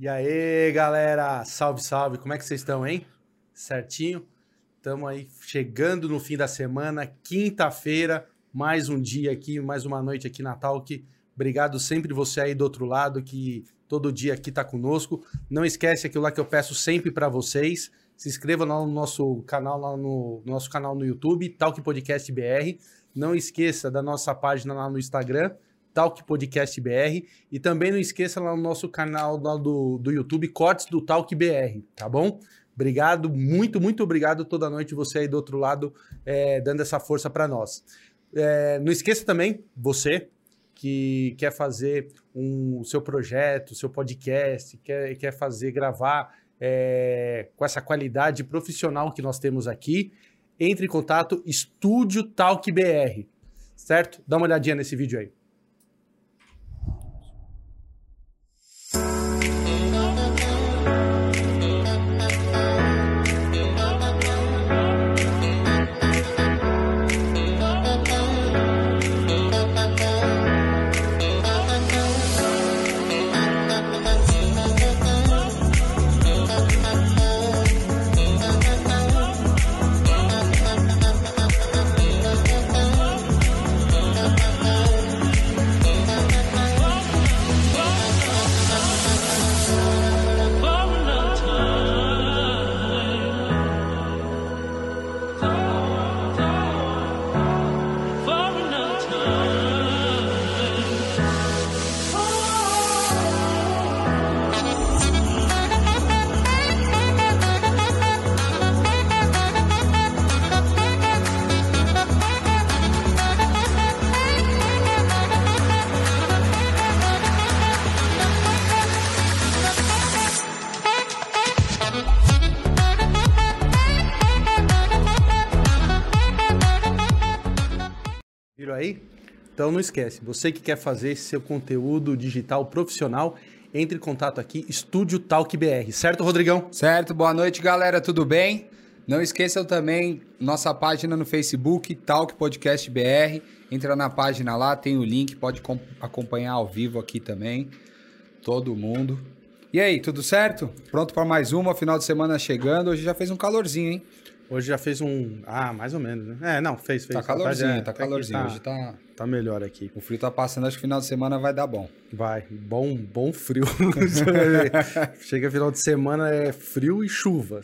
E aí, galera, salve, salve, como é que vocês estão, hein? Certinho? Estamos aí chegando no fim da semana, quinta-feira, mais um dia aqui, mais uma noite aqui na Talk. Obrigado sempre você aí do outro lado que todo dia aqui tá conosco. Não esquece aquilo lá que eu peço sempre para vocês. Se inscreva lá no nosso canal, lá no, no nosso canal no YouTube, Talk Podcast BR. Não esqueça da nossa página lá no Instagram, Talk Podcast BR. E também não esqueça lá no nosso canal lá do, do YouTube, Cortes do Talk BR, tá bom? Obrigado, muito, muito obrigado toda noite você aí do outro lado, é, dando essa força para nós. É, não esqueça também, você que quer fazer um seu projeto, seu podcast, quer, quer fazer, gravar é, com essa qualidade profissional que nós temos aqui, entre em contato Estúdio Talk BR, certo? Dá uma olhadinha nesse vídeo aí. Então não esquece, você que quer fazer seu conteúdo digital profissional, entre em contato aqui, Estúdio Talk BR, certo, Rodrigão? Certo, boa noite, galera, tudo bem? Não esqueçam também nossa página no Facebook, Talk Podcast BR. Entra na página lá, tem o link, pode com- acompanhar ao vivo aqui também. Todo mundo. E aí, tudo certo? Pronto para mais uma, final de semana chegando. Hoje já fez um calorzinho, hein? Hoje já fez um. Ah, mais ou menos, né? É, não, fez, fez. Tá calorzinho, é, tá calorzinho. Tá, Hoje tá. tá melhor aqui. O frio tá passando, acho que final de semana vai dar bom. Vai, bom, bom frio. Chega final de semana, é frio e chuva.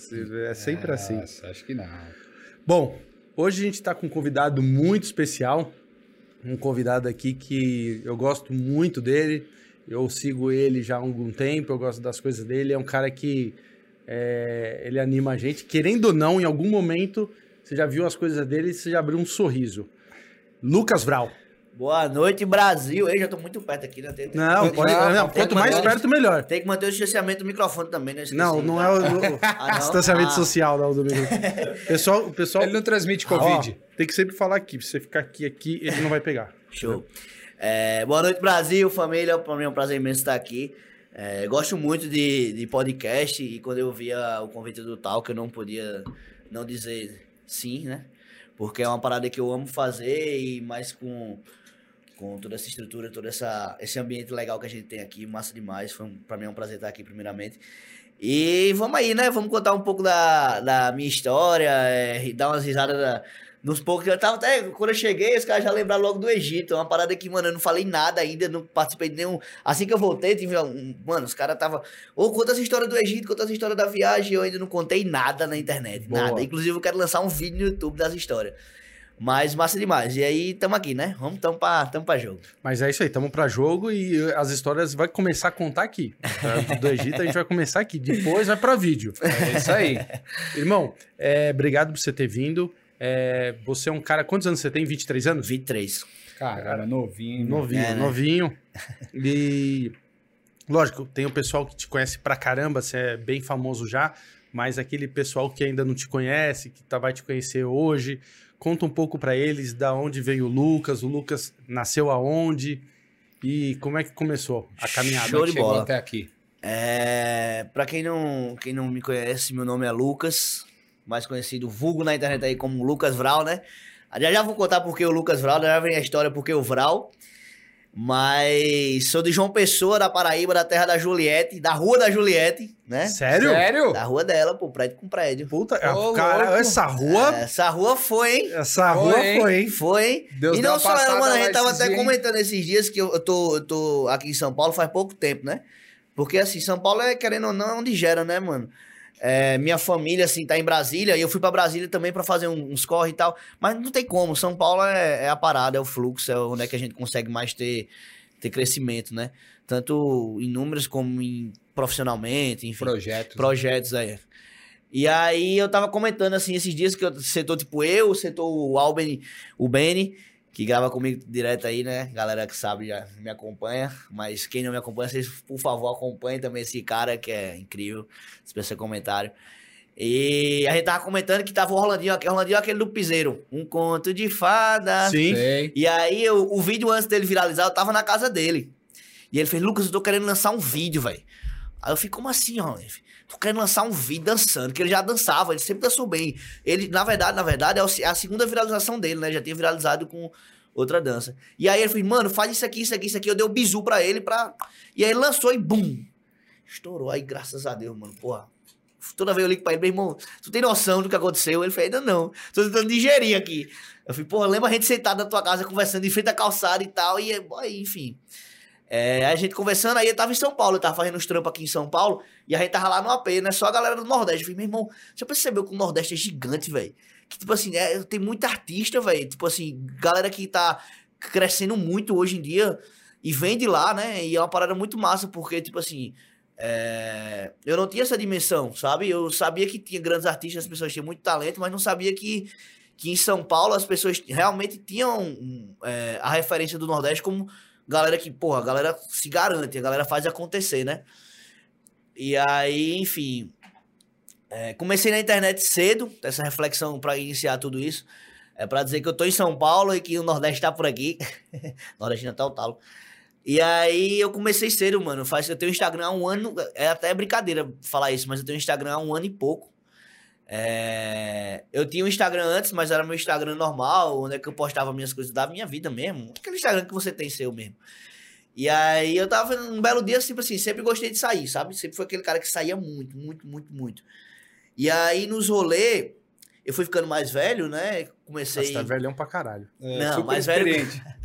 É sempre assim. Nossa, acho que não. Bom, hoje a gente está com um convidado muito especial. Um convidado aqui que eu gosto muito dele. Eu sigo ele já há algum tempo, eu gosto das coisas dele. É um cara que é, ele anima a gente. Querendo ou não, em algum momento, você já viu as coisas dele e você já abriu um sorriso. Lucas Vral. Boa noite, Brasil. Eu já tô muito perto aqui, né? Tem, tem- Não, pode, Não, não, quanto mais perto, melhor. Tem que manter o distanciamento do microfone também, né? Esqueci. Não, não é o, o Ah, distanciamento Ah. social, não, do microfone. Pessoal, o pessoal Ele não transmite Ó, Covid. tem que sempre falar aqui. Se você ficar aqui, aqui, ele não vai pegar. Show. É, boa noite, Brasil, família. Para mim é um prazer imenso estar aqui. É, gosto muito de, de podcast e quando eu via o convite do Talk, eu não podia não dizer sim, né? Porque é uma parada que eu amo fazer e mais com, com toda essa estrutura, todo essa, esse ambiente legal que a gente tem aqui, massa demais. Foi um, para mim é um prazer estar aqui, primeiramente. E vamos aí, né? Vamos contar um pouco da, da minha história, é, dar umas risadas da- nos poucos. Eu tava até, quando eu cheguei, os caras já lembraram logo do Egito. É uma parada que, mano, eu não falei nada ainda, não participei de nenhum. Assim que eu voltei, tive um. Mano, os caras tava. Ô, conta essa história do Egito, conta essa história da viagem. Eu ainda não contei nada na internet. Boa. Nada. Inclusive, eu quero lançar um vídeo no YouTube das histórias. Mas massa demais. E aí, tamo aqui, né? Vamos, tamo pra, tamo pra jogo. Mas é isso aí, estamos para jogo e as histórias vai começar a contar aqui. Do Egito a gente vai começar aqui, depois vai para vídeo. É isso aí. Irmão, é, obrigado por você ter vindo. É, você é um cara, quantos anos você tem? 23 anos? 23. Caramba, novinho. Novinho, É, né? novinho. E lógico, tem o pessoal que te conhece pra caramba, você é bem famoso já, mas aquele pessoal que ainda não te conhece, que tá, vai te conhecer hoje, conta um pouco pra eles da onde veio o Lucas, o Lucas nasceu aonde e como é que começou a caminhada. Show de Chegou bola. até aqui. É, pra quem não, quem não me conhece, meu nome é Lucas, mais conhecido vulgo na internet aí como Lucas Vral, né? Já já vou contar porque o Lucas Vral, já vem a história porque o Vral. Mas sou de João Pessoa, da Paraíba, da terra da Juliette, da rua da Juliette, né? Sério? Sério? Da rua dela, pô, prédio com prédio. Puta, Ô, cara, louco. essa rua. Essa rua foi, hein? Essa Foi, rua hein? foi, hein? Foi, hein? Deus e deu não só ela, mano, a gente tava até dias, comentando esses dias que eu, eu tô, eu tô aqui em São Paulo faz pouco tempo, né? Porque assim, São Paulo é, querendo ou não, é onde gera, né, mano? É, minha família, assim, tá em Brasília, e eu fui pra Brasília também pra fazer uns corre e tal, mas não tem como, São Paulo é, é a parada, é o fluxo, é onde é que a gente consegue mais ter, ter crescimento, né? Tanto em números como em profissionalmente, enfim Projetos. projetos aí. E aí eu tava comentando assim esses dias que eu setor tipo eu, o setor o Albany, o Benny, que grava comigo direto aí, né? Galera que sabe já me acompanha, mas quem não me acompanha, vocês por favor acompanhem também esse cara que é incrível, dispensa comentário. E a gente tava comentando que tava o Rolandinho, o Rolandinho é aquele do piseiro, um conto de fada. Sim. Sei. E aí, eu- o vídeo antes dele viralizar, eu tava na casa dele. E ele fez, Lucas, eu tô querendo lançar um vídeo, velho. Aí eu fiquei, como assim, ó? Tô querendo lançar um vídeo dançando, que ele já dançava, ele sempre dançou bem. Ele, na verdade, na verdade, é é a segunda viralização dele, né? Já tinha viralizado com outra dança. E aí ele fez, mano, faz isso aqui, isso aqui, isso aqui. Eu dei o bizu pra ele pra. E aí ele lançou e bum! Estourou. Aí, graças a Deus, mano, porra. Toda vez eu ligo pra ele, meu irmão, tu tem noção do que aconteceu? Ele fez, ainda não. Tô tentando digerir aqui. Eu falei, porra, lembra a gente sentado na tua casa conversando em frente à calçada e tal, e aí, enfim. É, a gente conversando, aí eu tava em São Paulo, eu tava fazendo uns trampos aqui em São Paulo, e a gente tava lá no AP, né? Só a galera do Nordeste. Eu falei, meu irmão, você percebeu que o Nordeste é gigante, velho? Que, tipo assim, é, tem muita artista, velho. Tipo assim, galera que tá crescendo muito hoje em dia e vem de lá, né? E é uma parada muito massa, porque, tipo assim, é, eu não tinha essa dimensão, sabe? Eu sabia que tinha grandes artistas, as pessoas tinham muito talento, mas não sabia que, que em São Paulo as pessoas realmente tinham é, a referência do Nordeste como galera que, porra, a galera se garante, a galera faz acontecer, né? E aí, enfim, é, comecei na internet cedo, essa reflexão para iniciar tudo isso. É para dizer que eu tô em São Paulo e que o Nordeste tá por aqui. Nordeste tá o talo. E aí eu comecei cedo, mano. Faz, eu tenho Instagram há um ano. É até brincadeira falar isso, mas eu tenho Instagram há um ano e pouco. É, eu tinha um Instagram antes, mas era meu Instagram normal, onde é que eu postava minhas coisas da minha vida mesmo. Aquele Instagram que você tem seu mesmo. E aí eu tava um belo dia, tipo assim, sempre gostei de sair, sabe? Sempre foi aquele cara que saía muito, muito, muito, muito. E aí nos rolês, eu fui ficando mais velho, né? Comecei. Você tá velhão pra caralho. É, Não, super mas velho-.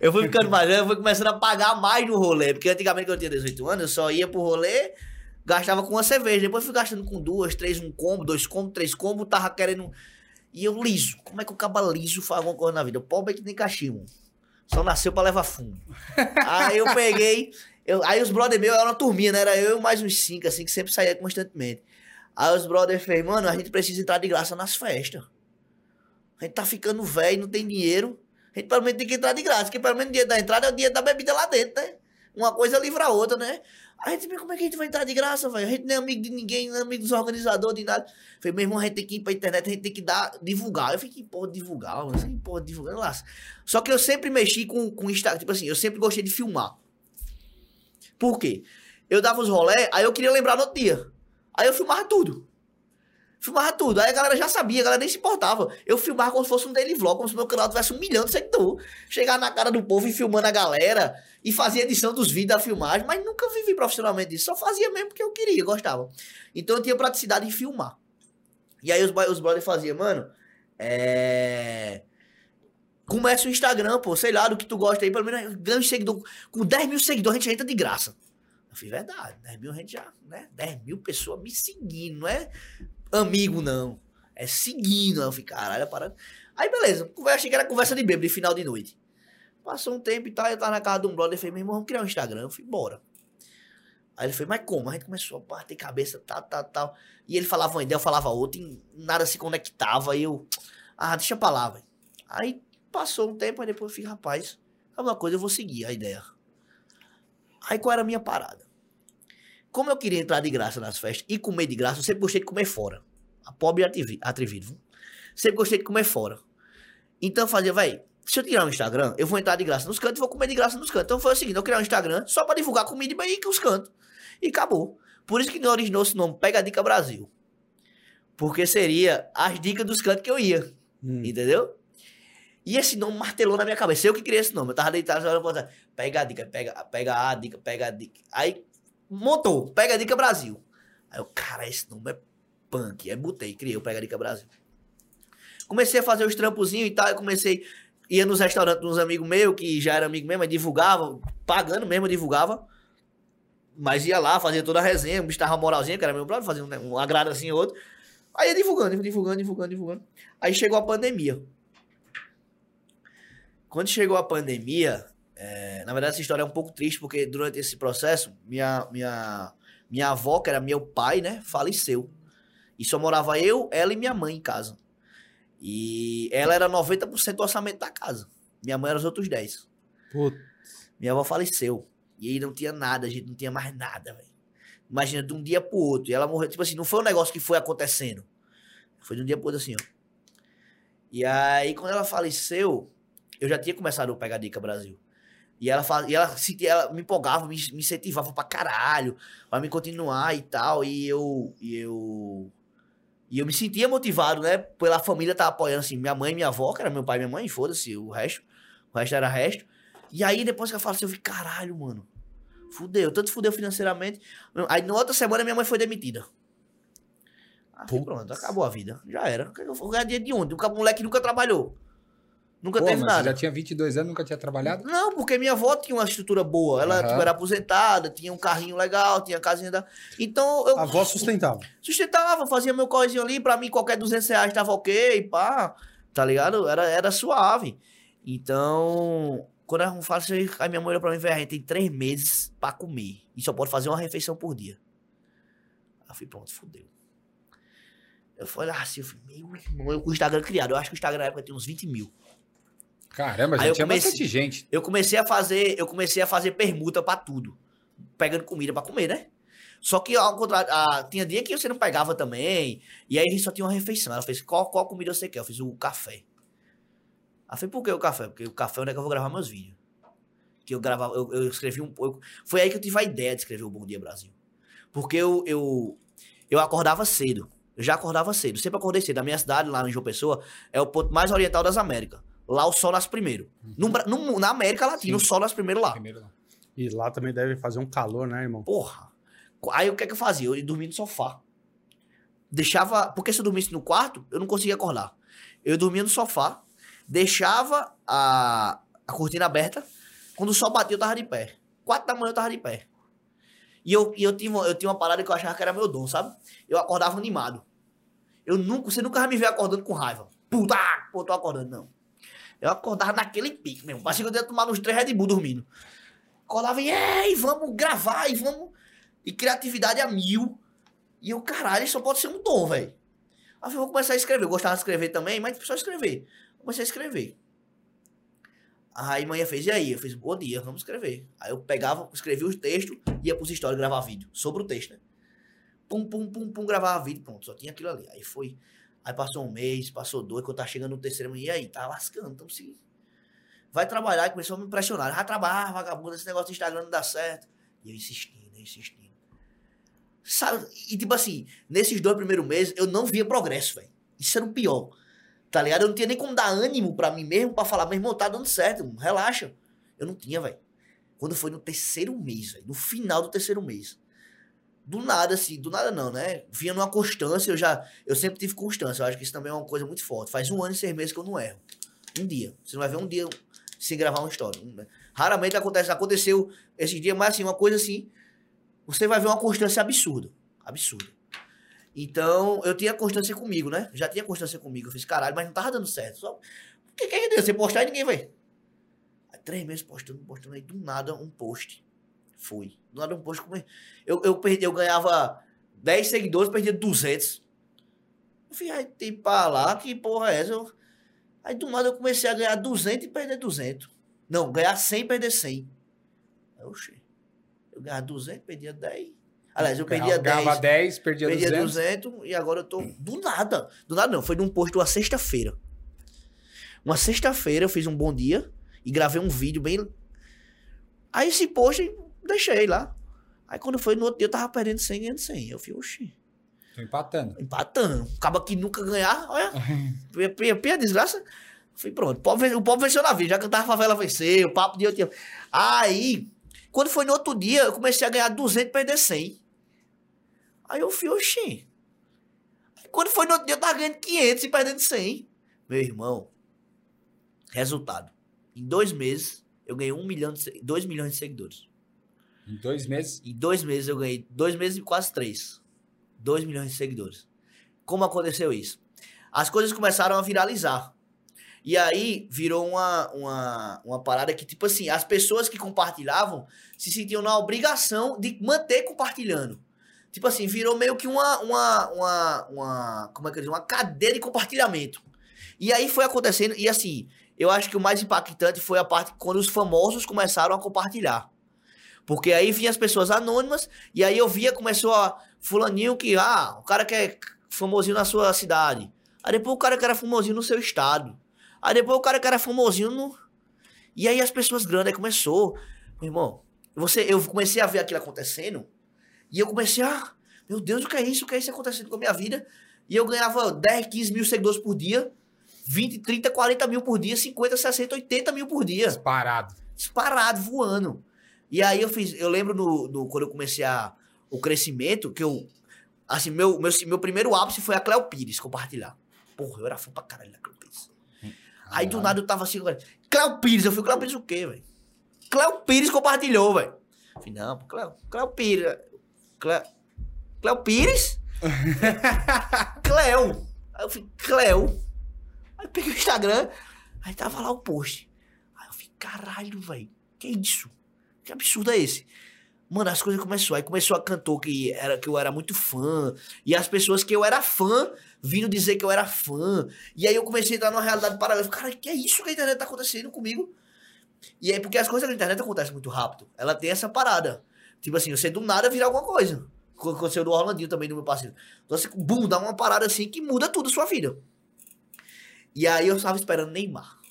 Eu fui ficando mais velho, eu fui começando a pagar mais no rolê. Porque antigamente, quando eu tinha 18 anos, eu só ia pro rolê, gastava com uma cerveja. Depois fui gastando com duas, três, um combo, dois combos, três combos, tava querendo. E eu liso. Como é que o caba liso faz alguma coisa na vida? O pobre é que nem cachimbo. Só nasceu pra levar fumo. aí eu peguei. eu- aí os brother meus eram uma turminha, né? Era eu e mais uns cinco, assim, que sempre saía constantemente. Aí os brothers fez, mano, a gente precisa entrar de graça nas festas. A gente tá ficando velho, não tem dinheiro. A gente pelo menos tem que entrar de graça, porque pelo menos o dinheiro da entrada é o dinheiro da bebida lá dentro, né? Uma coisa livra a outra, né? A gente, "Mas como é que a gente vai entrar de graça, velho? A gente não é amigo de ninguém, não é amigo dos organizadores, de nada. Falei, meu irmão, a gente tem que ir pra internet, a gente tem que dar, divulgar. Eu fiquei, que porra, divulgar, mano? Que porra, divulgar, lá. Só que eu sempre mexi com, com Instagram, tipo assim, eu sempre gostei de filmar. Por quê? Eu dava os rolé, aí eu queria lembrar no outro dia. Aí eu filmava tudo. Filmava tudo. Aí a galera já sabia, a galera nem se importava. Eu filmava como se fosse um daily vlog, como se meu canal tivesse um milhão de seguidores. Chegar na cara do povo e filmando a galera e fazia edição dos vídeos da filmagem, mas nunca vivi profissionalmente disso. Só fazia mesmo porque eu queria, gostava. Então eu tinha praticidade em filmar. E aí os, os brothers faziam, mano, é. Começa o Instagram, pô, sei lá, do que tu gosta aí, pelo menos ganha seguidor. Com 10 mil seguidores a gente entra de graça. Eu falei, verdade, 10 mil a gente já, né? 10 mil pessoas me seguindo, não é amigo, não. É seguindo. Eu falei, caralho, a parada. Aí beleza, achei que era conversa de bêbado de final de noite. Passou um tempo e tal, eu tava na casa de um brother, ele falei, meu irmão, vamos criar um Instagram. Eu falei, bora. Aí ele falou, mas como? A gente começou a bater cabeça, tal, tal, tal. E ele falava uma ideia, eu falava outra, e nada se conectava. Aí eu, ah, deixa pra lá, velho. Aí passou um tempo, aí depois eu falei, rapaz, sabe uma coisa, eu vou seguir a ideia. Aí qual era a minha parada? Como eu queria entrar de graça nas festas e comer de graça, eu sempre gostei de comer fora. A pobre atrevi- atrevido. viu? Sempre gostei de comer fora. Então eu fazia, velho, se eu tirar um Instagram, eu vou entrar de graça nos cantos e vou comer de graça nos cantos. Então foi o seguinte, eu criar um Instagram só pra divulgar comida e que os cantos. E acabou. Por isso que originou esse nome Pega a Dica Brasil. Porque seria as dicas dos cantos que eu ia. Hum. Entendeu? E esse nome martelou na minha cabeça. Eu que criei esse nome. Eu tava deitado. Pega a dica, pega, pega a dica, pega a dica. Aí montou, pega dica Brasil. Aí eu, cara, esse nome é punk. Aí botei, criei o Pega Dica Brasil. Comecei a fazer os trampozinhos e tal. Eu comecei, ia nos restaurantes dos amigos meus, que já era amigo mesmo, mas divulgava, pagando mesmo, divulgava. Mas ia lá, fazia toda a resenha, o bicho tava moralzinha, que era meu brother, fazia um, um agrado assim e outro. Aí ia divulgando, divulgando, divulgando, divulgando. Aí chegou a pandemia. Quando chegou a pandemia, é, na verdade essa história é um pouco triste, porque durante esse processo, minha, minha, minha avó, que era meu pai, né, faleceu. E só morava eu, ela e minha mãe em casa. E ela era 90% do orçamento da casa. Minha mãe era os outros 10. Putz. Minha avó faleceu. E aí não tinha nada, a gente não tinha mais nada, velho. Imagina, de um dia pro outro. E ela morreu. Tipo assim, não foi um negócio que foi acontecendo. Foi de um dia pro outro assim, ó. E aí, quando ela faleceu, eu já tinha começado o Pega Dica Brasil. E ela, faz, e ela, se- ela me empolgava, me, me incentivava pra caralho, pra me continuar e tal. E eu. E eu. E eu me sentia motivado, né? Pela família tá apoiando, assim, minha mãe e minha avó, que era meu pai e minha mãe, foda-se, o resto. O resto era resto. E aí, depois que ela falou assim, eu vi, caralho, mano. Fudeu, tanto fudeu financeiramente. Aí, na outra semana, minha mãe foi demitida. Aí, pronto, acabou a vida. Já era. Eu vou ganhar dinheiro de onde? Um moleque nunca trabalhou. Nunca Pô, teve nada. já tinha 22 anos, nunca tinha trabalhado? Não, porque minha avó tinha uma estrutura boa. Ela Aham. tipo, era aposentada, tinha um carrinho legal, tinha a casinha da. Então eu A avó sustentava. sustentava, fazia meu correzinho ali, pra mim qualquer 200 reais tava ok, pá, tá ligado? Era, era suave. Então, quando eu faço aí minha mãe olhou pra mim e falou, "A gente tem três meses pra comer e só pode fazer uma refeição por dia. Aí eu falei, pronto, fudeu. Eu falei assim, eu falei, meu irmão, eu com o Instagram criado, eu acho que o Instagram na época tinha uns 20 mil. Caramba, já tinha comecei- bastante gente. Eu comecei a fazer, eu comecei a fazer permuta pra tudo. Pegando comida pra comer, né? Só que ao contrário, ah, tinha dia que você não pegava também. E aí a gente só tinha uma refeição. Ela fez, qual, qual comida você quer? Eu fiz o café. Ela fez, por que o café? Porque o café é onde é que eu vou gravar meus vídeos. Que eu gravava, eu, eu escrevi um pouco. Foi aí que eu tive a ideia de escrever o Bom Dia Brasil. Porque eu, eu, eu acordava cedo. Eu já acordava cedo. Sempre acordei cedo. A minha cidade, lá em João Pessoa, é o ponto mais oriental das Américas. Lá o sol nasce primeiro. No Bra- no- na América Latina, Sim. o sol nasce primeiro lá. Primeiro lá. E lá também deve fazer um calor, né, irmão? Porra. Aí o que é que eu fazia? Eu ia dormir no sofá. Deixava. Porque se eu dormisse no quarto, eu não conseguia acordar. Eu dormia no sofá, deixava a, a cortina aberta. Quando o sol batia, eu tava de pé. Quatro da manhã eu tava de pé. E eu, e eu, tinha, uma- eu tinha uma parada que eu achava que era meu dom, sabe? Eu acordava animado. Eu nunca, você nunca vai me ver acordando com raiva. Puta, pô, tô acordando, não. Eu acordava naquele pique mesmo. Parecia que eu ia tomar uns três Red Bull dormindo. Acordava e, ei, vamos gravar e vamos. E criatividade a mil. E eu, caralho, só pode ser um dom, velho. Aí eu vou começar a escrever. Eu gostava de escrever também, mas só escrever. Comecei a escrever. Aí manhã fez, e aí? Eu fiz, bom dia, vamos escrever. Aí eu pegava, escrevia os textos, ia pros stories gravar vídeo. Sobre o texto, né? Pum, pum, pum, pum, gravava vídeo, pronto, só tinha aquilo ali. Aí foi. Aí passou um mês, passou dois, quando tava chegando no terceiro, e aí? Tá lascando, então se. Vai trabalhar, e começou a me impressionar. Já trabalha, vagabundo, esse negócio do Instagram não dá certo. E eu insistindo, eu insistindo. Sabe? E tipo assim, nesses dois primeiros meses, eu não via progresso, velho. Isso era o pior. Tá ligado? Eu não tinha nem como dar ânimo pra mim mesmo pra falar, meu irmão, tá dando certo, relaxa. Eu não tinha, velho. Quando foi no terceiro mês, velho, no final do terceiro mês. Do nada, assim, do nada não, né? Vinha numa constância, eu já. Eu sempre tive constância, eu acho que isso também é uma coisa muito forte. Faz um ano e seis meses que eu não erro. Um dia. Você não vai ver um dia sem gravar uma história. Um- Raramente acontece. Aconteceu esses dias, mas assim, uma coisa assim. Você vai ver uma constância absurda. Absurda. Então, eu tinha constância comigo, né? Já tinha constância comigo. Eu fiz, caralho, mas não tava dando certo. Só... O que que é que deu? Você postar e ninguém vê. Aí, três meses postando, postando aí, do nada um post. Foi. Do nada um post. Eu, eu, perdi, eu ganhava 10 seguidores, perdia 200. Eu falei, ai, tem pra lá, que porra é essa? Eu- Aí do nada eu comecei a ganhar 200 e perder 200. Não, ganhar 100 e perder 100. Aí, oxê. Eu ganhava 200, perdia 10. Aliás, eu perdia 10. Ganhava 10, perdia, Perdia 200. 200 e agora eu tô. Do nada. Do nada não. Foi num posto uma sexta-feira. Uma sexta-feira eu fiz um bom dia e gravei um vídeo bem. Aí esse post eu deixei lá. Aí quando foi no outro dia eu tava perdendo 100, ganhando 100. Eu falei, oxi, Tô empatando. empatando. Acaba que nunca ganhar, olha. Pia, desgraça. Fui pronto. O pobre, o pobre venceu na vida, já que eu tava favela venceu, o papo de eu tinha. Aí, quando foi no outro dia, eu comecei a ganhar 200 e perder 100. Aí eu fui, oxi. Aí quando foi no outro dia, eu tava ganhando 500 e perdendo 100. Meu irmão, resultado. Em dois meses, eu ganhei um milhão de, 2 milhões de seguidores. Em dois meses? Em dois meses eu ganhei, dois meses e quase três. 2 milhões de seguidores. Como aconteceu isso? As coisas começaram a viralizar. E aí virou uma, uma, uma parada que, tipo assim, as pessoas que compartilhavam se sentiam na obrigação de manter compartilhando. Tipo assim, virou meio que uma, uma, uma, uma como é que eu diz? Uma cadeia de compartilhamento. E aí foi acontecendo, e assim, eu acho que o mais impactante foi a parte quando os famosos começaram a compartilhar. Porque aí vinha as pessoas anônimas, e aí eu via, começou a. Fulaninho que, ah, o cara que é famosinho na sua cidade. Aí depois o cara que era famosinho no seu estado. Aí depois o cara que era famosinho no. E aí as pessoas grandes aí começou. Meu irmão, você, eu comecei a ver aquilo acontecendo. E eu comecei a. Meu Deus, o que é isso? O que é isso acontecendo com a minha vida? E eu ganhava 10, 15 mil seguidores por dia. 20, 30, 40 mil por dia, 50, 60, 80 mil por dia. Disparado. Disparado, voando. E aí eu fiz, eu lembro no, no, quando eu comecei a, o crescimento, que eu. Assim, meu, meu, meu primeiro ápice foi a Cléo Pires compartilhar. Porra, eu era fã pra caralho da Cléo Pires. Aí do nada eu tava assim, Cléo Pires, eu fui, Cléo Pires o quê, velho? Cléo Pires compartilhou, velho. Falei, não, Cléo, Cléo Pires. Cléo, Cléo Pires? Cléo. Aí eu falei, Cléo. Aí peguei o Instagram, aí tava lá o post. Aí eu falei, caralho, velho, que isso? Que absurdo é esse? Mano, as coisas começou. Aí começou a cantor que, era, que eu era muito fã. E as pessoas que eu era fã vindo dizer que eu era fã. E aí eu comecei a entrar numa realidade paralela. Cara, que é isso que a internet tá acontecendo comigo? E aí, porque as coisas da internet acontecem muito rápido. Ela tem essa parada. Tipo assim, você do nada vira alguma coisa. Aconteceu do Orlandinho também, do meu parceiro. Então, você, bum, dá uma parada assim que muda tudo a sua vida. E aí eu estava esperando Neymar.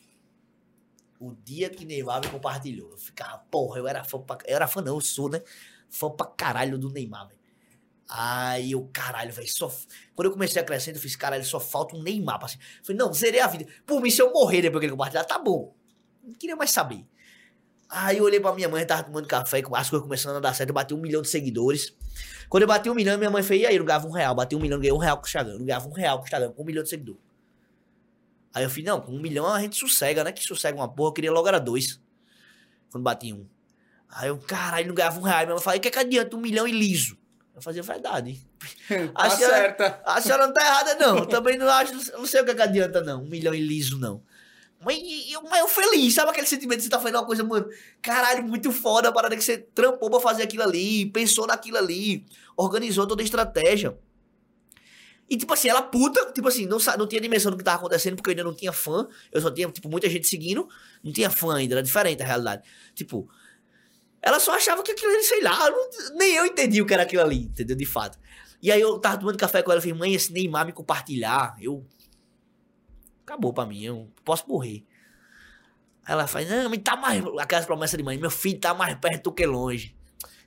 O dia que Neymar me compartilhou, eu ficava, porra, eu era fã pra, Eu era fã, não, eu sou, né? Fã pra caralho do Neymar, velho. Aí eu, caralho, velho, só. Quando eu comecei a crescer, eu fiz, caralho, só falta um Neymar. Pra... Falei, não, zerei a vida. Por mim, se eu morrer depois que ele compartilhar, tá bom. Não queria mais saber. Aí eu olhei pra minha mãe, tava tomando café, as coisas começando a dar certo, eu bati um milhão de seguidores. Quando eu bati um milhão, minha mãe fez, e aí, eu não ganhava um real, bati um milhão, ganhei um real com o Instagram, não ganhava um real com o Instagram, um milhão de seguidores. Aí eu falei, não, com um milhão a gente sossega, né? Que sossega uma porra, eu queria logo era dois. Quando bati um. Aí eu, caralho, não ganhava um real. Minha mãe falou, o que é que adianta um milhão e liso? Eu fazia verdade. tá senhora, certa. A senhora não tá errada, não. Também não acho, não sei o que, é que adianta, não. Um milhão e liso, não. Mas eu, mas eu feliz, sabe aquele sentimento de você tá fazendo uma coisa, mano, caralho, muito foda, a parada que você trampou pra fazer aquilo ali, pensou naquilo ali, organizou toda a estratégia. E, tipo assim, ela puta, tipo assim, não, não tinha dimensão do que tava acontecendo, porque eu ainda não tinha fã. Eu só tinha, tipo, muita gente seguindo. Não tinha fã ainda, era diferente a realidade. Tipo, ela só achava que aquilo ali, sei lá, não, nem eu entendi o que era aquilo ali, entendeu? De fato. E aí eu tava tomando café com ela, eu falei, mãe, esse Neymar me compartilhar, eu. Acabou pra mim, eu posso morrer. Aí ela faz, não, tá mais. Aquelas promessas de mãe, meu filho tá mais perto do que longe.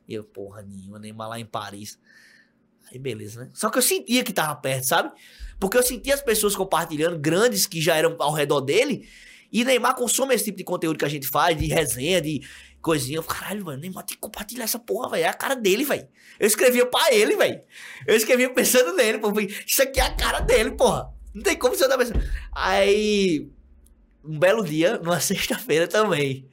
E eu, porra nenhuma, Neymar lá em Paris. Aí beleza, né? Só que eu sentia que tava perto, sabe? Porque eu sentia as pessoas compartilhando, grandes que já eram ao redor dele. E Neymar consome esse tipo de conteúdo que a gente faz, de resenha, de coisinha. Eu, caralho, mano, Neymar tem que compartilhar essa porra, velho. É a cara dele, velho. Eu escrevia pra ele, velho. Eu escrevia pensando nele, pô. Isso aqui é a cara dele, porra. Não tem como você dar pensando. Aí, um belo dia, numa sexta-feira também.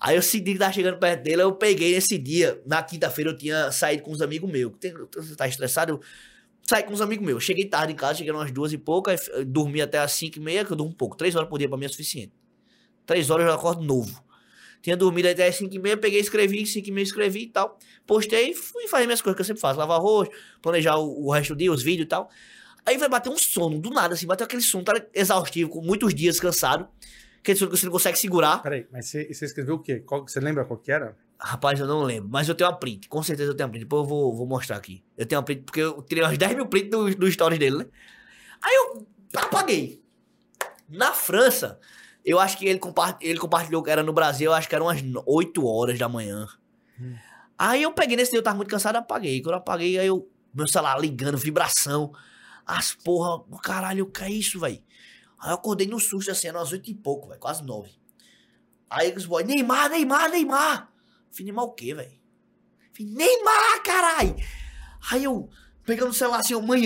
Aí eu senti que tava chegando perto dele, eu peguei esse dia, na quinta-feira eu tinha saído com uns amigos meus. Você tá estressado? Eu saí com uns amigos meus. Cheguei tarde em casa, cheguei umas duas e pouco, dormi até as cinco e meia, que eu durmo um pouco. Três horas por dia pra mim é suficiente. Três horas eu acordo novo. Tinha dormido até as cinco e meia, peguei, escrevi, cinco e meia escrevi e tal. Postei e fui fazer minhas coisas que eu sempre faço. Lavar arroz, planejar o, o resto do dia, os vídeos e tal. Aí vai bater um sono, do nada, assim, bateu aquele sono, tá exaustivo, com muitos dias cansado que você não consegue segurar. Peraí, mas você, você escreveu o quê? Qual, você lembra qual que era? Rapaz, eu não lembro, mas eu tenho uma print, com certeza eu tenho uma print. Depois eu vou, vou mostrar aqui. Eu tenho uma print, porque eu tirei umas 10 mil prints dos do stories dele, né? Aí eu apaguei. Na França, eu acho que ele, ele compartilhou que era no Brasil, eu acho que eram umas 8 horas da manhã. Hum. Aí eu peguei nesse dia, eu tava muito cansado, apaguei. Quando eu apaguei, aí eu, meu celular ligando, vibração. As porra, caralho, o que é isso, velho? Aí eu acordei no susto, assim, eram umas oito e pouco, velho, quase nove. Aí os boys, Neymar, Neymar, Neymar. Falei, Neymar o quê, velho? Neymar, caralho. Aí eu, pegando o celular assim, eu, mãe,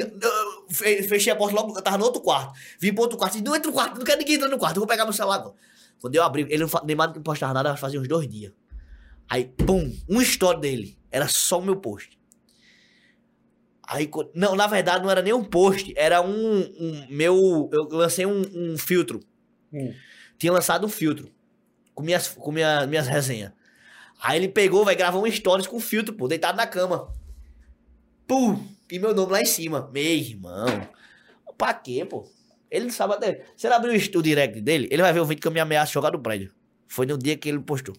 fechei a porta logo, eu tava no outro quarto. Vim pro outro quarto, não entra no quarto, não quero ninguém entrar no quarto, eu vou pegar meu celular agora. Quando eu abri, ele não, Neymar não postava nada, fazia uns dois dias. Aí, pum, um story dele, era só o meu post. Aí, não, na verdade não era nem um post, era um, um meu, eu lancei um, um filtro. Hum. Tinha lançado um filtro com minhas, com minha, minhas resenhas. Aí ele pegou, vai gravar um stories com filtro, pô, deitado na cama. Pum! E meu nome lá em cima. Meu irmão. Pra quê, pô? Ele não sabe até. Se ele abrir o, o direct dele, ele vai ver o vídeo que eu me ameaço jogar no prédio. Foi no dia que ele postou.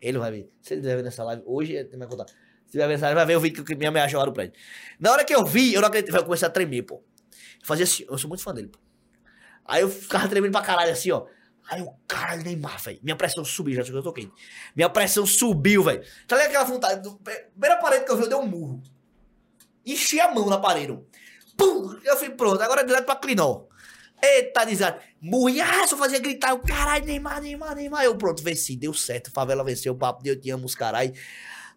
Ele vai ver. Se ele estiver vendo essa live, hoje ele vai contar. Se ele vai ver o vídeo que eu me ameaço jogar no prédio. Na hora que eu vi, eu não acredito. Eu comecei a tremer, pô. Eu fazia assim, eu sou muito fã dele, pô. Aí eu ficava tremendo pra caralho assim, ó. Aí o caralho, Neymar, velho. Minha pressão subiu, já que eu toquei. Minha pressão subiu, velho. Tá ligado aquela vontade? Do, primeira parede que eu vi, eu dei um murro. Enchi a mão na parede. Pum! Eu fui pronto, agora é direto pra Clinó. Eita, desgraça. Morri, ah, fazia gritar. O caralho, Neymar, Neymar, Neymar. Eu pronto, venci, deu certo. Favela venceu, papo de eu te amo, os caralho.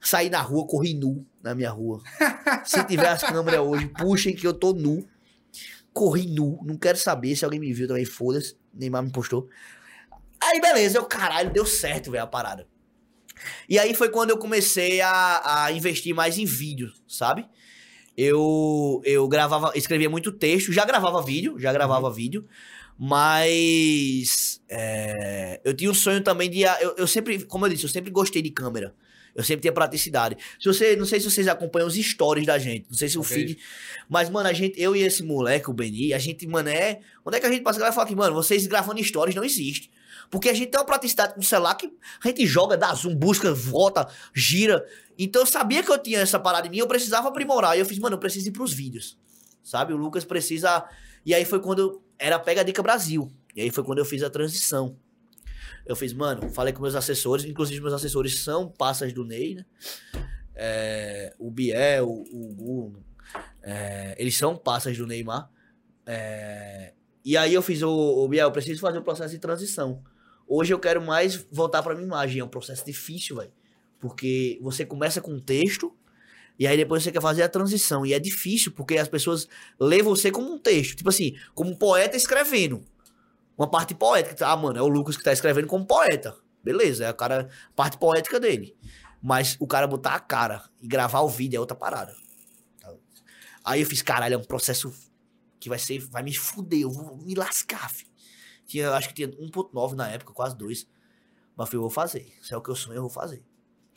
Saí na rua, corri nu na minha rua. Se tiver as câmeras hoje, puxem que eu tô nu. Corri nu, não quero saber se alguém me viu também, foda-se. Neymar me postou. Aí, beleza, eu, caralho, deu certo, velho, a parada. E aí foi quando eu comecei a, a investir mais em vídeo, sabe? Eu, eu gravava, escrevia muito texto, já gravava vídeo, já gravava uhum. vídeo, mas é, eu tinha um sonho também de. Eu, eu sempre, como eu disse, eu sempre gostei de câmera. Eu sempre tinha praticidade. Se você, não sei se vocês acompanham os stories da gente, não sei se okay. o feed, mas mano, a gente, eu e esse moleque, o Beni, a gente, mano, é, onde é que a gente passa e fala que, mano, vocês gravando stories não existe. Porque a gente tem uma praticidade com o celular que a gente joga, dá zoom, busca, volta, gira. Então eu sabia que eu tinha essa parada em mim, eu precisava aprimorar. E eu fiz, mano, eu preciso ir pros vídeos. Sabe? O Lucas precisa. E aí foi quando era Pega Dica Brasil. E aí foi quando eu fiz a transição. Eu fiz, mano, falei com meus assessores, inclusive meus assessores são passas do Ney, né? É, o Biel, o, Hugo, é, eles são passas do Neymar. É, e aí eu fiz, o, o Biel, eu preciso fazer o um processo de transição. Hoje eu quero mais voltar para minha imagem. É um processo difícil, velho. Porque você começa com um texto e aí depois você quer fazer a transição. E é difícil, porque as pessoas lêem você como um texto. Tipo assim, como um poeta escrevendo. Uma parte poética. Ah, mano, é o Lucas que tá escrevendo como poeta. Beleza, é a cara, parte poética dele. Mas o cara botar a cara e gravar o vídeo é outra parada. Aí eu fiz, caralho, é um processo que vai ser, vai me fuder, eu vou me lascar, filho. Tinha, acho que tinha 1.9 na época, quase 2. Mas eu vou fazer. Se é o que eu sonho, eu vou fazer.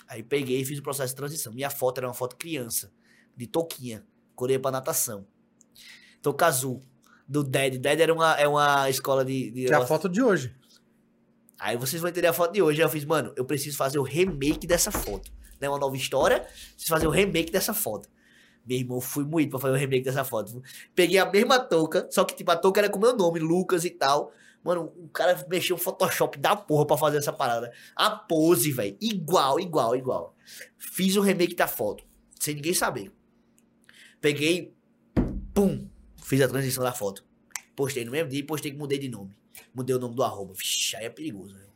Aí peguei e fiz o processo de transição. Minha foto era uma foto criança, de touquinha, corei pra natação. Touca azul, do DED. DED era uma, é uma escola de... de que é a foto de hoje. Aí vocês vão entender a foto de hoje. Aí eu fiz, mano, eu preciso fazer o remake dessa foto. Não é uma nova história, preciso fazer o remake dessa foto. Meu irmão, fui muito pra fazer o remake dessa foto. Peguei a mesma touca, só que tipo, a touca era com meu nome, Lucas e tal. Mano, o cara mexeu o Photoshop da porra pra fazer essa parada. A pose, velho. Igual, igual, igual. Fiz o remake da foto. Sem ninguém saber. Peguei. Pum. Fiz a transição da foto. Postei no mesmo dia e postei que mudei de nome. Mudei o nome do arroba. Vixe, aí é perigoso, né?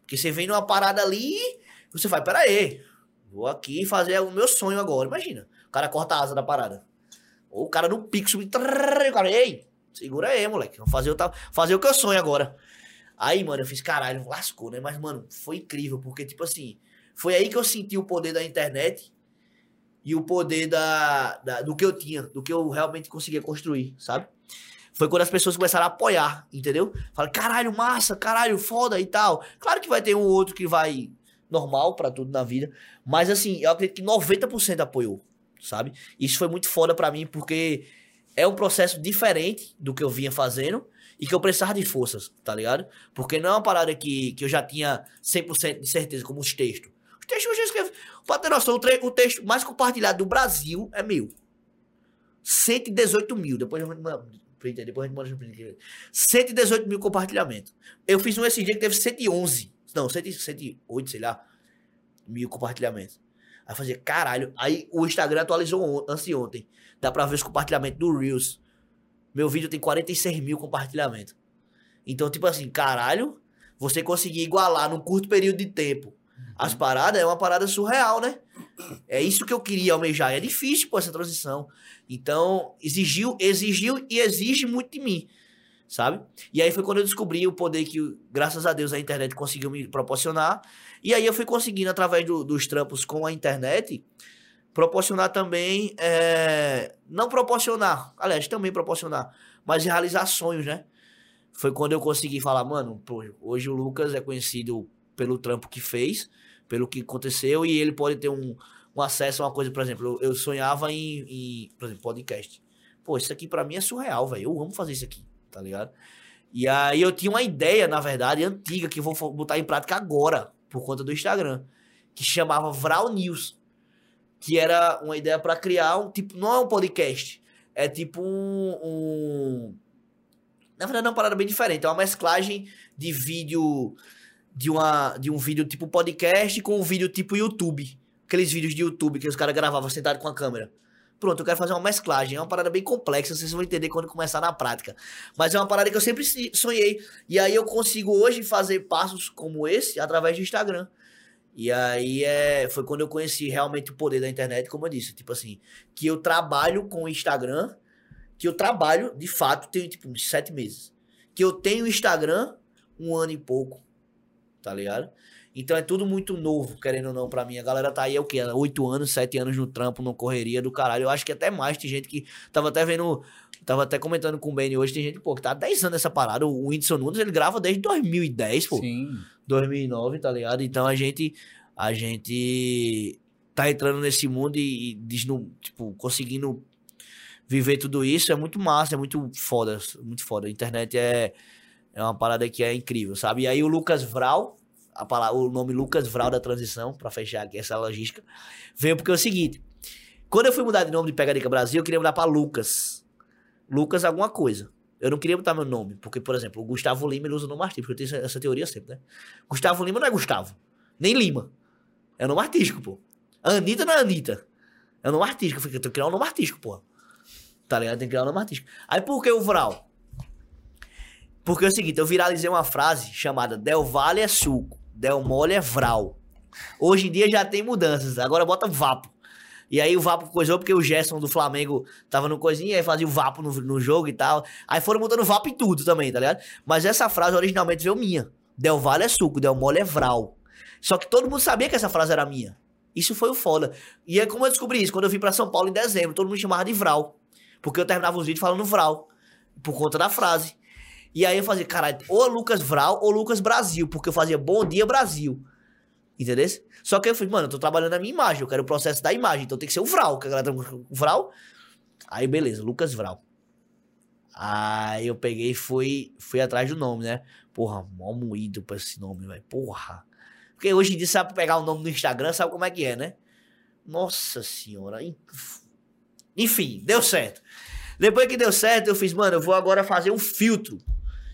Porque você vem numa parada ali. Você vai, pera aí. Vou aqui fazer o meu sonho agora. Imagina. O cara corta a asa da parada. Ou o cara no subir. O cara, ei, Segura aí, moleque. Vou fazer o, fazer o que eu sonho agora. Aí, mano, eu fiz, caralho, lascou, né? Mas, mano, foi incrível, porque, tipo assim, foi aí que eu senti o poder da internet e o poder da, da, do que eu tinha, do que eu realmente conseguia construir, sabe? Foi quando as pessoas começaram a apoiar, entendeu? Fala, caralho, massa, caralho, foda e tal. Claro que vai ter um ou outro que vai normal para tudo na vida, mas assim, eu acredito que 90% apoiou, sabe? Isso foi muito foda para mim, porque é um processo diferente do que eu vinha fazendo e que eu precisava de forças, tá ligado? Porque não é uma parada que, que eu já tinha 100% de certeza, como os textos. Os textos eu já. Pra ter noção, o, o texto mais compartilhado do Brasil é meu. 118 mil. Depois eu. Depois a gente manda 118 mil compartilhamentos. Eu fiz um esse dia que teve 111. Não, 108, sei lá. Mil compartilhamentos. Aí fazia, caralho. Aí o Instagram atualizou ontem. Dá pra ver os compartilhamentos do Reels. Meu vídeo tem 46 mil compartilhamentos. Então, tipo assim, caralho, você conseguir igualar num curto período de tempo as paradas é uma parada surreal, né? É isso que eu queria almejar. É difícil, pô, essa transição. Então, exigiu, exigiu e exige muito de mim, sabe? E aí foi quando eu descobri o poder que, graças a Deus, a internet conseguiu me proporcionar. E aí eu fui conseguindo, através do- dos trampos com a internet, proporcionar também. é, não proporcionar, aliás, também proporcionar, mas realizar sonhos, né? Foi quando eu consegui falar, mano, pô, hoje o Lucas é conhecido pelo trampo que fez, pelo que aconteceu, e ele pode ter um, um acesso a uma coisa, por exemplo, eu, eu sonhava em, em, por exemplo, podcast. Pô, isso aqui pra mim é surreal, velho. Eu amo fazer isso aqui, tá ligado? E aí eu tinha uma ideia, na verdade, antiga, que vou botar em prática agora, por conta do Instagram, que chamava Vral News. Que era uma ideia pra criar um tipo. Não é um podcast. É tipo um. um- na verdade, é uma parada bem diferente. É uma mesclagem de vídeo. De, uma, de um vídeo tipo podcast com um vídeo tipo YouTube. Aqueles vídeos de YouTube que os caras gravavam sentado com a câmera. Pronto, eu quero fazer uma mesclagem. É uma parada bem complexa, vocês vão entender quando começar na prática. Mas é uma parada que eu sempre se- sonhei. E aí eu consigo hoje fazer passos como esse através do Instagram. E aí é, foi quando eu conheci realmente o poder da internet, como eu disse. Tipo assim, que eu trabalho com o Instagram, que eu trabalho, de fato, tenho tipo uns sete meses. Que eu tenho Instagram um ano e pouco. Tá ligado? Então é tudo muito novo, querendo ou não, pra mim. A galera tá aí, é o quê? Oito anos, sete anos no trampo, no correria do caralho. Eu acho que até mais. Tem gente que. Tava até vendo. Tava até comentando com o Benny hoje. Tem gente, pô, que tá há 10 anos nessa parada. O Whindersson Nunes, ele grava desde 2010, pô. Sim. 2009, tá ligado? Então a gente. A gente tá entrando nesse mundo e, e desnu- tipo, conseguindo viver tudo isso. É muito massa, é muito foda. Muito foda. A internet é, é uma parada que é incrível, sabe? E aí o Lucas Vral, a palavra, o nome Lucas Vral da transição, pra fechar aqui essa logística, veio porque é o seguinte. Quando eu fui mudar de nome de Pegadica Brasil, eu queria mudar pra Lucas. Lucas alguma coisa. Eu não queria botar meu nome, porque, por exemplo, o Gustavo Lima ele usa o nome artístico, eu tenho essa, teoria sempre, né? Gustavo Lima não é Gustavo, nem Lima. É o nome artístico, pô. Anitta não é Anitta. É o nome artístico. Eu falei, eu tenho que criar um nome artístico, pô. Tá ligado? Tem que criar um nome artístico. Aí por que o Vral? Porque é o seguinte, eu viralizei uma frase chamada Del Valle é suco, Del Mole é Vral. Hoje em dia já tem mudanças, agora bota Vapo. E aí o Vapo coisou porque o Gerson do Flamengo tava no coisinha, aí fazia o Vapo no, no jogo e tal. Aí foram mudando Vapo em tudo também, tá ligado? Mas essa frase originalmente veio minha. Del Valle é suco, Del Mole é Vral. Só que todo mundo sabia que essa frase era minha. Isso foi o foda. E é como eu descobri isso, quando eu vim pra São Paulo em dezembro, todo mundo chamava de Vral. Porque eu terminava os vídeos falando Vral. Por conta da frase. E aí eu fazia, caralho, ou Lucas Vral ou Lucas Brasil, porque eu fazia Bom Dia Brasil. Entendeu? Só que eu falei, mano, eu tô trabalhando na minha imagem, eu quero o processo da imagem, então tem que ser o Vral, que a galera tá Vral. Aí beleza, Lucas Vral. Aí eu peguei e fui, fui atrás do nome, né? Porra, mó moído pra esse nome, velho. Porra. Porque hoje em dia sabe pegar o nome no Instagram, sabe como é que é, né? Nossa senhora. Enfim, deu certo. Depois que deu certo, eu fiz, mano, eu vou agora fazer um filtro.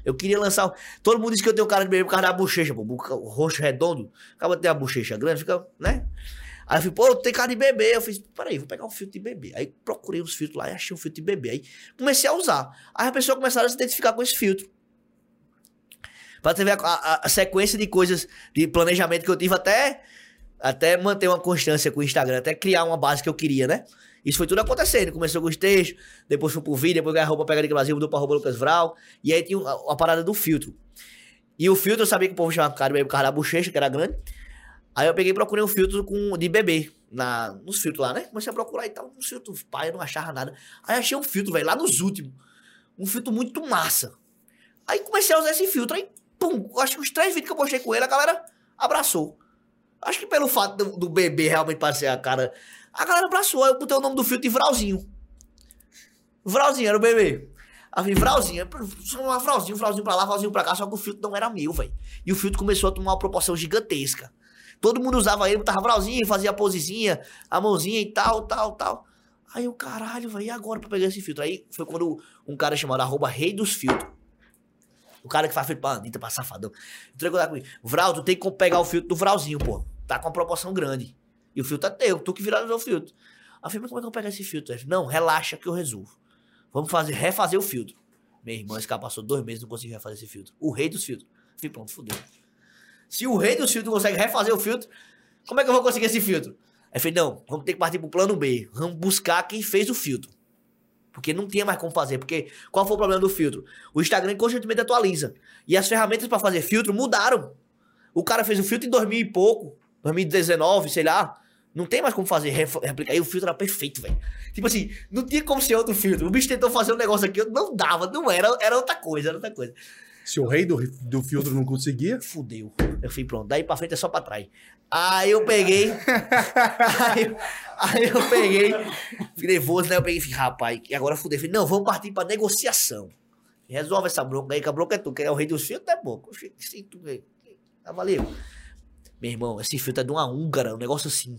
Eu queria lançar. Todo mundo diz que eu tenho cara de bebê por causa da bochecha, pô. O rosto redondo. Acaba de ter a bochecha grande, fica, né? Aí eu falei, pô, tem cara de bebê. Eu fiz, peraí, vou pegar um filtro de bebê. Aí procurei os filtros lá e achei um filtro de bebê. Aí comecei a usar. Aí as pessoas começaram a se identificar com esse filtro. Pra você ver a, a- a sequência de coisas, de planejamento que eu tive até, até manter uma constância com o Instagram, até criar uma base que eu queria, né? Isso foi tudo acontecendo. Começou com os textos, depois foi pro vídeo, depois ganhei a roupa Pega de Brasil, mudou pra roupa Lucas Vral. E aí tinha a, a parada do filtro. E o filtro, eu sabia que o povo chamava cara por causa da bochecha, que era grande. Aí eu peguei e procurei um filtro com, de bebê, na, nos filtros lá, né? Comecei a procurar e tal, uns filtros, pai, eu não achava nada. Aí achei um filtro, velho, lá nos últimos. Um filtro muito massa. Aí comecei a usar esse filtro, aí, pum, acho que os três vídeos que eu postei com ele, a galera abraçou. Acho que pelo fato do, do bebê realmente parecer a cara. A galera abraçou, eu botei o nome do filtro de Vralzinho. Vralzinho, era o bebê. Aí eu Vralzinho, só um Vralzinho, Vralzinho pra lá, Vralzinho pra cá, só que o filtro não era meu, velho. E o filtro começou a tomar uma proporção gigantesca. Todo mundo usava ele, botava Vralzinho, fazia a posezinha, a mãozinha e tal, tal, tal. Aí eu, caralho, velho, e agora pra pegar esse filtro? Aí foi quando um cara chamado arroba Rei dos Filtros. O cara que faz filtro pra Anitta, pra safadão. Entregou lá comigo. Vral, tu tem que pegar o filtro do Vralzinho, pô. Tá com uma proporção grande. E o filtro é teu, tu que viralizou o filtro. Falei, mas como é que eu pego esse filtro? Falou, não, relaxa que eu resolvo. Vamos fazer, refazer o filtro. Meu irmão, esse cara passou dois meses e não conseguia refazer esse filtro. O rei dos filtros. Falei, pronto, fudeu. Se o rei dos filtros consegue refazer o filtro, como é que eu vou conseguir esse filtro? Aí falei, não, vamos ter que partir pro plano B. Vamos buscar quem fez o filtro. Porque não tinha mais como fazer. Porque qual foi o problema do filtro? O Instagram constantemente atualiza. E as ferramentas para fazer filtro mudaram. O cara fez o filtro em 2000 e pouco, 2019, sei lá. Não tem mais como fazer replicar. E o filtro era perfeito, velho. Tipo assim, não tinha como ser outro filtro. O bicho tentou fazer um negócio aqui, não dava, não era, era outra coisa, era outra coisa. Se o rei do, do filtro não conseguia. Fudeu. Eu fui pronto. Daí pra frente é só pra trás. Aí eu peguei. aí, eu, aí eu peguei. Fiquei nervoso, né? Eu peguei e falei, rapaz, e agora fudeu. Falei, não, vamos partir pra negociação. Resolve essa bronca aí, que a bronca é tu, que é o rei dos filtros, é bom. Sim, tu Tá valeu. Meu irmão, esse filtro é de uma húngara, um negócio assim.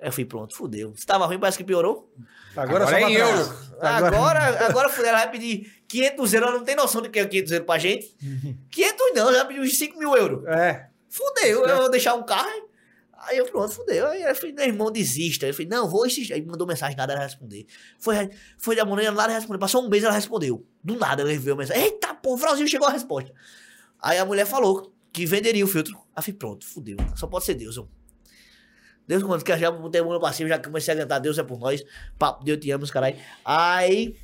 Aí eu fui pronto, fudeu. Se tava ruim, parece que piorou. Agora, agora é euro. Agora, agora, agora fudeu. Ela vai pedir 500 euros. Ela não tem noção do que é 500 euros pra gente. 500 não, ela pediu 5 mil euros. É. Fudeu, eu vou deixar um carro. Aí eu, pronto, fudeu. Aí eu falei, meu irmão, desista. Eu falei, não, vou insistir. Aí mandou mensagem, nada ela responder. Foi, foi da manhã, nada respondeu. Passou um mês, ela respondeu. Do nada, ela enviou a mensagem. Eita, pô, o Frauzinho chegou a resposta. Aí a mulher falou que venderia o filtro. Aí eu falei, pronto, fudeu. Só pode ser Deus, ó. Deus, quando quer já botei a mão pra cima, já comecei a cantar, Deus é por nós. Papo, Deus te amo, caralho. Aí,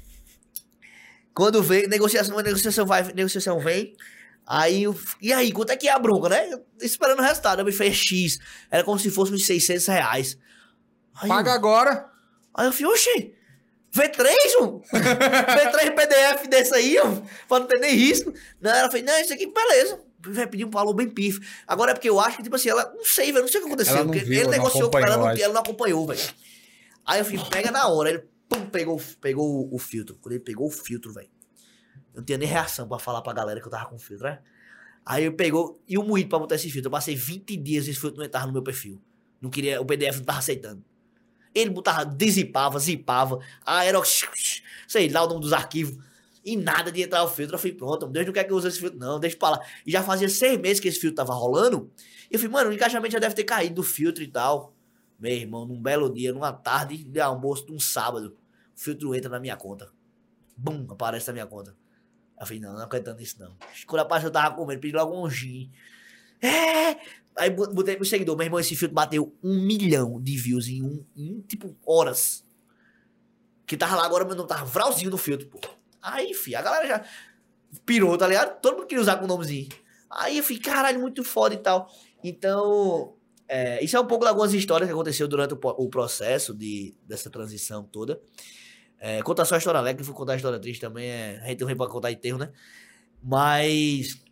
quando vem, negociação, negociação vai, negociação vem. Aí, eu, e aí, quanto é que é a bronca, né? Esperando o resultado. Eu me fez X. Era como se fosse uns 600 reais. Aí, Paga eu, agora. Aí eu falei, oxi, V3, um. V3 PDF desse aí, um, pra não ter nem risco. Não, ela fez, não, isso aqui, beleza vai pedir um valor bem pif. Agora é porque eu acho que, tipo assim, ela. Não sei, velho. Não sei o que aconteceu. Porque viu, ele negociou com ela, não, ela não acompanhou, velho. Aí eu falei, pega na hora. Ele pum, pegou, pegou o filtro. Quando ele pegou o filtro, velho. Eu não tinha nem reação pra falar pra galera que eu tava com filtro, né? Aí eu pegou. E o moído pra botar esse filtro. Eu passei 20 dias esse filtro não entrava no meu perfil. Não queria. O PDF não tava aceitando. Ele botava, desipava, zipava. Ah, era. Sei lá o nome dos arquivos. E nada de entrar o filtro. Eu falei, pronto, Deus não quer que eu use esse filtro, não, deixa pra lá. E já fazia seis meses que esse filtro tava rolando. E eu falei, mano, o encaixamento já deve ter caído do filtro e tal. Meu irmão, num belo dia, numa tarde de almoço, num sábado, o filtro entra na minha conta. Bum, aparece na minha conta. Eu falei, não, não acreditando nisso, não. Quando a parte eu tava comendo, pedi logo um gin. É! Aí botei pro seguidor, meu irmão, esse filtro bateu um milhão de views em um, em, tipo, horas. Que tava lá agora, mas não tava vralzinho no filtro, pô. Aí, fi, a galera já pirou, tá ligado? Todo mundo queria usar com o nomezinho. Aí eu fiquei, caralho, muito foda e tal. Então, é, isso é um pouco de algumas histórias que aconteceu durante o, o processo de, dessa transição toda. É, contar só a história alegre, vou contar a história triste também. É, a gente não vem pra contar enterro, né? Mas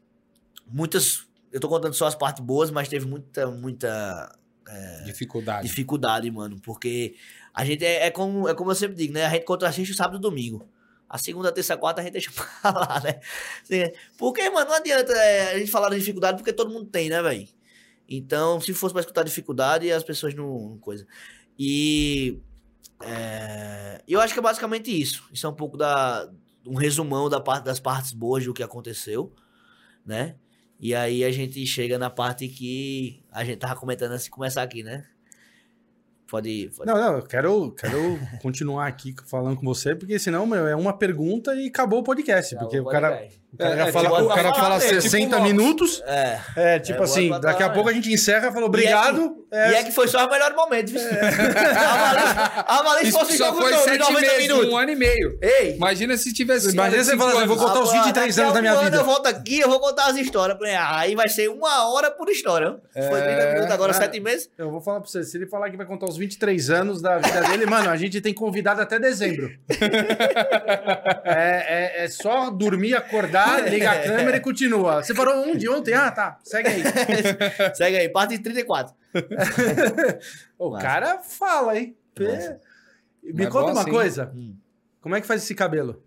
muitas. Eu tô contando só as partes boas, mas teve muita, muita. É, dificuldade. Dificuldade, mano. Porque a gente é, é, como, é como eu sempre digo, né? A gente contra assiste o sábado e domingo. A segunda, terça, quarta a gente deixa pra lá, né? Porque, mano, não adianta é, a gente falar da dificuldade porque todo mundo tem, né, velho? Então, se fosse pra escutar dificuldade, as pessoas não. não coisa. E. É, eu acho que é basicamente isso. Isso é um pouco da. Um resumão da parte, das partes boas do que aconteceu, né? E aí a gente chega na parte que a gente tava comentando antes de começar aqui, né? Pode, pode. Não, não, eu quero, quero continuar aqui falando com você, porque senão, meu, é uma pergunta e acabou o podcast. Acabou porque o, cara, o cara, é, fala, tipo, o cara fala 60 tipo minutos. É. É, tipo é, assim, daqui a pouco a gente encerra, falou obrigado. E é, que, e é que foi só o melhor momento. É. a Malês fosse só foi 7 meses, minutos. um ano e meio. Ei. Imagina se tivesse. Imagina você falando, eu vou contar os 23 anos da minha vida. Eu volto aqui, eu vou contar as histórias. Aí vai ser uma hora por história. Foi 30 minutos, agora 7 meses. Eu vou falar pra você, se ele falar que vai contar os 23 anos da vida dele, mano, a gente tem convidado até dezembro. é, é, é, só dormir, acordar, ligar a câmera e continua. Você parou um de ontem? Ah, tá. Segue aí. Segue aí, parte 34. o Nossa. cara fala, hein? Nossa. Me conta uma assim. coisa. Hum. Como é que faz esse cabelo?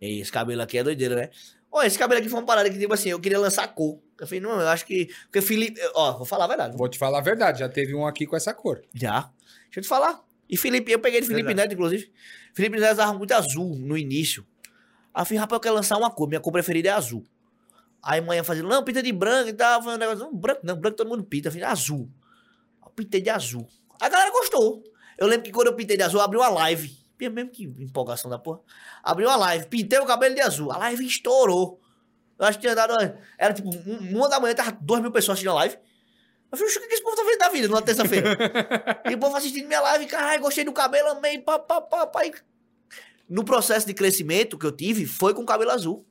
Esse cabelo aqui é doideira, né? Ó, esse cabelo aqui foi uma parada que, tipo assim, eu queria lançar cor. Eu falei, não, eu acho que. Porque Felipe. Ó, vou falar a verdade. Vou te falar a verdade, já teve um aqui com essa cor. Já. Deixa eu te falar. E Felipe, eu peguei de Felipe verdade. Neto, inclusive. Felipe Neto usava muito azul no início. Aí falei, rapaz, eu quero lançar uma cor. Minha cor preferida é azul. Aí manhã fazia, não, pinta de branco e tal. Foi um negócio, não, branco não, branco todo mundo pinta. Eu falei, azul. Eu pintei de azul. A galera gostou. Eu lembro que quando eu pintei de azul, eu abri uma live Mesmo que empolgação da porra. Abriu a live, pintei o cabelo de azul. A live estourou. Eu acho que tinha dado. Era tipo, um- uma da manhã, tava duas mil pessoas assistindo a live. Eu falei, "Oxe, o que que esse povo tá vendo da vida numa terça-feira? e o povo assistindo minha live, caralho, gostei do cabelo, amei, pá, pá, pá, pá. E No processo de crescimento que eu tive, foi com cabelo azul.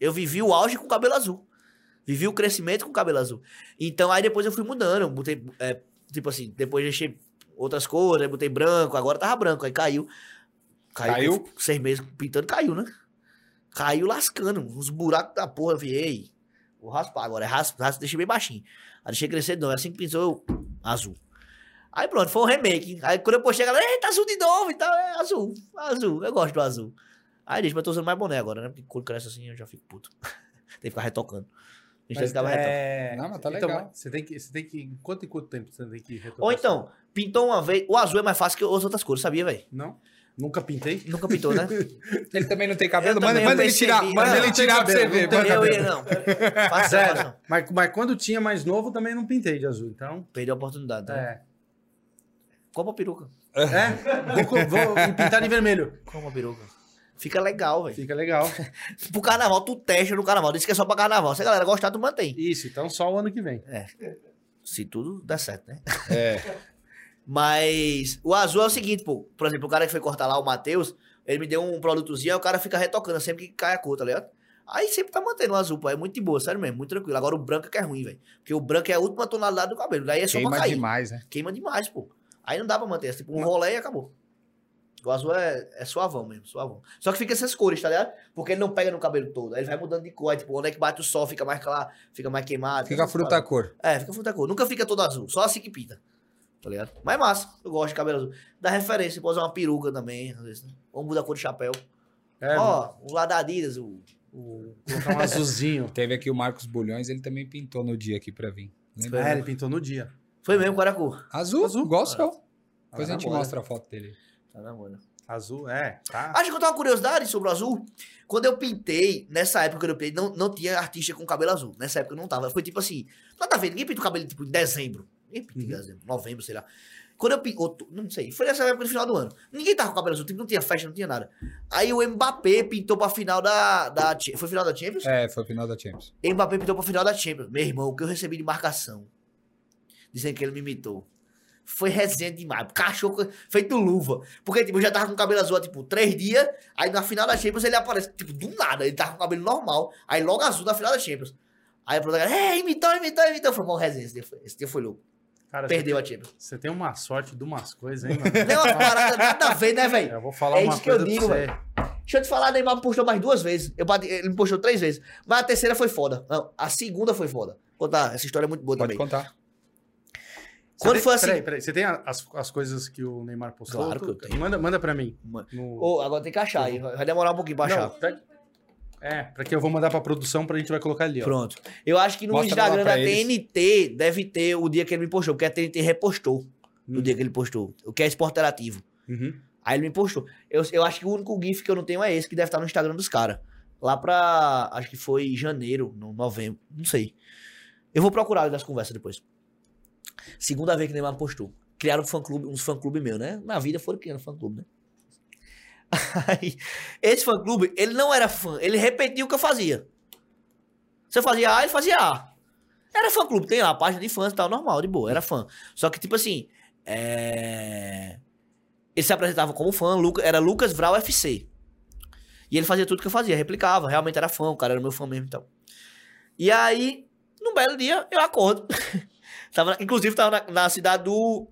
Eu vivi o auge com cabelo azul. Vivi o crescimento com cabelo azul. Então, aí depois eu fui mudando. Botei, é, tipo assim, depois deixei outras cores, aí botei branco, agora tava branco, aí caiu. Caiu? com Seis meses pintando, caiu, né? Caiu lascando, uns buracos da porra. Eu vi, ei, vou raspar agora. É raspa, raspa, deixei bem baixinho. Aí deixei crescer, não. É assim que pintou, eu, azul. Aí pronto, foi um remake. Aí quando eu postei, a galera, eita, azul de novo e tal. É azul, azul. Eu gosto do azul. Aí deixa, mas eu tô usando mais boné agora, né? Porque quando cresce assim, eu já fico puto. Tem que ficar retocando. A gente retocando. é... Não, mas tá então, legal. você tem que, você tem que, quanto em quanto tempo você tem que retocar? Ou então, pintou uma vez. O azul é mais fácil que as outras cores, sabia, velho? Não? Nunca pintei? Nunca pintou, né? Ele também não tem cabelo? Manda, manda ele tirar, manda não ele tirar pra você ver. não eu ia, não. Faça. Sério. Mas, mas quando tinha mais novo, também não pintei de azul. Então, Perdeu a oportunidade. Tá? é. Compra a peruca. É? Vou, co- vou pintar de vermelho. Compra a peruca. Fica legal, velho. Fica legal. Pro carnaval, tu testa no carnaval. Diz que é só pra carnaval. Se a galera gostar, tu mantém. Isso, então só o ano que vem. Se tudo der certo, né? É. Mas o azul é o seguinte, pô. Por exemplo, o cara que foi cortar lá, o Matheus, ele me deu um produtozinho, aí o cara fica retocando sempre que cai a cor, tá ligado? Aí sempre tá mantendo o azul, pô. É muito de boa, sério mesmo, muito tranquilo. Agora o branco é que é ruim, velho. Porque o branco é a última tonalidade do cabelo. Daí é só pra Queima cair. demais, né? Queima demais, pô. Aí não dá pra manter. É tipo um rolê e acabou. O azul é, é suavão mesmo, suavão. Só que fica essas cores, tá ligado? Porque ele não pega no cabelo todo. Aí ele vai mudando de cor. Aí, tipo, onde é que bate o sol, fica mais claro, fica mais queimado. Fica fruta a cor. É, fica fruta cor. Nunca fica todo azul. Só assim que pinta. Tá ligado? Mas é massa. Eu gosto de cabelo azul. Dá referência. Pode usar uma peruca também, às vezes, né? Ou muda a cor de chapéu. É, Ó, o lá da Adidas, o... o, colocar um azulzinho. Teve aqui o Marcos Bulhões, ele também pintou no dia aqui pra vir. Lembra? É, ele pintou no dia. Foi mesmo, qual era a cor? Azul, Azul. igual o seu. Depois Ah, a gente na moda. mostra a foto dele. Tá na moda. Azul, é. Tá. Acho que eu tenho uma curiosidade sobre o azul. Quando eu pintei, nessa época que eu pintei, não, não tinha artista com cabelo azul. Nessa época não tava. Foi tipo assim, nada a ver, ninguém pinta o cabelo tipo em dezembro. Ninguém pinta em Uhum. dezembro, novembro, sei lá. Quando eu pintei, não sei, foi nessa época do final do ano. Ninguém tava com cabelo azul, tipo, não tinha festa, não tinha nada. Aí o Mbappé pintou pra final da, da. Foi final da Champions? É, foi final da Champions. Mbappé pintou pra final da Champions. Meu irmão, o que eu recebi de marcação. Dizendo que ele me imitou. Foi resenha demais. Cachorro feito luva. Porque, tipo, eu já tava com o cabelo azul há, tipo, três dias. Aí na final da Champions ele aparece, tipo, do nada. Ele tava com o cabelo normal. Aí logo azul na final da Champions. Aí a protagonista, é, imitou, imitou, imitou. Foi mal resenha. Esse dia foi, esse dia foi louco. Cara, Perdeu a Champions. Você tem uma sorte de umas coisas, hein, mano? Não é uma parada nada a ver, né, velho? Eu vou falar É uma isso que eu coisa digo, você. Deixa eu te falar, Neymar me postou mais duas vezes. Eu bati- ele me postou três vezes. Mas a terceira foi foda. Não, a segunda foi foda. Vou contar, essa história é muito boa Pode também. contar. Quando tem- foi assim- Peraí, peraí. Você tem as, as coisas que o Neymar postou? Claro que eu tenho. Manda, manda pra mim. No... Ô, agora tem que achar aí. Vai demorar um pouquinho pra achar. Não, pega- É, pra que eu vou mandar pra produção pra gente vai colocar ali, ó. Pronto. Eu acho que no Mostra Instagram da eles. TNT deve ter o dia que ele me postou, porque a TNT repostou no Hum. dia que ele postou. O que é esporte interativo. Uhum. Aí ele me postou. Eu, eu acho que o único GIF que eu não tenho é esse, que deve estar no Instagram dos caras. Lá pra. Acho que foi janeiro, no novembro. Não sei. Eu vou procurar das conversas depois. Segunda vez que Neymar postou. Criaram um fã-clube, uns fã-clube meu, né? Na vida foram criando fã-clube, né? Aí, esse fã-clube, ele não era fã, ele repetia o que eu fazia. Você fazia A, ele fazia A. Era fã-clube, tem lá a página de fãs e tal, normal, de boa, era fã. Só que, tipo assim, é... ele se apresentava como fã, era Lucas Vral FC. E ele fazia tudo que eu fazia, replicava, realmente era fã, o cara era meu fã mesmo e tal. E aí, num belo dia, eu acordo. tava, na- inclusive, tava na, na cidade do,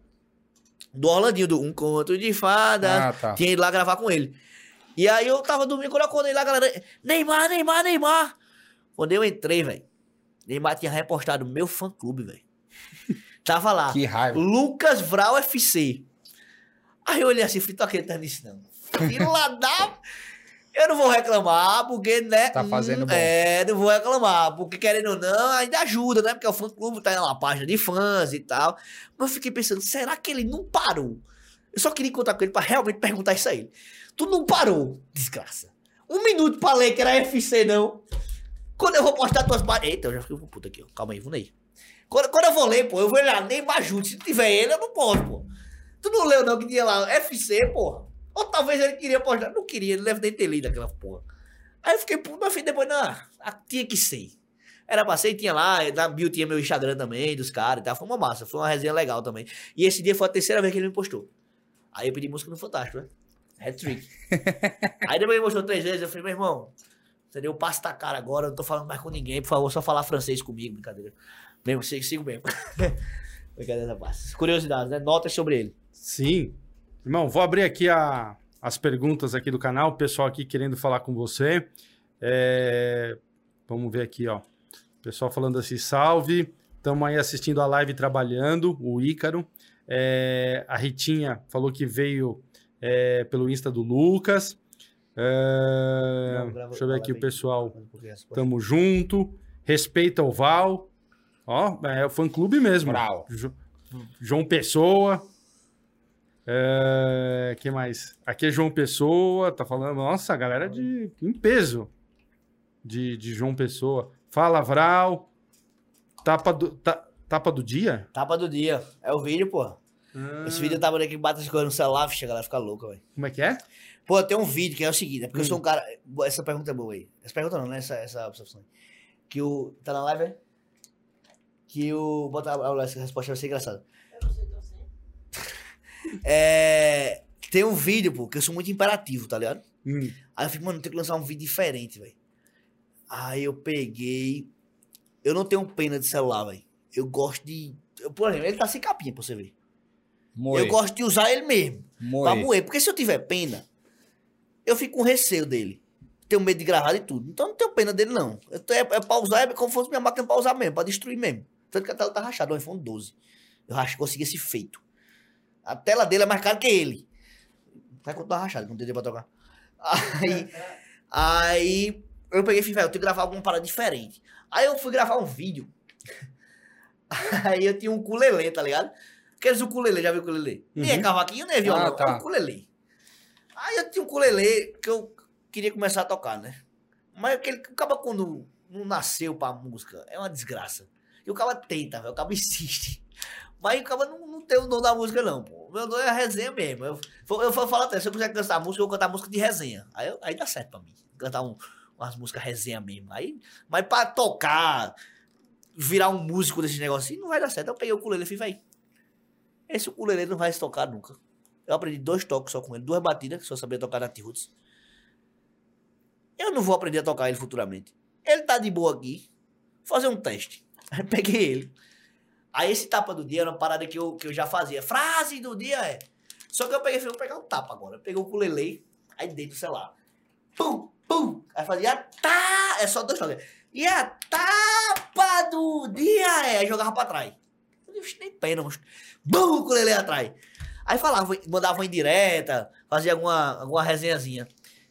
do Orlandinho, do Um Conto de Fadas. Ah, tá. Tinha ido lá gravar com ele. E aí eu tava dormindo, quando eu acordei lá, galera, Neymar, Neymar, Neymar. Quando eu entrei, velho, Neymar tinha repostado meu fã-clube, velho. Tava lá, Que raiva. Lucas Vral FC. Aí eu olhei assim, falei, tô acreditando nisso não. Fila da... Eu não vou reclamar, porque, né? Tá fazendo hum, bom. É, não vou reclamar, porque querendo ou não, ainda ajuda, né? Porque o fã-clube tá na página de fãs e tal. Mas eu fiquei pensando, será que ele não parou? Eu só queria contar com ele pra realmente perguntar isso a ele. Tu não parou, desgraça. Um minuto pra ler que era FC, não. Quando eu vou postar tuas páginas... Eita, eu já fiquei com puta aqui, ó. Calma aí, vou ler. Quando, quando eu vou ler, pô, eu vou olhar nem junto. Se tiver ele, eu não posso, pô. Tu não leu não que tinha lá FC, pô. Ou talvez ele queria postar. Não queria, ele deve nem ter lido aquela porra. Aí eu fiquei, puto, mas filho, depois, não, ah, tinha que ser. Era e tinha lá, na bio tinha meu Instagram também, dos caras e tal. Foi uma massa, foi uma resenha legal também. E esse dia foi a terceira vez que ele me postou. Aí eu pedi música no Fantástico, né? Hat-trick. Aí depois ele mostrou três vezes, eu falei, meu irmão, entendeu? Passa a cara agora, eu não tô falando mais com ninguém, por favor, só falar francês comigo, brincadeira. Mesmo, sigo, sigo mesmo. brincadeira passa. Curiosidades, né? Notas sobre ele. Sim. Irmão, vou abrir aqui a, as perguntas aqui do canal, o pessoal aqui querendo falar com você. É, vamos ver aqui, ó. Pessoal falando assim, salve. Estamos aí assistindo a live trabalhando, o Ícaro. É, a Ritinha falou que veio é, pelo Insta do Lucas. É, grava- deixa eu ver aqui o pessoal. Tamo junto. Respeita o Val. Ó, é o fã clube mesmo. Jo- João Pessoa. É, que mais? Aqui é João Pessoa, tá falando. Nossa, a galera de em peso de, de João Pessoa. Fala, Vral. Tapa do, ta- tapa do dia? Tapa do dia. É o vídeo, pô. Esse vídeo eu tava ali que bate as coisas no celular, a galera fica louca, velho. Como é que é? Pô, tem um vídeo que é o seguinte, é porque eu sou um cara. Essa pergunta é boa aí. Essa pergunta não, né? Essa, essa observação. aí. Que o. Tá na live, é? Que o. Bota a, a, essa resposta vai ser engraçada. É. Tem um vídeo, pô, que eu sou muito imperativo, tá ligado? Hum. Aí eu fico, mano, tem que lançar um vídeo diferente, velho. Aí eu peguei. Eu não tenho pena de celular, velho. Eu gosto de. eu, Por exemplo, ele tá sem capinha pra você ver. Eu gosto de usar ele mesmo. Moe. Pra moer. Porque se eu tiver pena, eu fico com receio dele. Tenho medo de gravar e tudo. Então eu não tenho pena dele, não. Eu é, é pra usar, é como se fosse minha máquina pra usar mesmo, pra destruir mesmo. Tanto que a tela tá rachada, o iPhone 12. Eu acho que consegui esse feito. A tela dele é mais cara que ele. Vai continuar rachado, não tem tempo pra tocar. Aí, aí eu peguei e falei, velho, eu tenho que gravar alguma parada diferente. Aí eu fui gravar um vídeo. Aí eu tinha um ukulele, tá ligado? Aqueles ukulele, já viu ukulele? Nem é Uhum. cavaquinho, nem é violão, Ah, é tá. um ukulele. Aí eu tinha um ukulele que eu queria começar a tocar, né? Mas aquele, o cara quando não nasceu pra música, é uma desgraça. E o cara tenta, velho, o cara insiste. Mas o cara não, tem o dom da música, não, pô. Meu dom é a resenha mesmo. Eu, eu, eu falo até, se eu quiser cantar música, eu vou cantar música de resenha. Aí, eu- aí dá certo pra mim. Cantar um, umas músicas resenha mesmo. Aí, mas pra tocar, virar um músico desse negócio não vai dar certo. Eu peguei o ukulele e falei, véi, esse ukulele não vai se tocar nunca. Eu aprendi dois toques só com ele, duas batidas, que só sabia tocar na T-Roots. Eu não vou aprender a tocar ele futuramente. Ele tá de boa aqui. Vou fazer um teste. Aí peguei ele. Aí esse tapa do dia era uma parada que eu, que eu já fazia. Frase do dia é. Só que eu peguei falei, vou pegar um tapa agora. Eu peguei o ukulele, aí dentro, sei lá. Pum, pum. Aí fazia tá. É só dois toques. E a tapa do dia é. Aí jogava pra trás. Eu "Oxe, nem pena, mas. Bum, o ukulele atrás. Aí falava, mandava uma indireta, fazia alguma, alguma resenhazinha.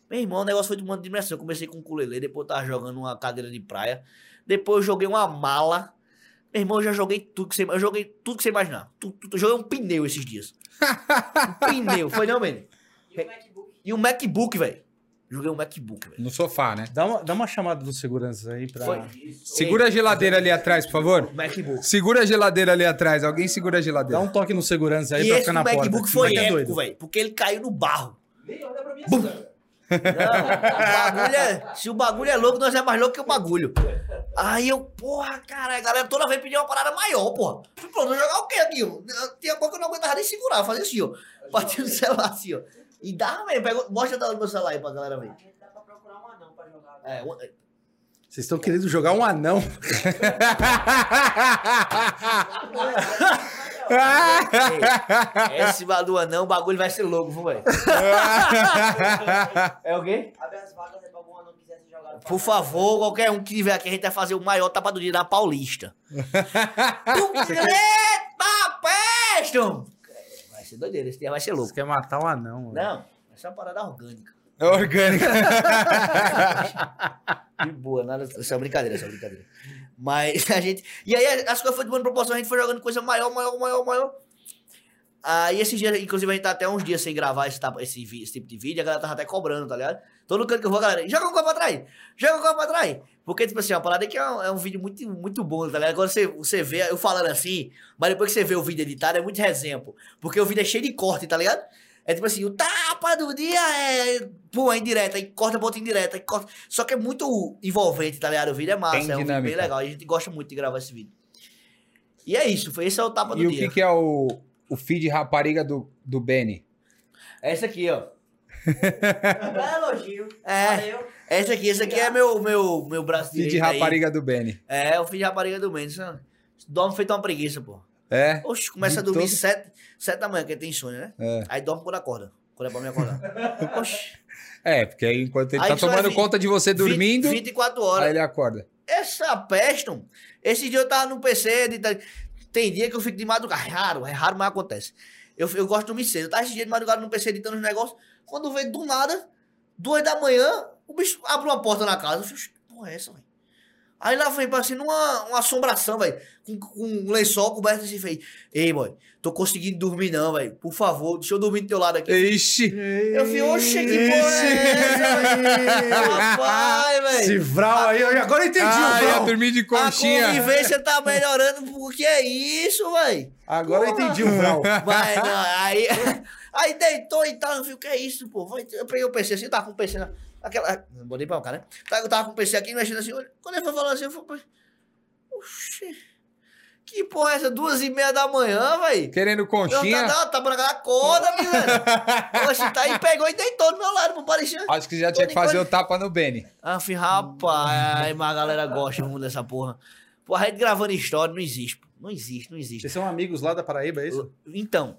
Meu irmão, o negócio foi tomando dimensão. Eu comecei com o ukulele, depois eu tava jogando uma cadeira de praia. Depois eu joguei uma mala. Meu irmão, eu já joguei tudo que você, eu joguei tudo que você imaginar. Tudo, tudo. eu joguei um pneu esses dias. um pneu, foi não, velho? E um MacBook, velho. Joguei um MacBook, velho. No sofá, né? Dá uma, dá uma chamada do segurança aí pra. Foi. Segura a geladeira ali atrás, por favor. MacBook. Segura a geladeira ali atrás. Alguém segura a Dá geladeira. um toque no segurança aí E pra ficar na porta. MacBook Esse foi é épico, doido. velho. Porque ele caiu no barro. Bum. Não, o bagulho é, se o bagulho é louco, nós é mais louco que o bagulho. Aí eu, porra, cara, a galera toda vez pedia uma parada maior, porra. Vou jogar o quê aqui? Tinha coisa que eu não aguentava nem segurar, fazia assim, ó. Batia no celular assim, ó. E dava mesmo, pega, mostra o meu celular aí pra galera ver. Dá pra procurar um anão pra jogar. É, um- Vocês estão querendo jogar um anão. ei, esse do anão, o bagulho vai ser louco, viu, velho? É o quê? Abre as vagas aí pra algum anão que quisesse jogar. Por favor, qualquer um que tiver aqui, a gente vai fazer o maior tapa do dia na Paulista. Eita, peste! Vai ser doideira, esse dia vai ser Você louco. quer matar um anão. mano. Não, vai ser uma parada orgânica. É orgânica. De boa, nada. Isso é uma brincadeira, isso é uma brincadeira. Mas a gente. E aí as coisas foram tomando proporção, a gente foi jogando coisa maior, maior, maior, maior. Aí esses dias, inclusive, a gente tá até uns dias sem gravar esse, esse, esse tipo de vídeo, a galera tava até cobrando, tá ligado? Todo canto que eu vou, galera, joga o copo pra trás! Joga o copo pra trás! Porque, tipo assim, a parada é que é um, é um vídeo muito, muito bom, tá ligado? Agora você, você vê, eu falando assim, mas depois que você vê o vídeo editado, é muito exemplo. Porque o vídeo é cheio de corte, tá ligado? É tipo assim, o tapa do dia é. Pô, é indireta, aí corta, bota indireta, aí corta. Só que é muito envolvente, tá ligado? O vídeo é massa, Tem é um vídeo bem dinâmica. legal. A gente gosta muito de gravar esse vídeo. E é isso, foi esse é o tapa do E o dia. que, que é o, o feed rapariga do, do Benny? É esse aqui, ó. Belo elogio. É. Valeu. Esse aqui, esse aqui é meu, meu, meu braço direito. aí. rapariga do Benny. É, o filho de rapariga do Mendes. sabe? Dorme feito uma preguiça, pô. É? Oxe, começa a De dormir todo- sete, sete da manhã, que ele tem insônia, né? É. Aí dorme quando acorda. Quando é pra me acordar. Oxe. É, porque aí enquanto ele Aí tá é tomando conta de você dormindo, 20, 24 horas. aí ele acorda. Essa peste, mano. esse dia eu tava no PC, de- de- tem dia que eu fico de madrugada, é raro, é raro, mas acontece. Eu, eu gosto de dormir cedo, tava esse dia de madrugada no PC editando os negócios, quando veio do nada, duas da manhã, o bicho abre uma porta na casa, eu "Que porra é essa, velho? Aí lá vem parecendo uma, uma assombração, velho, com, com um lençol coberto assim, fez, ei, boy, tô conseguindo dormir não, velho, por favor, deixa eu dormir do teu lado aqui. Ixi! Eu falei, oxe, que porra é essa, velho? Rapaz, Esse velho. Vral aí, eu- agora eu entendi Ah, o Vral. dormir de A conchinha. convivência tá melhorando, porque é isso, velho. Agora eu entendi o Vral. Mas não, aí, aí deitou e tal, eu falei, o que é isso, pô? Vai, Eu peguei o PC assim, tava com o PC na. Aquela. Não botei pra cá, né? Tá, Eu tava com o PC aqui mexendo assim, olha, quando ele foi falando assim, eu falei, oxi, que porra é essa? Duas e meia da manhã, velho? Querendo conchinha? tava, tava naquela corda, meu velho. Oxe, tá aí, pegou e deitou do meu lado, pô, parecia. Acho que já tinha que fazer o tapa no Benny. Ah, falei, rapaz, mas a galera gosta muito dessa porra. Pô, a gente gravando história não existe, pô. Não existe, não existe. Vocês são amigos lá da Paraíba, é isso? Então,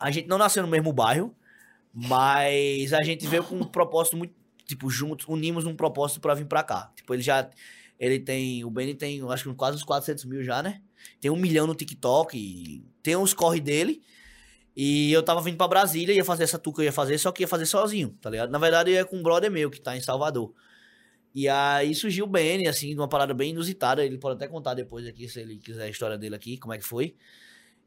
a gente não nasceu no mesmo bairro, mas a gente veio com um propósito muito, tipo, juntos, unimos um propósito pra vir pra cá. Tipo, ele já, ele tem, o Benny tem, acho que quase uns 400 mil já, né? Tem um milhão no TikTok, tem uns corre dele. E eu tava vindo pra Brasília, ia fazer essa que eu ia fazer, só que ia fazer sozinho, tá ligado? Na verdade, eu ia com um brother meu, que tá em Salvador. E aí surgiu o Benny, assim, de uma parada bem inusitada. Ele pode até contar depois aqui, se ele quiser a história dele aqui, como é que foi.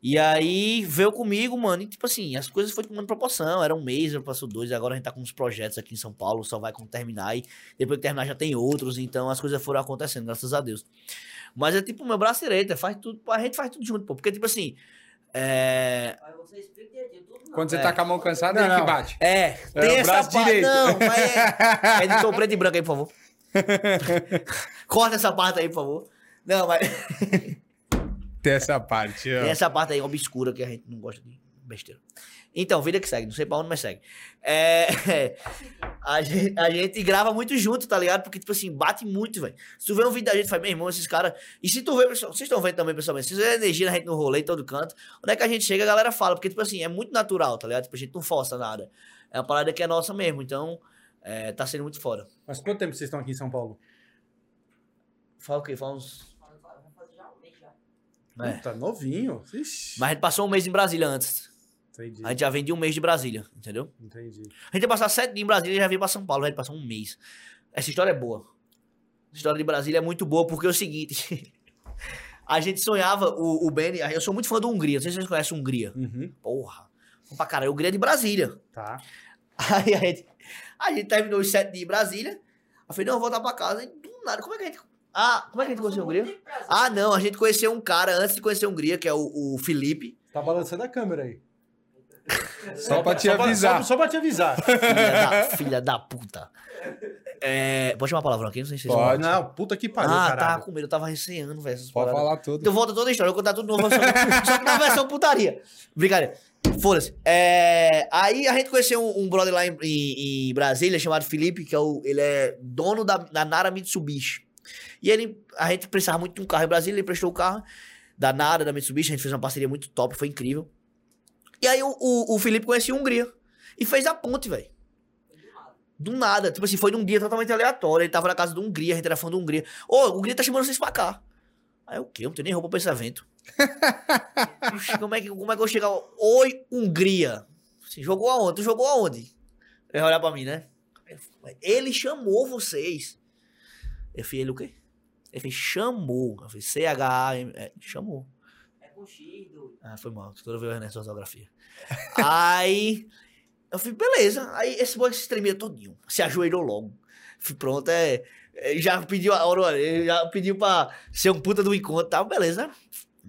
E aí veio comigo, mano, e tipo assim, as coisas foram tomando proporção. Era um mês, já passou dois, agora a gente tá com uns projetos aqui em São Paulo, só vai quando terminar. E depois que terminar já tem outros, então as coisas foram acontecendo, graças a Deus. Mas é tipo o meu braço direito, é, faz tudo, a gente faz tudo junto, pô. Porque, tipo assim, é. Aí você explica direitinho tudo. não. Quando você É. tá com a mão cansada, Não, ele que bate. É, tem o essa braço parte. direito. Não, mas é. Editor preto e branco aí, por favor. Corta essa parte aí, por favor. Não, mas. Tem essa parte. ó. Tem essa parte aí obscura que a gente não gosta de besteira. Então, vida que segue, não sei pra onde, mas segue. É, a, gente, a gente grava muito junto, tá ligado? Porque, tipo assim, bate muito, velho. Se tu vê um vídeo da gente, faz, meu irmão, esses caras. E se tu vê, pessoal, vocês estão vendo também, pessoalmente, se você vê energia na gente no rolê, em todo canto, onde é que a gente chega, a galera fala. Porque, tipo assim, é muito natural, tá ligado? Tipo, a gente não força nada. É uma parada que é nossa mesmo, então, é, tá sendo muito foda. Mas quanto tempo vocês estão aqui em São Paulo? Fala o quê? Fala uns. Vamos fazer já um mês já. É. Puta, novinho. Ixi. Mas a gente passou um mês em Brasília antes. Entendi, A gente já vem de um mês de Brasília, entendeu? entendi. A gente ia passar sete dias em Brasília e já veio pra São Paulo, a gente passou um mês. Essa história é boa. A história de Brasília é muito boa porque é o seguinte. a gente sonhava, o, o Benny, eu sou muito fã do Hungria, não sei se vocês conhecem Hungria. Uhum, Porra, vamos pra caralho, Hungria é de Brasília. tá. Aí a gente, a gente terminou os sete dias em Brasília, eu falei, não, eu vou voltar pra casa, e do nada, como é que a gente... Ah, como é que a gente conheceu a Hungria? Ah, não, a gente conheceu um cara antes de conhecer a Hungria, que é o, o Felipe. Tá balançando a câmera aí. Só pra te avisar. Só, só pra te avisar. Filha da, filha da puta. É, pode chamar palavrão aqui? Não sei se vocês Pode. Não, puta que pariu, Ah, caralho. tava com medo, eu tava receando, velho. Pode paradas. falar tudo. Então volta toda a história, eu vou contar tudo novo, só que, só que na versão putaria. Brincadeira. Foda-se. É, aí a gente conheceu um, um brother lá em, em- em Brasília chamado Felipe, que é o, ele é dono da, da Nara Mitsubishi. E ele, a gente precisava muito de um carro em Brasília, ele prestou o carro da Nara, da Mitsubishi, a gente fez uma parceria muito top, foi incrível. E aí o, o, o Felipe conhecia a Hungria e fez a ponte, velho. Do nada. Tipo assim, foi num dia totalmente aleatório. Ele tava na casa do Hungria, a gente era fã do Hungria. Ô, o Hungria tá chamando vocês pra cá. Aí o quê? Eu não tenho nem roupa pra esse evento. Como é que, como é que eu chegar? Oi, Hungria. Assim, jogou aonde? Tu jogou aonde? Ele vai olhar pra mim, né? Ele chamou vocês. Eu falei, ele o quê? Ele fez, chamou. Eu falei, C-H-A-M. É, chamou. É com X, doido. Ah, foi mal. Toda vez nessa ortografia. Aí, eu falei, beleza. Aí esse boy se tremia todinho. Se ajoelhou logo. Falei, pronto, é... é, Já pediu a hora, ele já pediu pra ser um puta do encontro e tal, beleza.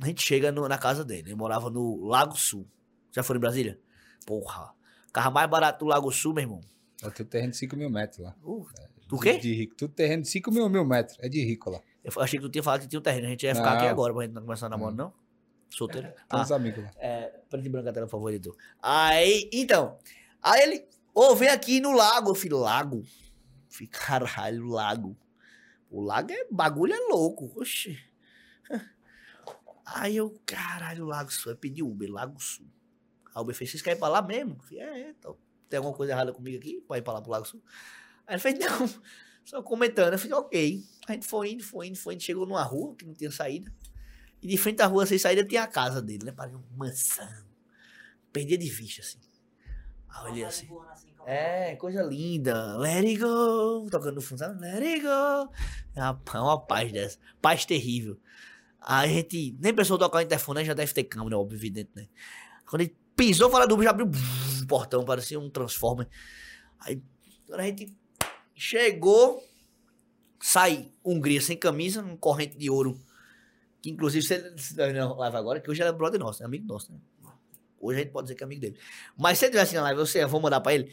A gente chega no- na casa dele. Ele morava no Lago Sul. Já foram em Brasília? Porra. Carro mais barato do Lago Sul, meu irmão. É tudo terreno de 5 mil metros lá. Uh, De- do quê? De rico. Tudo terreno de 5 mil, mil metros. É de rico lá. Eu achei que tu tinha falado que tinha um terreno. A gente ia ficar Não. aqui agora pra gente não começar a namorar, não? Solteiro? Ah, uns amigos é, preto e branco, a tela, por favor, editor. Aí, então. Aí ele, ô, vem aqui no lago. Eu falei, lago? Eu falei, caralho, lago. O lago é, bagulho é louco. Oxi. Aí eu, caralho, Lago Sul. Eu pedi Uber, Lago Sul. Aí o Uber fez, vocês querem ir pra lá mesmo? Eu falei, é, é, então. Tem alguma coisa errada comigo aqui? Pode ir pra lá pro Lago Sul? Aí ele fez, não. Só comentando. Eu falei, ok. A gente foi indo, foi indo, foi indo. Chegou numa rua que não tinha saída. E de frente à rua sem saída tinha a casa dele, né? Parecia uma mansão. Perdia de vista, assim. Aí olhei assim. É, coisa linda. Let it go. Tocando no fundo, sabe? Let it go. É uma, é uma paz dessa. Paz terrível. Aí a gente nem pensou tocar o interfone, né? Já deve ter câmera, óbvio, evidente, né? Quando ele pisou fora do já abriu o portão, parecia um Transformer. Aí, quando a gente chegou, sai Hungria sem camisa, um corrente de ouro. Que inclusive você na live agora, que hoje é brother nosso, é amigo nosso, né? Hoje a gente pode dizer que é amigo dele. Mas se ele tivesse na live, eu, sei, eu vou mandar pra ele.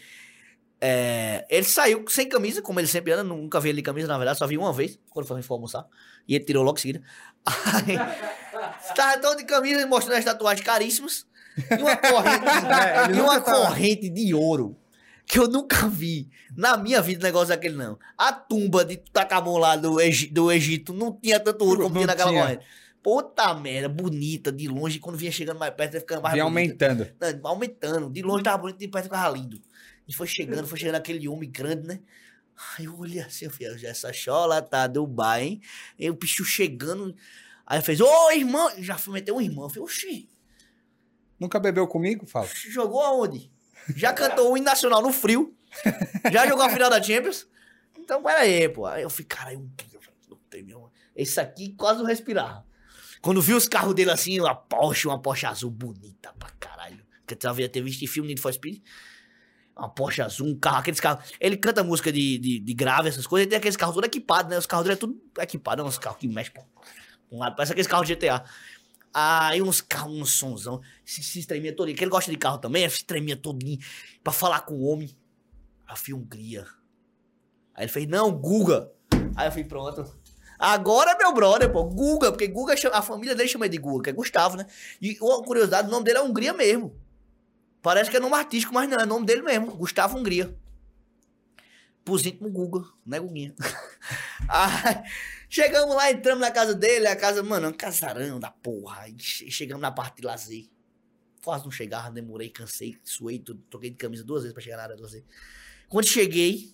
É, ele saiu sem camisa, como ele sempre anda, nunca vi ele de camisa, na verdade, só vi uma vez, quando foi almoçar. E ele tirou logo em seguida. Aí, tava todo de camisa, mostrando as tatuagens caríssimas. E uma corrente, É, e uma corrente de ouro. Que eu nunca vi na minha vida negócio daquele, não. A tumba de Tutankhamon lá do, Egi- do Egito não tinha tanto ouro como tinha naquela corrente. Puta merda, bonita, de longe. Quando vinha chegando mais perto, ia ficando mais Vinha bonita. aumentando. Não, aumentando. De longe tava bonito, de perto ficava lindo. E foi chegando, foi chegando aquele homem grande, né? Aí eu olhei assim, eu falei, "Já essa chola tá Dubai, hein? E o bicho chegando. Aí fez, ô irmão! Já fui meter um irmão. Eu falei, oxi, Nunca bebeu comigo? Fala. jogou aonde? Já cantou o nacional no frio. Já jogou a final da Champions. Então, pera aí, pô. Aí eu caralho, um eu não mesmo. Esse aqui quase não respirava. Quando vi os carros dele assim, uma Porsche, uma Porsche azul bonita pra caralho. Que eu havia ter visto em filme Need for Speed. Uma Porsche azul, um carro, aqueles carros. Ele canta música de, de, de grave, essas coisas, e tem aqueles carros todos equipados, né? Os carros dele é tudo equipado, é uns carros que mexem pra um lado, parece aqueles carros de GTA. Aí uns carros, um sonzão, se, se tremia todinho. Que ele gosta de carro também, se tremia todinho pra falar com o homem. Aí eu fui Hungria. Aí ele fez, não, Guga. Aí eu fui, pronto. Agora meu brother, pô, Guga, porque Guga, a família dele chama de Guga, que é Gustavo, né? E uma curiosidade, o nome dele é Hungria mesmo. Parece que é nome artístico, mas não, é nome dele mesmo, Gustavo Hungria. Pros íntimos Guga, né, Guguinha? Aí, chegamos lá, entramos na casa dele, a casa, mano, é um casarão da porra. Chegamos na parte de lazer. Quase não chegava, demorei, cansei, suei, tudo, troquei de camisa duas vezes pra chegar na área do lazer. Quando cheguei,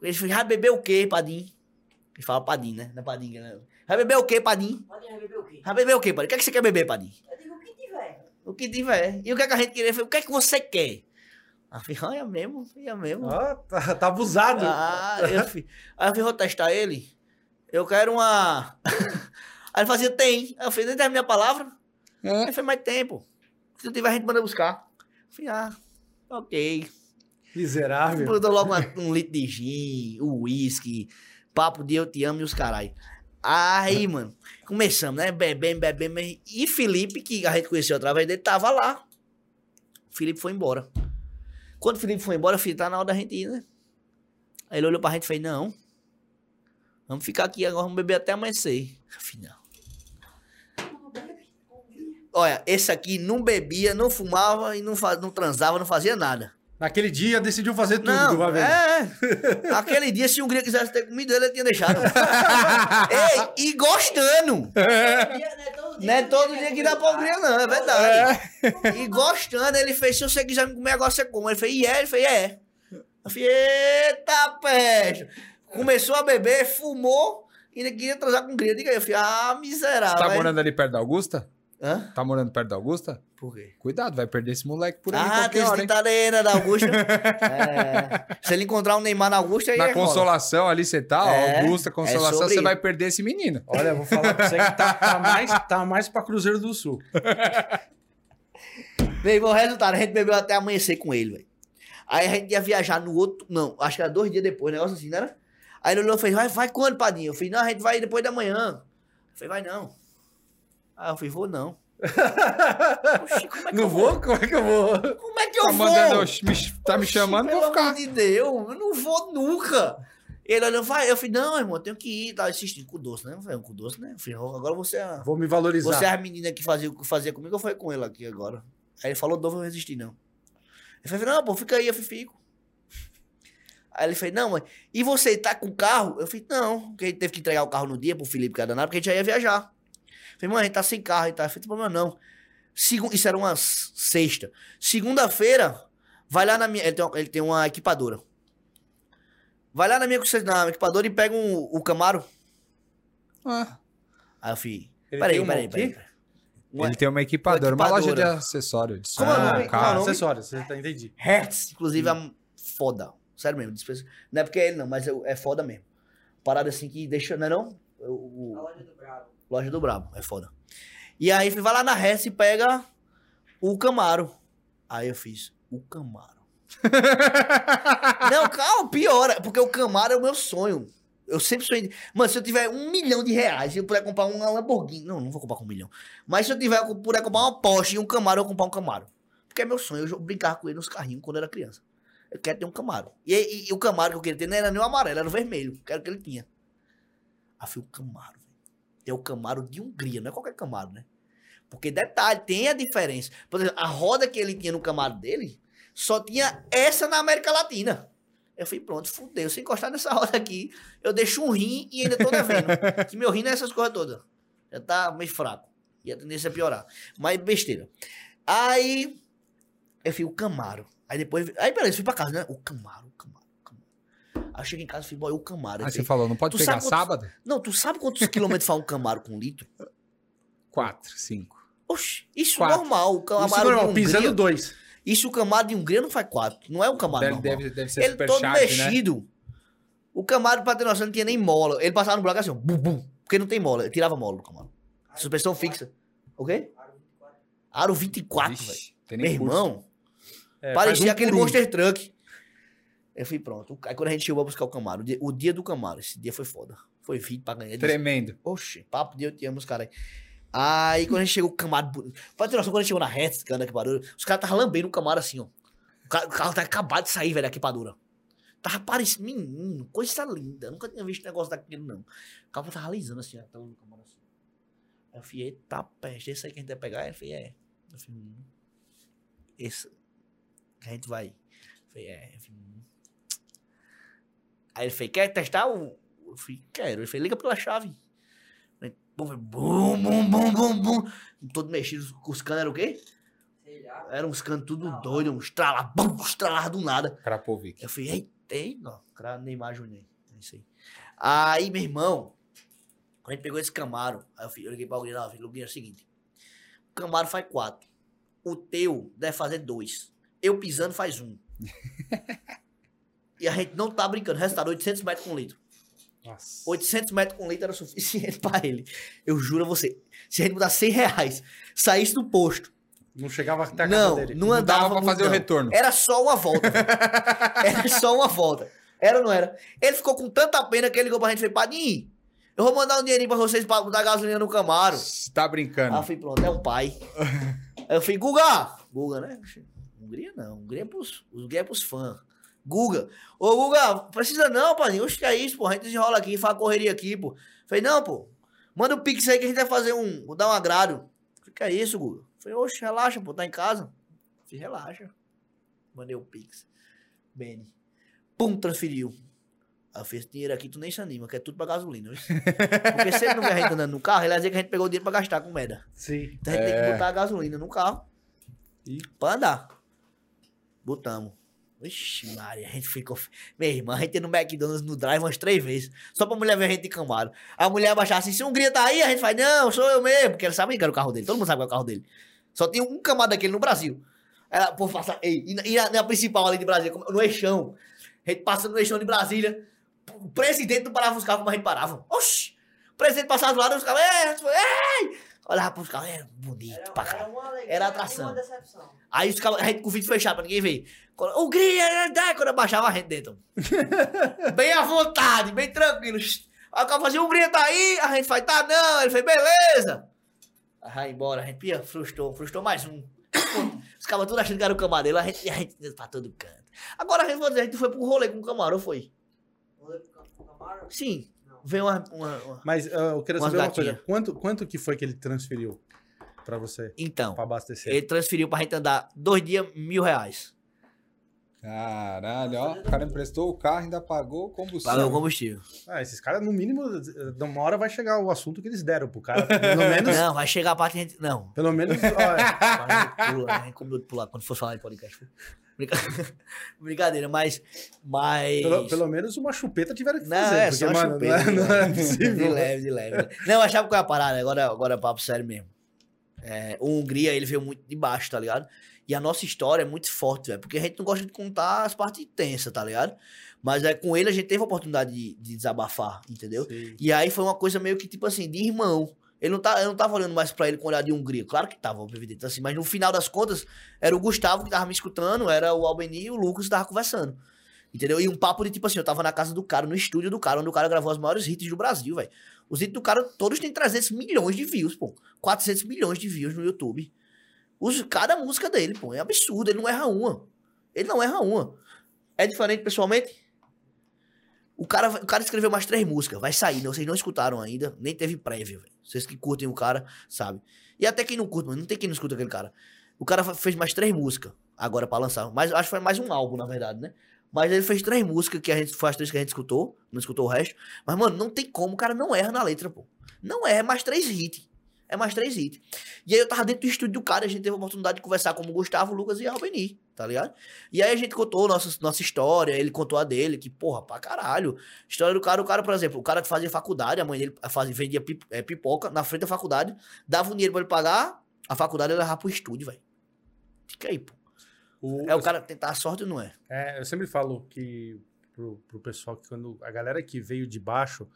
ele falou, vai beber o quê, Padim? Ele fala Padim, né? Não é Padim, né? Vai beber o quê, Padim? Pode beber o quê? Vai beber o quê, Padim? O que, é que você quer beber, Padim? Eu digo o que tiver. O que tiver. E o que, é que a gente queria? Eu falei, O que é que você quer? Aí eu falei, olha mesmo, olha mesmo. Ó, tá, tá abusado. Ah, eu fui. Aí eu vou testar ele. Eu quero uma. Aí ele fazia, tem. Aí eu falei, nem tem a palavra. Aí É. ele falou, mais tempo. Se não tiver, a gente manda buscar. Eu falei, ah, ok. Miserável. Botou logo uma- um litro de gin, o uísque, papo de eu te amo e os caralho. Aí, mano, começamos, né? Bebendo, bebendo. E Felipe, que a gente conheceu através dele, tava lá. O Felipe foi embora. Quando o Felipe foi embora, eu falei, tá na hora da gente ir, né? Aí ele olhou pra gente e fez, não. Vamos ficar aqui agora, vamos beber até amanhecer. Eu não. Olha, esse aqui não bebia, não fumava e não, fa- não transava, não fazia nada. Naquele dia decidiu fazer tudo de Não, uma vez. é. Aquele dia, se o Hungria quisesse ter comido, ele tinha deixado. Ei, e gostando. Não é todo dia que dá pra Hungria, não, é verdade. E gostando, ele fez, se você quiser me comer agora, você come. Ele fez, e é? Ele fez, é. Eu falei, eita peste. Começou a beber, fumou e ainda queria transar com Hungria. Diga aí, eu falei, ah, miserável. Você tá morando ali perto da Augusta? Hã? Tá morando perto da Augusta? Por quê? Cuidado, vai perder esse moleque por aí Ah, tem hora, aí, né, da Augusta. É. Se ele encontrar um Neymar na Augusta, aí Na é rola. Consolação ali você tá, É, Augusta, é Consolação, você vai perder esse menino. Olha, eu vou falar pra você que tá, tá mais, tá mais pra Cruzeiro do Sul. Meu irmão, resultado, a gente bebeu até amanhecer com ele, velho. Aí a gente ia viajar no outro. Não, acho que era dois dias depois, negócio assim, não era? Aí ele olhou e fez, vai, vai quando, Padinho? Eu falei, não, a gente vai depois da manhã. Eu falei, vai não. Aí eu falei, vou não. Oxi, como é que Não eu vou? Como é que eu vou? Como é que eu Tá, vou? mandando, me- tá me Oxi, chamando, pelo vou ficar. amor de Deus, eu não vou nunca. Ele olhou, vai. Eu falei, não, irmão, eu tenho que ir. Tava assistindo com doce, né? Eu falei, com doce, né? Eu falei, agora você é, a- Vou me valorizar. você é a menina que fazia, que fazia comigo, eu falei com ele aqui agora. Aí ele falou, não vou resistir, não. Eu falei, não, pô, fica aí, eu falei, fico. Aí ele fez, não, mas. E você tá com o carro? Eu falei, não, porque ele teve que entregar o carro no dia pro Felipe Cadanado, porque a gente já ia viajar. Eu falei, mãe, a gente tá sem carro e tal. Eu falei, problema não. Segu... Isso era uma sexta. Segunda-feira, vai lá na minha. Ele tem, uma, ele tem uma equipadora. Vai lá na minha na equipadora e pega um, o Camaro. Ah, Aí eu falei, Ele peraí, tem peraí, peraí. quê? peraí. Uma ele tem uma equipadora, uma loja de equipadora. acessório. De Como é o som, nome? carro. Qual é o nome? acessórios, você tá entendi. Hertz, inclusive, é foda. Sério mesmo. dispensa- Não é porque é ele não, mas é foda mesmo. Parada assim que deixa, não é não? O, o- A loja do Brabo, é foda. E aí vai lá na Hertz e pega o Camaro. Aí eu fiz, o Camaro. não, calma, piora, porque o Camaro é o meu sonho. Eu sempre sonhei. Mano, se eu tiver um milhão de reais, se eu puder comprar uma Lamborghini. Não, não vou comprar com um milhão. Mas se eu tiver, eu puder comprar uma Porsche e um Camaro, eu vou comprar um Camaro. Porque é meu sonho. Eu brincar com ele nos carrinhos quando eu era criança. Eu quero ter um Camaro. E, e- e o Camaro que eu queria ter não era nem o amarelo, era o vermelho. Que era o que ele tinha. Aí foi o Camaro. É o Camaro de Hungria, não é qualquer Camaro, né? Porque detalhe, tem a diferença. Por exemplo, a roda que ele tinha no Camaro dele só tinha essa na América Latina. Eu falei, pronto, fudeu. Se eu encostar nessa roda aqui, eu deixo um rim e ainda tô devendo. que meu rim não é essas coisas todas. Já tá meio fraco. E a tendência é piorar. Mas besteira. Aí, eu fui o Camaro. Aí depois, aí beleza, fui pra casa, né? O Camaro, o Camaro. Aí eu cheguei em casa e falei, boy, o Camaro. Aí Aí você falou, não pode pegar quantos- sábado? não, tu sabe quantos quilômetros faz um Camaro com litro? Quatro, cinco. Oxe, isso é Quatro. normal. O Camaro Isso normal, de Hungria, pisando dois. Isso o Camaro de Hungria não faz quatro. Não é um Camaro Deve, normal. deve, deve ser ele super todo charge, né? mexido. O Camaro, pra ter noção, não tinha nem mola. Ele passava no bloco assim, bum, bum. Porque não tem mola. Ele tirava mola do Camaro. Suspensão fixa. O quê? Aro 24, velho. Meu curso. irmão, É, parecia um aquele um. Monster Truck. Eu fui pronto. Aí quando a gente chegou a buscar o Camaro, o dia, o dia do Camaro, esse dia foi foda. Foi vídeo pra ganhar. Tremendo. Oxe, papo de eu te amo os caras aí. Aí quando a gente chegou, o Camaro. Pra ter noção, quando a gente chegou na reta, que anda aqui barulho, os caras estavam lambendo o Camaro assim, ó. O, ca- o carro tá acabado de sair, velho, da equipadora. Tava parecendo, menino, coisa linda. Nunca tinha visto negócio daquele, não. O carro tava alisando assim, ó. Tava no Camaro assim. Aí eu falei, eita peste, esse aí que a gente vai pegar? Aí eu falei, é. Eu falei, hum, esse que a gente vai. Eu falei, é. Eu falei. Aí ele falou, quer testar o. Eu falei, quero. Ele falou, liga pela chave. Aí, Bum, bum, bum, bum, bum, bum. Todo mexido, os canos eram o quê? Sei lá. Eram uns canos tudo doido, uns estralar, bum, estralar do nada. Krapovic. Eu falei, eita, eita, não, cara, Neymar Júnior. É isso aí. Aí, meu irmão, quando a gente pegou esse Camaro, aí eu, fui- eu liguei pra alguém lá, eu falei, Luguinho, é o seguinte, o Camaro faz quatro, o teu deve fazer dois, eu pisando faz um. e a gente não tá brincando, resultado, 800 metros com litro. Nossa. 800 metros com litro era suficiente pra ele. Eu juro a você, se a gente mudar 100 reais, saísse do posto, Não chegava até a casa não, dele. não Não andava dava pra muito, fazer o retorno. Era só uma volta. era só uma volta. Era ou não era? Ele ficou com tanta pena que ele ligou pra gente e falou, Padinho, eu vou mandar um dinheirinho pra vocês pra dar gasolina no Camaro. Você tá brincando. Aí eu falei, pronto, é um pai. Aí eu falei, Guga! Guga, né? Hungria não, Hungria é pros, Hungria é pros fãs. Guga, ô Guga, precisa não, padrinho. Oxe, que é isso, pô? A gente desenrola aqui, faz correria aqui, pô. Falei, não, pô. Manda o pix aí que a gente vai fazer um. Vou dar um agrado. Falei, que é isso, Guga? Falei, oxe, relaxa, pô, tá em casa. Falei, relaxa. Mandei o pix. Beni. Pum, transferiu. Aí eu fiz esse dinheiro aqui, tu nem se anima, que é tudo pra gasolina. viu? Porque se ele não vê a gente andando no carro, ele vai dizer que a gente pegou o dinheiro pra gastar com merda. Sim. Então a gente tem É. que botar a gasolina no carro. E? Pra andar. Botamos. Vixe, Maria, a gente ficou. Minha irmã, a gente ia no McDonald's no drive umas três vezes. Só pra mulher ver a gente de Camaro. A mulher abaixar assim, se um Hungria tá aí, a gente faz, não, sou eu mesmo. Porque ela sabe que era o carro dele. Todo mundo sabe que é o carro dele. Só tinha um Camaro daquele no Brasil. Ela, pô, passa. Ei, e na, e na- principal ali de Brasília, no eixão. A gente passando no eixão de Brasília. O presidente não parava os carros como a gente parava. Oxi! O presidente passava do lado, os caras, ei, ei! Olhava pros carros, é bonito Era, pra era caralho. uma alegria Era e atração. uma decepção. Aí os caras, a gente com o vídeo fechado pra ninguém ver. O Gria, né? quando eu baixava a gente dentro. bem à vontade, bem tranquilo. Aí o cara fazia, o Gria tá aí, a gente faz, tá não. Ele fez, beleza. Aí vai embora, a gente pia, frustrou, frustrou mais um. Os caras tudo achando que era o camareiro, a gente, a gente pra todo canto. Agora a gente, dizer, a gente foi pro rolê com o camarão, foi? Rolê pro Cam- pro Camaro? Sim. Veio uma. uma- uma- Mas ah, eu quero saber uma coisa. Quanto, quanto que foi que ele transferiu pra você? Então, Pra abastecer? ele transferiu pra gente andar dois dias, mil reais. Caralho, ó. O cara emprestou o carro, ainda pagou o combustível. Pagou o combustível. Ah, esses caras, no mínimo, de uma hora vai chegar o assunto que eles deram pro cara. Pelo menos. Não, vai chegar a parte que a gente. Não. Pelo menos. ó, A gente pula, combinou de pular quando for falar de podcast. Brinca- Brincadeira, mas. Mas. pelo, pelo menos uma chupeta tiveram que Não, fazer. é porque, só uma mano, chupeta. não, é, não é possível. De leve, de leve. Não, eu achava qual é a parada. Agora, agora é papo sério mesmo. É, o Hungria, ele veio muito de baixo, tá ligado? E a nossa história é muito forte, velho. Porque a gente não gosta de contar as partes tensas, tá ligado? Mas é, com ele a gente teve a oportunidade de, de desabafar, entendeu? Sim. E aí foi uma coisa meio que, tipo assim, de irmão. Ele não, tá, eu não tava olhando mais pra ele com olhar de Hungria. Claro que tava, evidente, assim. Mas no final das contas, era o Gustavo que tava me escutando, era o Albeni e o Lucas que tava conversando. Entendeu? E um papo de, tipo assim, eu tava na casa do cara, no estúdio do cara, onde o cara gravou os maiores hits do Brasil, velho. Os hits do cara, todos têm 300 milhões de views, pô. 400 milhões de views no YouTube. Os, cada música dele, pô, é absurdo. Ele não erra uma. Ele não erra uma. É diferente pessoalmente? O cara, o cara escreveu mais três músicas, vai sair, né? Vocês não escutaram ainda, nem teve prévia, velho. Vocês que curtem o cara, sabe? E até quem não curte, mas não tem quem não escuta aquele cara. O cara fez mais três músicas agora pra lançar. Mas acho que foi mais um álbum, na verdade, né? Mas ele fez três músicas que a gente as três que a gente escutou, não escutou o resto. Mas, mano, não tem como, o cara não erra na letra, pô. Não erra, é mais três hits. É mais três hits. E aí eu tava dentro do estúdio do cara, e a gente teve a oportunidade de conversar com o Gustavo, Lucas e Albeni, tá ligado? E aí a gente contou nossa, nossa história, ele contou a dele, que, porra, pra caralho. História do cara, o cara, por exemplo, o cara que fazia faculdade, a mãe dele fazia, vendia eh, pipoca na frente da faculdade, dava um dinheiro pra ele pagar, a faculdade ele levava pro estúdio, velho. Fica aí, pô. O- É o cara tentar a sorte ou não é? É, eu sempre falo que pro, pro pessoal que quando a galera que veio de baixo,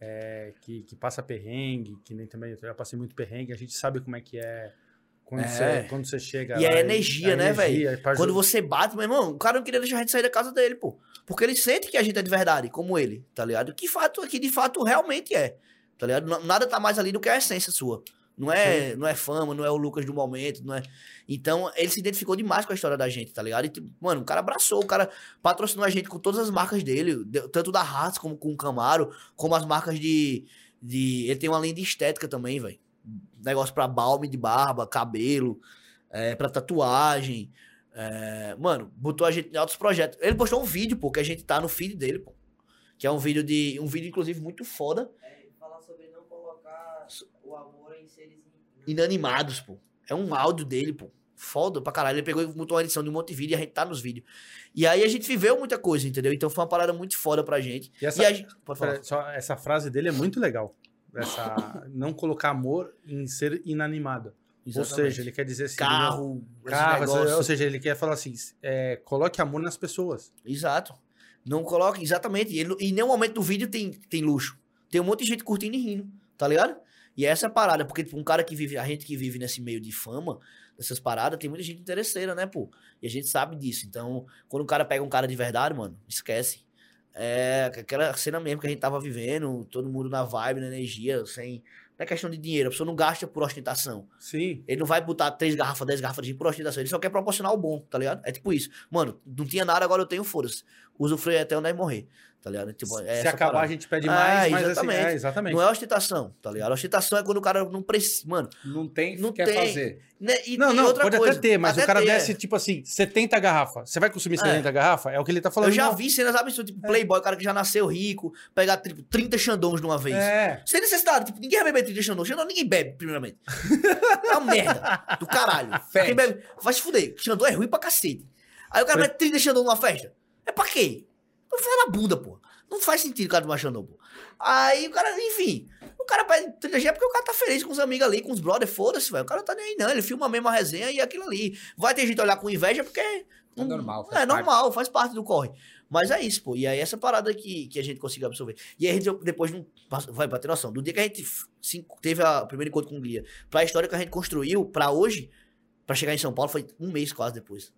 é, que, que passa perrengue, que nem também eu já passei muito perrengue, a gente sabe como é que é quando, É. Você, quando você chega. E lá a energia, né, velho? Quando você bate, meu irmão, o cara não queria deixar a gente sair da casa dele, pô. Porque ele sente que a gente é de verdade, como ele, tá ligado? Que fato, que de fato realmente é, tá ligado? Nada tá mais ali do que a essência sua. Não é, não é fama, não é o Lucas do momento, não é. Então, ele se identificou demais com a história da gente, tá ligado? E, tipo, mano, o cara abraçou, o cara patrocinou a gente com todas as marcas dele, de- tanto da Haas como com o Camaro, como as marcas de. de ele tem uma linha de estética também, velho. Negócio pra balme de barba, cabelo, é, pra tatuagem. É, mano, botou a gente em altos projetos. Ele postou um vídeo, pô, que a gente tá no feed dele, pô. Que é um vídeo de. Um vídeo, inclusive, muito foda. É, ele fala sobre não colocar o amor em seres in- Inanimados, pô. É um áudio dele, pô. Foda pra caralho. Ele pegou e botou uma edição de um monte de vídeo e a gente tá nos vídeos. E aí a gente viveu muita coisa, entendeu? Então foi uma parada muito foda pra gente. E essa, E a gente. Pode falar. Só essa frase dele é muito legal. Essa, não colocar amor em ser inanimado. Ou Exatamente. seja, ele quer dizer assim. Carro, esse Carro, negócio. ou seja, ele quer falar assim: é, coloque amor nas pessoas. Exato. Não coloca, exatamente. E ele- em nenhum momento do vídeo tem, tem luxo. Tem um monte de gente curtindo e rindo, tá ligado? E essa é a parada, porque tipo, um cara que vive, a gente que vive nesse meio de fama, dessas paradas, tem muita gente interesseira, né, pô? E a gente sabe disso. Então, quando o cara pega um cara de verdade, mano, esquece. É aquela cena mesmo que a gente tava vivendo, todo mundo na vibe, na energia, sem. Não é questão de dinheiro, a pessoa não gasta por ostentação. Sim. Ele não vai botar três garrafas, dez garrafas de por ostentação. Ele só quer proporcionar o bom, tá ligado? É tipo isso. Mano, não tinha nada, agora eu tenho, foda-se. Usufruir até onde morrer, tá ligado? Tipo, é Se acabar, parada. a gente pede Ah, mais, mas assim, exatamente. é, exatamente. Não é ostentação, tá ligado? Ostentação é quando o cara não precisa. Mano, Não tem, Não quer tem. fazer. né? E, Não, não, pode coisa, até ter, mas até o cara ter, desce, é. tipo assim, 70 garrafas. Você vai consumir É. 70 garrafas? É o que ele tá falando. Eu já não. vi cenas absurdas, tipo, Playboy, cara que já nasceu rico, pegar tipo, 30 xandões de uma vez. É. Sem necessidade, tipo, ninguém vai beber 30 xandões. Xandão ninguém bebe, primeiramente. É uma merda do caralho. Quem bebe, vai se fuder. Xandão é ruim pra cacete. Aí o cara bebe 30 xandão numa festa. É pra quê? Não faz na bunda, pô. Não faz sentido o cara tomar xandão, pô. Aí o cara, enfim. O cara pede 30 G é porque o cara tá feliz com os amigos ali, com os brothers, foda-se, velho. O cara não tá nem aí, não. Ele filma a mesma resenha e aquilo ali. Vai ter gente olhar com inveja porque. É normal, faz É parte. normal, faz parte do corre. Mas é isso, pô. E aí essa parada que, que a gente conseguiu absorver. E aí a gente depois não. Vai pra ter noção. Do dia que a gente se- teve a- o primeiro encontro com o Guia, pra história que a gente construiu, pra hoje, pra chegar em São Paulo, foi um mês quase depois.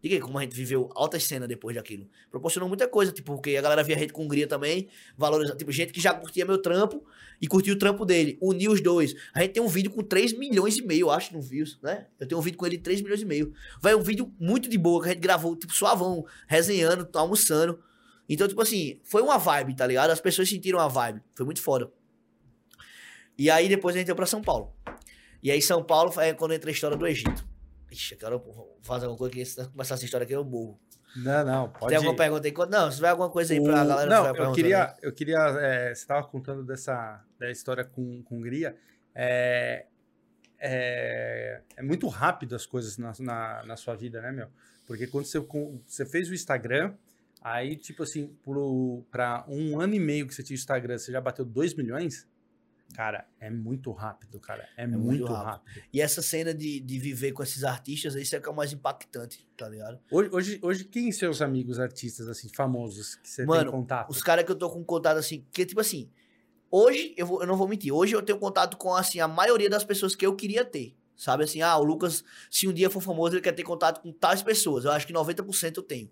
Diga aí como a gente viveu altas cenas depois daquilo. Proporcionou muita coisa, tipo, porque a galera via a com Hungria também, valoriza, tipo, gente que já curtia meu trampo e curtia o trampo dele. Uniu os dois. A gente tem um vídeo com 3 milhões e meio, acho, no views, né? Eu tenho um vídeo com ele de 3 milhões e meio. Vai um vídeo muito de boa que a gente gravou, tipo, suavão, resenhando, almoçando. Então, tipo assim, foi uma vibe, tá ligado? As pessoas sentiram a vibe. Foi muito foda. E aí depois a gente veio pra São Paulo. E aí São Paulo é quando entra a história do Egito. Ixi, eu quero fazer alguma coisa que se começar essa história aqui eu morro. Não, não, pode Tem alguma pergunta aí? Não, se tiver alguma coisa aí pra O- galera... Não, vai eu queria, eu queria é, você estava contando dessa da história com, com Hungria. É, é, é muito rápido as coisas na, na, na sua vida, né, meu? Porque quando você, com- você fez o Instagram, aí, tipo assim, para um ano e meio que você tinha o Instagram, você já bateu 2 milhões? Cara, é muito rápido, cara. É, muito, muito rápido. rápido. E essa cena de, de viver com esses artistas, isso é que é o mais impactante, tá ligado? Hoje, hoje, hoje, quem são seus amigos artistas, assim, famosos, que você Mano, tem contato? Os caras que eu tô com contato assim, que tipo assim, hoje eu, vou, eu não vou mentir, hoje eu tenho contato com assim a maioria das pessoas que eu queria ter. Sabe assim, ah, o Lucas, se um dia for famoso, ele quer ter contato com tais pessoas. Eu acho que 90% eu tenho.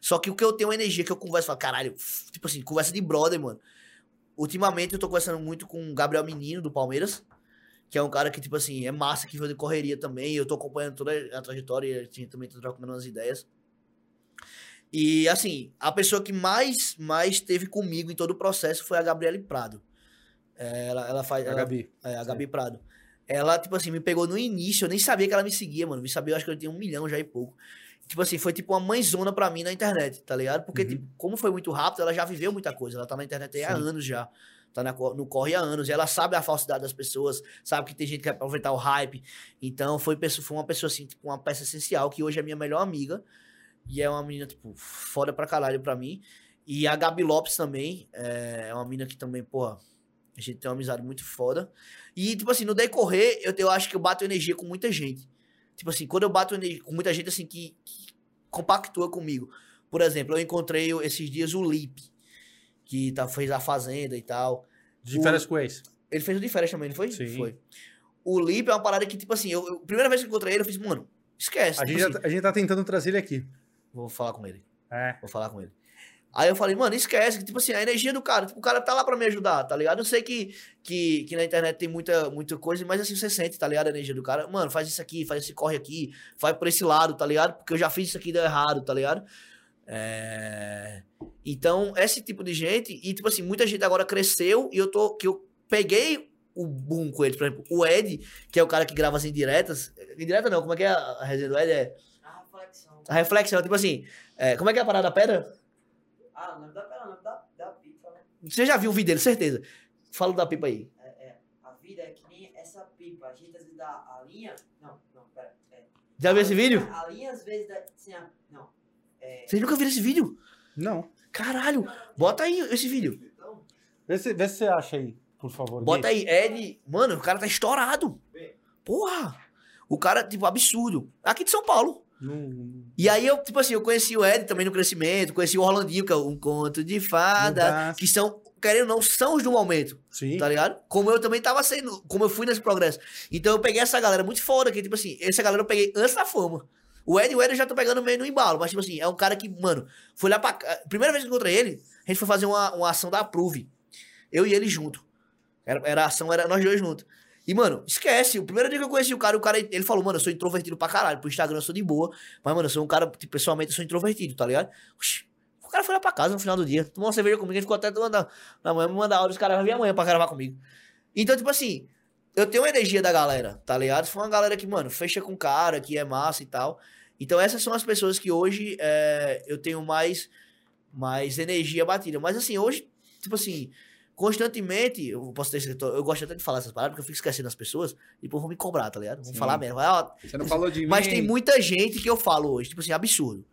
Só que o que eu tenho é energia que eu converso, falo, caralho, tipo assim, conversa de brother, mano. Ultimamente eu tô conversando muito com o Gabriel Menino, do Palmeiras, que é um cara que, tipo assim, é massa, que veio de correria também. Eu tô acompanhando toda a trajetória e a gente também tá trocando umas ideias. E, assim, a pessoa que mais, mais teve comigo em todo o processo foi a Gabriele Prado. É, Ela, ela faz. A ela- Gabi. é, a Gabi Prado. Ela, tipo assim, me pegou no início, eu nem sabia que ela me seguia, mano. Me sabia, eu acho que eu tinha um milhão já e pouco. Tipo assim, foi tipo uma mãezona pra mim na internet, tá ligado? Porque, Uhum. tipo, como foi muito rápido, ela já viveu muita coisa. Ela tá na internet aí há anos já. Tá na no corre há anos. E ela sabe a falsidade das pessoas, sabe que tem gente que quer aproveitar o hype. Então, foi, foi uma pessoa, assim, tipo, uma peça essencial, que hoje é minha melhor amiga. E é uma menina, tipo, foda pra caralho pra mim. E a Gabi Lopes também, é uma menina que também, porra, a gente tem uma amizade muito foda. E, tipo assim, no decorrer, eu, eu acho que eu bato energia com muita gente. Tipo assim, quando eu bato com muita gente, assim, que, que compactua comigo. Por exemplo, eu encontrei esses dias o Lipe, que tá, fez a Fazenda e tal. De O- férias com ex. Ele fez o de férias também, não foi? Sim. Foi. O Lipe é uma parada que, tipo assim, eu, eu- primeira vez que eu encontrei ele, eu fiz, mano, esquece. A tipo gente, assim, tá- a gente tá tentando trazer ele aqui. Vou falar com ele. É. Vou falar com ele. Aí eu falei, mano, esquece, que, tipo assim, a energia do cara, tipo, o cara tá lá pra me ajudar, tá ligado? Eu sei que, que, que na internet tem muita, muita coisa, mas assim, você sente, tá ligado? A energia do cara. Mano, faz isso aqui, faz esse corre aqui, vai por esse lado, tá ligado? Porque eu já fiz isso aqui e deu errado, tá ligado? É... Então, esse tipo de gente, e tipo assim, muita gente agora cresceu e eu tô, que eu peguei o boom com eles, por exemplo, o Ed, que é o cara que grava as indiretas, indireta não, como é que é a resenha do Ed? É A reflexão. a reflexão, tipo assim, é, como é que é a parada da pedra? Ah, o nome da pera, o nome da, da pipa, né? Você já viu o vídeo dele, certeza. Fala da pipa aí. É, é, a vida é que nem essa pipa. A gente às vezes dá a linha. Não, não, pera. É. Já viu esse vídeo? A linha às vezes dá. A, não. É. Vocês nunca viram esse vídeo? Não. Caralho, bota aí esse vídeo. Então, Vê se, vê se você acha aí, por favor. Bota aí, Ed. Mano, o cara tá estourado. Porra. O cara, tipo, absurdo. Aqui de São Paulo. Não- E aí eu, tipo assim, eu conheci o Ed também no crescimento, conheci o Orlandinho, que é um conto de fada, que são, querendo ou não, são os do momento. Sim. Tá ligado? Como eu também tava sendo, como eu fui nesse progresso. Então eu peguei essa galera muito foda, que tipo assim, essa galera eu peguei antes da fama. O Ed, o Ed eu já tô pegando meio no embalo, mas tipo assim, é um cara que, mano, foi lá pra. Primeira vez que eu encontrei ele, a gente foi fazer uma, uma ação da Approve. Eu e ele junto. Era, era a ação, era nós dois juntos. E, mano, esquece. O primeiro dia que eu conheci o cara, o cara, ele falou, mano, eu sou introvertido pra caralho. Pro Instagram eu sou de boa. Mas, mano, eu sou um cara, tipo, pessoalmente, eu sou introvertido, tá ligado? Oxi. O cara foi lá pra casa no final do dia, tomou uma cerveja comigo, ele ficou até tomando. Na manhã me manda áudio, os caras vão vir amanhã pra gravar comigo. Então, tipo assim, eu tenho a energia da galera, tá ligado? Foi uma galera que, mano, fecha com cara, que é massa e tal. Então, essas são as pessoas que hoje é, eu tenho mais, mais energia batida. Mas, assim, hoje, tipo assim, constantemente, eu posso ter eu, eu gosto até de falar essas palavras, porque eu fico esquecendo as pessoas, e depois vão me cobrar, tá ligado? Vão Sim. falar mesmo. Ah, Você não falou de mim. mas tem muita gente que eu falo hoje, tipo assim, absurdo.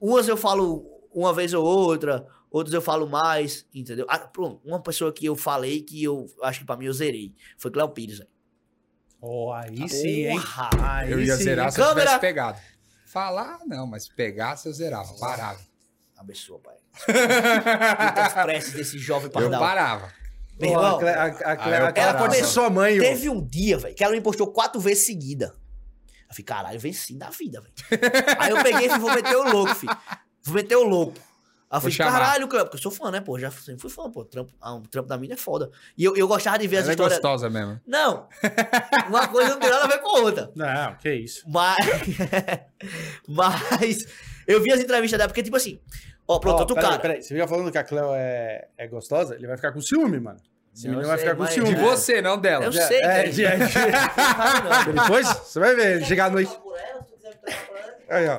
Umas eu falo uma vez ou outra, outras eu falo mais, entendeu? Ah, pronto, uma pessoa que eu falei que eu acho que pra mim eu zerei foi Cléo Pires, velho. Oh, aí sim, hein? Aí Eu ia sim, zerar se eu Câmera. tivesse pegado. Falar, não, mas pegasse eu zerava. Parava. Abençoa, pai. Muitas preces desse jovem Eu pardal. parava. Meu irmão, a Cle- a- a eu a Cleia parava. pode ser sua mãe. Teve um dia, velho, que ela me postou quatro vezes seguida. Eu falei, caralho, venci da vida, velho. Aí eu peguei e falei, vou meter o louco, filho. Vou meter o louco. Aí eu falei, caralho, Cleo, porque eu sou fã, né, pô? Já sempre fui fã, pô. Trampo, ah, um trampo da mina é foda. E eu, eu gostava de ver as Ela é histórias. gostosa mesmo. Não. Uma coisa não tem nada a ver com a outra. Não, que isso. Mas. Mas. Eu vi as entrevistas dela, porque, tipo assim. Ó, pronto, outro cara. Peraí, você fica falando que a Cleo é, é gostosa, ele vai ficar com ciúme, mano. Esse menino vai ficar com ciúme. De você, não dela. Eu sei, É, de- é, de- não. Depois, você vai ver, ele chegar à noite. Aí, ó.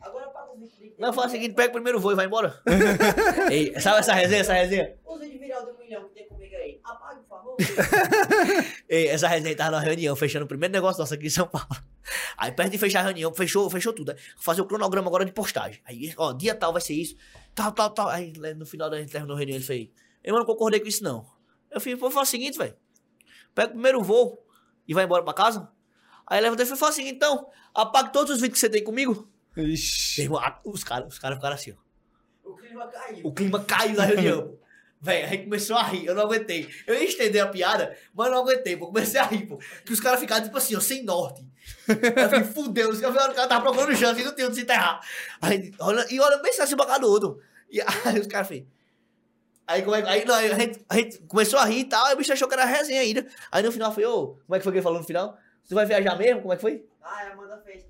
Agora paga os 20 Não, fala o seguinte, pega o primeiro voo e vai embora. Ei, sabe essa resenha, essa resenha? Os vídeos viral de um milhão que tem comigo aí. Apague, por favor. Ei, essa resenha tava numa reunião, fechando o primeiro negócio nosso aqui em São Paulo. Aí, perto de fechar a reunião, fechou, fechou tudo. Aí, fazer o cronograma agora de postagem. Aí, ó, dia tal vai ser isso, tal, tal, tal. Aí, né, no final da gente terminou a reunião, ele fez, eu não concordei com isso, não. Eu falei, pô, faz o seguinte, velho. Pega o primeiro voo e vai embora pra casa. Aí levantei e falei, seguinte, então, apague todos os vídeos que você tem comigo. Ixi. Irmão, os caras os cara ficaram assim, ó. O clima caiu. O clima caiu na reunião. Véi, a gente começou a rir, eu não aguentei. Eu ia estender a piada, mas eu não aguentei, pô. Comecei a rir, pô. Que os caras ficaram, tipo assim, ó, sem norte. Eu falei, fudeu, os caras o cara tava procurando chance e não tinha onde se enterrar. Aí, olha, e olha bem assim, um bocado do outro. E aí os caras fez. Aí, como é, que- aí não, aí a, gente, a gente começou a rir e tal, aí o bicho achou que era resenha ainda. Aí no final foi, ô, como é que foi que ele falou no final? Você vai viajar mesmo? Como é que foi? Ah, a Amanda fez.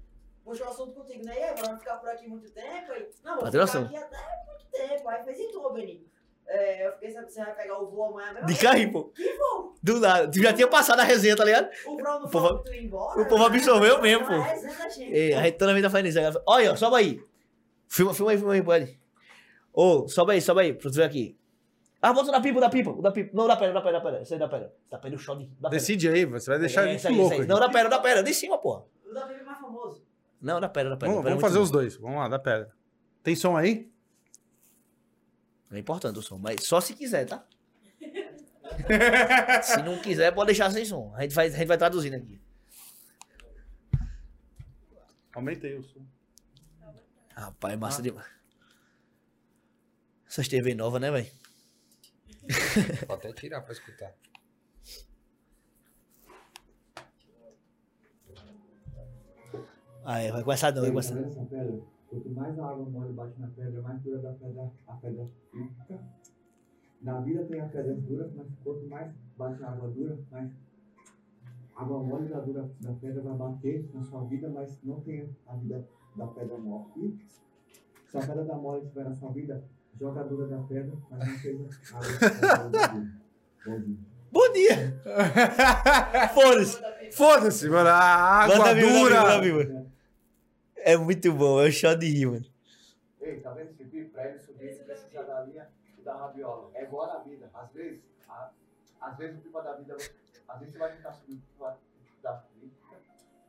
Puxou o assunto contigo, né? E aí, vai ficar por aqui muito tempo? Aí, não, vou Patrocínio. ficar aqui até muito tempo. Aí fez, e tu, Beninho? É, eu fiquei sabendo que você vai pegar o voo amanhã mesmo. De carrinho, pô. Que voo? Do nada. Tu já tinha passado a resenha, tá ligado? O Bruno não povo- falou que tu ia embora. o povo absorveu mesmo, pô. É, resenha da gente. Ei, a gente toda vez tá fazendo isso. Olha, ó, sobe aí. Filma, filma aí, filma aí, pode. Ô, sobe aí, sobe aí, pra tu ver aqui. Ah, bota o da pipa, o da pipa, o da pipa. Não, da pedra, da pedra, da pedra. Esse aí da pedra. Da pedra, o de. Pedra. Decide aí, você vai deixar É, esse aí, louco. aí. Não, da pedra, da pedra. De cima, porra. O da Bíblia é mais famoso. Não, da pedra, da pedra. Vamos, da pedra vamos é fazer os dois. Vamos lá, da pedra. Tem som aí? Bom. É importante o som, mas só se quiser, tá? se não quiser, pode deixar sem som. A gente vai, a gente vai traduzindo aqui. Aumentei o som. Rapaz, é massa demais. Essas TV nova, né, velho? Vou até tirar pra escutar. Aí, vai começar não, vai começar. Quanto mais a água mole bate na pedra, mais dura da pedra, a pedra fica. Na vida tem a pedra dura, mas quanto mais bate a água dura, mais a água mole da, dura, da pedra vai bater na sua vida, mas não tem a vida da pedra mole. E se a pedra da mole estiver na sua vida, joga a dura da pedra, mas não seja a água da dura. Bom dia. Bom dia! Foda-se! Foda-se, mano. A água Manda vir, manda dura. manda. É muito bom, é um shot de rir, mano. Ei, tá vendo esse bico? Pra ele subir, ele precisa da linha e da rabiola. É igual na vida. Às vezes, a- às vezes o pipa da vida, às vezes você vai tentar subir o pipa da vida.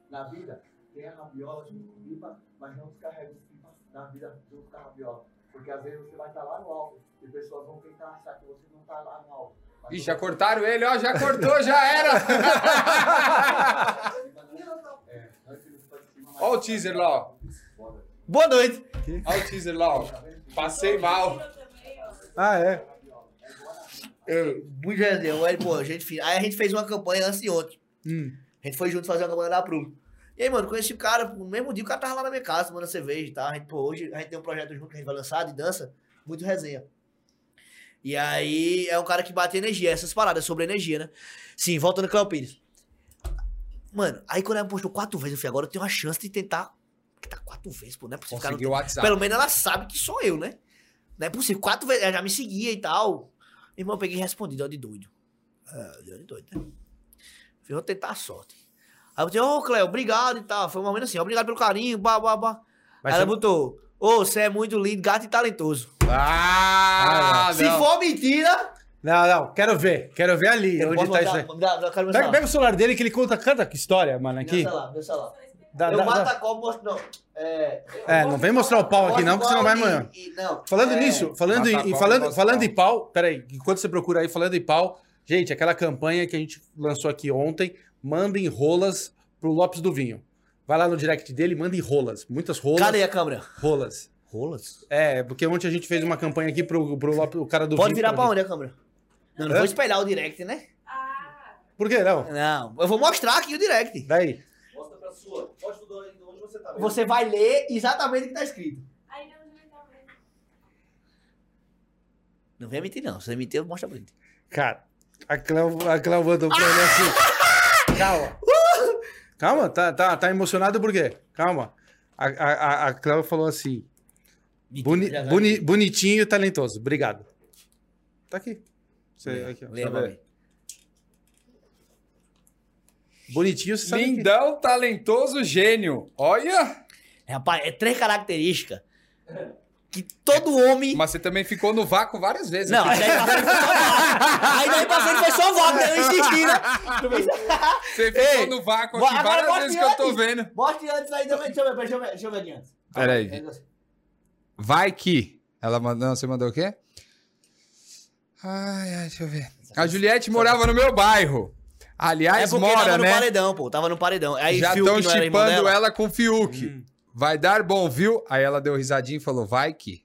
Na vida, tem a rabiola junto com o pipa, mas não descarrega o pipa da vida junto com a rabiola. Porque às vezes você vai estar lá no alto e pessoas vão tentar achar que você não tá lá no alto. Ih, já cortaram ele, ó. Já cortou, já era. É, Ó o teaser lá, ó. Boa noite! Ó o teaser lá, ó. Passei mal. Ah, é. Eu, muito resenha, o Hélio, pô, a gente, aí a gente fez uma campanha antes de ontem. Hum. A gente foi junto fazer uma campanha da Pru. E aí, mano, conheci o cara, no mesmo dia o cara tava lá na minha casa, tomando cerveja e tal. A gente, pô, hoje a gente tem um projeto junto que a gente vai lançar de dança, muito resenha. E aí é um cara que bate energia, essas paradas sobre energia, né? Sim, voltando ao Cléo Pires. Mano, aí quando ela postou quatro vezes, eu falei, agora eu tenho uma chance de tentar. Tá quatro vezes, pô, não é possível. o Conseguiu WhatsApp. Pelo menos ela sabe que sou eu, né? Não é possível. Quatro vezes, ela já me seguia e tal. Irmão, eu peguei e respondi, deu de doido. É, deu de doido, né? Falei, vou tentar a sorte. Aí eu botei, ô, Cléo, obrigado e tal. Foi uma menos assim, obrigado pelo carinho, bah, bah, bah. Mas ela você- botou, ô, você é muito lindo, gato e talentoso. Ah, Se não. for mentira, Não, não, quero ver. Quero ver ali. eu onde tá isso aí. dá- dá- meu Pega, pega o celular dele que ele conta cada história, mano, Meu aqui. celular, meu celular. Dá- eu dá- mato dá- a cobra, mostro, não. É, É, não vem mostrar o pau aqui não, porque senão vai amanhã. E- não, Falando é, nisso, falando em, não falando, falando em pau, peraí, enquanto você procura aí, falando em pau, gente, aquela campanha que a gente lançou aqui ontem, mandem rolas pro Lopes do Vinho. Vai lá no direct dele, mandem rolas, muitas rolas. Cadê a câmera? Rolas. Rolas? É, porque ontem a gente fez uma campanha aqui pro, pro Lopes, o cara do Pode Vinho. virar pra onde a câmera? Não, não vou espelhar o direct, né? Por que não? Não, eu vou mostrar aqui o direct. Daí. pra sua. Onde você tá vendo. Você vai ler exatamente o que tá escrito. Aí não, não tá vendo. Não vem mentir, não. Se você mentir, eu mostro a print. Cara, a Cléo, a Cléo mandou pra ele assim. Calma. Calma, tá, tá, tá emocionado por quê? Calma. A, a, a- Cléo falou assim: boni- boni- bonitinho e talentoso. Obrigado. Tá aqui. Lê, aqui ó. mim. Bonitinho, você sabe que... Lindão, talentoso, gênio. Olha! Rapaz, é três características que todo homem. Mas você também ficou no vácuo várias vezes. Não, aí daí pra frente foi só vácuo. Aí daí pra frente foi só vácuo, né? eu insisti, né? Você ficou Ei, no vácuo aqui agora várias vezes que eu tô vendo. Mostre antes aí também. Deixa eu ver, deixa eu ver, deixa eu ver de antes. Peraí. Vai que. Ela mandou. Você mandou o quê? Ai, ai, deixa eu ver. A Juliette morava no meu bairro. É Aliás, porque mora, tava no né? paredão, pô. Tava no paredão. Aí Já estão não chipando ela com o Fiuk. Vai dar bom, viu? Aí ela deu risadinha e falou: vai que.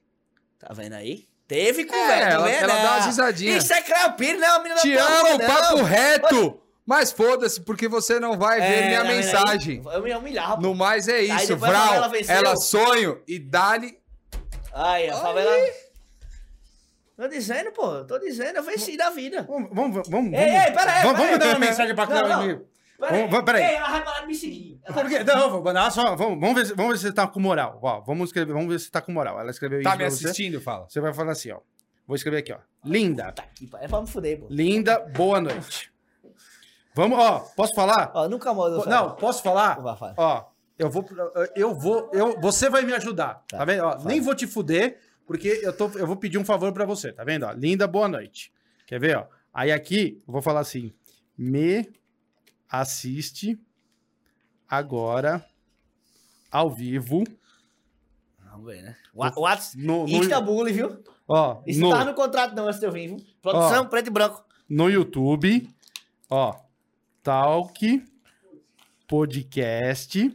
Tá vendo aí? Teve É, conversa, ela, tá vendo? ela dá umas risadinhas. Isso é Pires, não é uma menina Te amo, rua, papo não. reto! Mas foda-se, porque você não vai ver É, minha tá vendo aí? mensagem. Eu me humilhava. No mais é isso, Vral. venceu. Ela sonho e dá-lhe. Aí, a favela... Tô dizendo, pô. Tô dizendo, eu venci da vida. Vamos, vamos, vamos, Ei, ei, pera aí, vamos, pera vamos aí. dar uma mensagem pra não. amigo. Pera aí. Vamos- vamos- pera aí. Ei, ela vai parar de me seguir. Por quê? Não, vou mandar só. Vamos, vamos, ver, se- vamos ver se você tá com moral. Ó, vamos escrever, vamos ver se tá com moral. Ela escreveu isso Tá me pra você. assistindo, fala. Você vai falar assim, ó. Vou escrever aqui, ó. Linda. Tá aqui, pá. É pra me fuder, pô. Linda, boa noite. Vamos, ó, posso falar? Ó, nunca falo. Não, posso falar? Vai, fala. Ó, eu vou, eu vou, eu, você vai me ajudar, tá, Tá, vendo? Ó, fala. nem vou te fuder, porque eu, tô, eu vou pedir um favor pra você, tá vendo? Ó, linda, boa noite. Quer ver, ó? Aí aqui, eu vou falar assim, me assiste agora ao vivo Vamos ver, né? Whats... no, no, Insta-bully, viu? ó, Isso no, tá no contrato não, esse vinho, viu? Produção, preto e branco. no YouTube, ó, Talk Podcast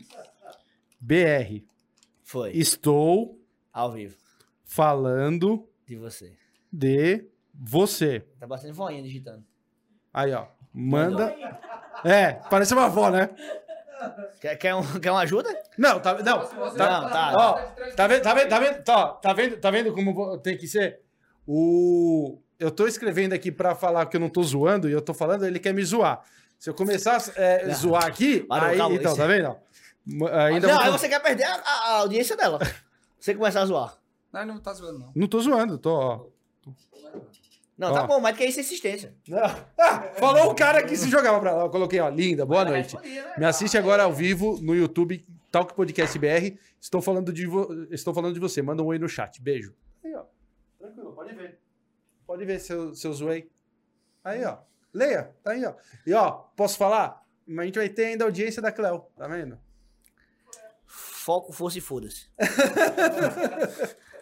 BR. Foi. Estou Ao vivo. Falando De você. de você. Tá bastante voinha digitando. Aí, ó. Manda. É, parece uma avó, né? Quer, quer, um, quer uma ajuda? Não, tá, não, tá, Não, tá. ó, tá vendo, tá vendo, tá vendo, tá, tá vendo, tá vendo como tem que ser? O eu tô escrevendo aqui pra falar que eu não tô zoando e eu tô falando, ele quer me zoar. Se eu começar a é, Não. zoar aqui, Parou, aí, calma, então, isso- tá vendo? M- Ainda não, vou- aí você quer perder a- a audiência dela. Você começar a zoar. Não, não tá zoando, não. Não tô zoando, tô, ó. Não, tá Ó. bom, mas que é isso é insistência. Ah, falou o cara que se jogava pra lá. Eu coloquei, ó, linda, boa noite. Respondia, né? Me assiste agora ao vivo no YouTube, Talk Podcast BR. Estou falando de, vo- Estou falando de você. Manda um oi no chat. Beijo. Aí, ó. Tranquilo, pode ver. Pode ver seu, seu zoei. Aí, ó. Leia, tá aí, ó. E, ó, posso falar? Mas a gente vai ter ainda a audiência da Cleo, tá vendo? Foco, força e foda-se.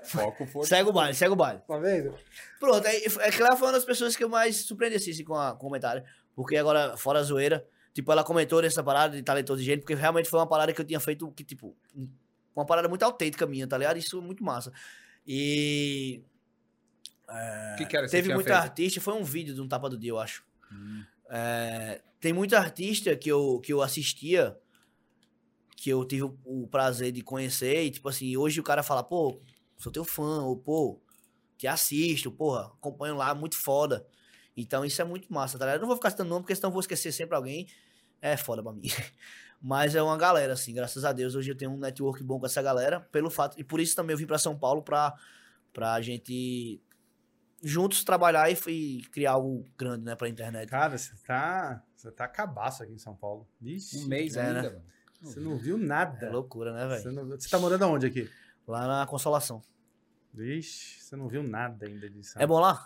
Foco, força. Segue o baile, segue o baile. Tá vendo? Pronto, aí, é que ela foi uma das pessoas que eu mais surpreendi assim, com a com o comentário. Porque agora, fora a zoeira, tipo, ela comentou nessa parada de talentoso de gente, porque realmente foi uma parada que eu tinha feito que, tipo, uma parada muito autêntica minha, tá ligado? Isso é muito massa. E. O que, que era que Teve muita feito? artista, foi um vídeo de um tapa do dia, eu acho. É, tem muita artista que eu, que eu assistia, que eu tive o, o prazer de conhecer, e tipo assim, hoje o cara fala, pô, sou teu fã, ou pô, te assisto, porra, acompanho lá, muito foda. Então isso é muito massa, tá ligado? Eu não vou ficar citando nome, porque senão eu vou esquecer sempre alguém. É foda pra mim. Mas é uma galera, assim, graças a Deus, hoje eu tenho um network bom com essa galera, pelo fato, e por isso também eu vim pra São Paulo pra, pra gente juntos trabalhar e, e criar algo grande, né, pra internet. Cara, você tá. Você tá cabaço aqui em São Paulo. Vixe. Um mês É, ainda, né? mano. Você não viu É nada. loucura, né, Você, velho? não- você tá morando aonde aqui? Lá na Consolação. Vixe, você não viu nada ainda disso. É bom lá?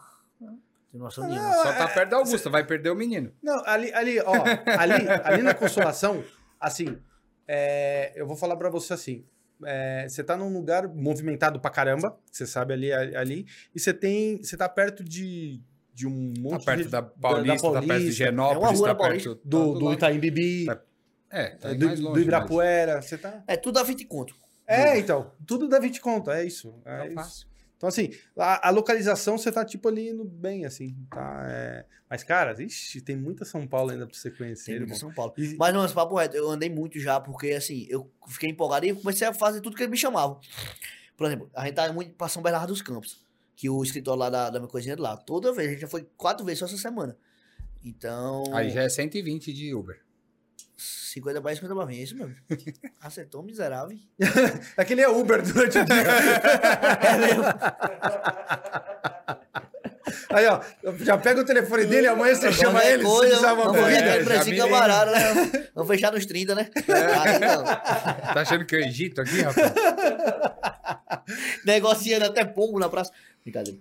Tem noção nenhuma. Só tá perto da Augusta, vai perder o menino. Não, ali, ali, ó, ali, ali na Consolação, assim, é, eu vou falar pra você assim, é, você tá num lugar movimentado pra caramba, você sabe ali, ali, e você tem, você tá perto de, de um Tá monte perto de, da Paulista, tá perto de É uma Genópolis, rua tá Paulista. perto do, do lado. Itaim Tá- É, tá do, mais longe. do Ibirapuera, você tá... É tudo a 20 conto. É, então, tudo dá 20 conto, é isso. É É isso. fácil. Então, assim, a, a localização você tá, tipo, ali no bem, assim, tá? é- Mas, cara, ixi, tem muita São Paulo ainda pra você conhecer, Tem irmão. São Paulo. E- Mas não, esse papo reto, eu andei muito já, porque assim, eu fiquei empolgado e comecei a fazer tudo que eles me chamavam. Por exemplo, a gente tá muito pra São Bernardo dos Campos, que o escritório lá da, da minha coisinha é de lá. Toda vez, a gente já foi quatro vezes só essa semana. Então, Aí já é 120 de Uber. 50 para 50 para mim, é isso mesmo. Acertou, miserável. Aquele é Uber durante o dia. É mesmo. Aí, ó, já pega o telefone dele, amanhã você chama ele, se coisa, precisar uma vamos corrida. fechar É, precinho me camarada, né? Vamos fechar nos 30, né? Não. Tá achando que é o Egito aqui, rapaz? Negociando até pombo na praça. Brincadeira.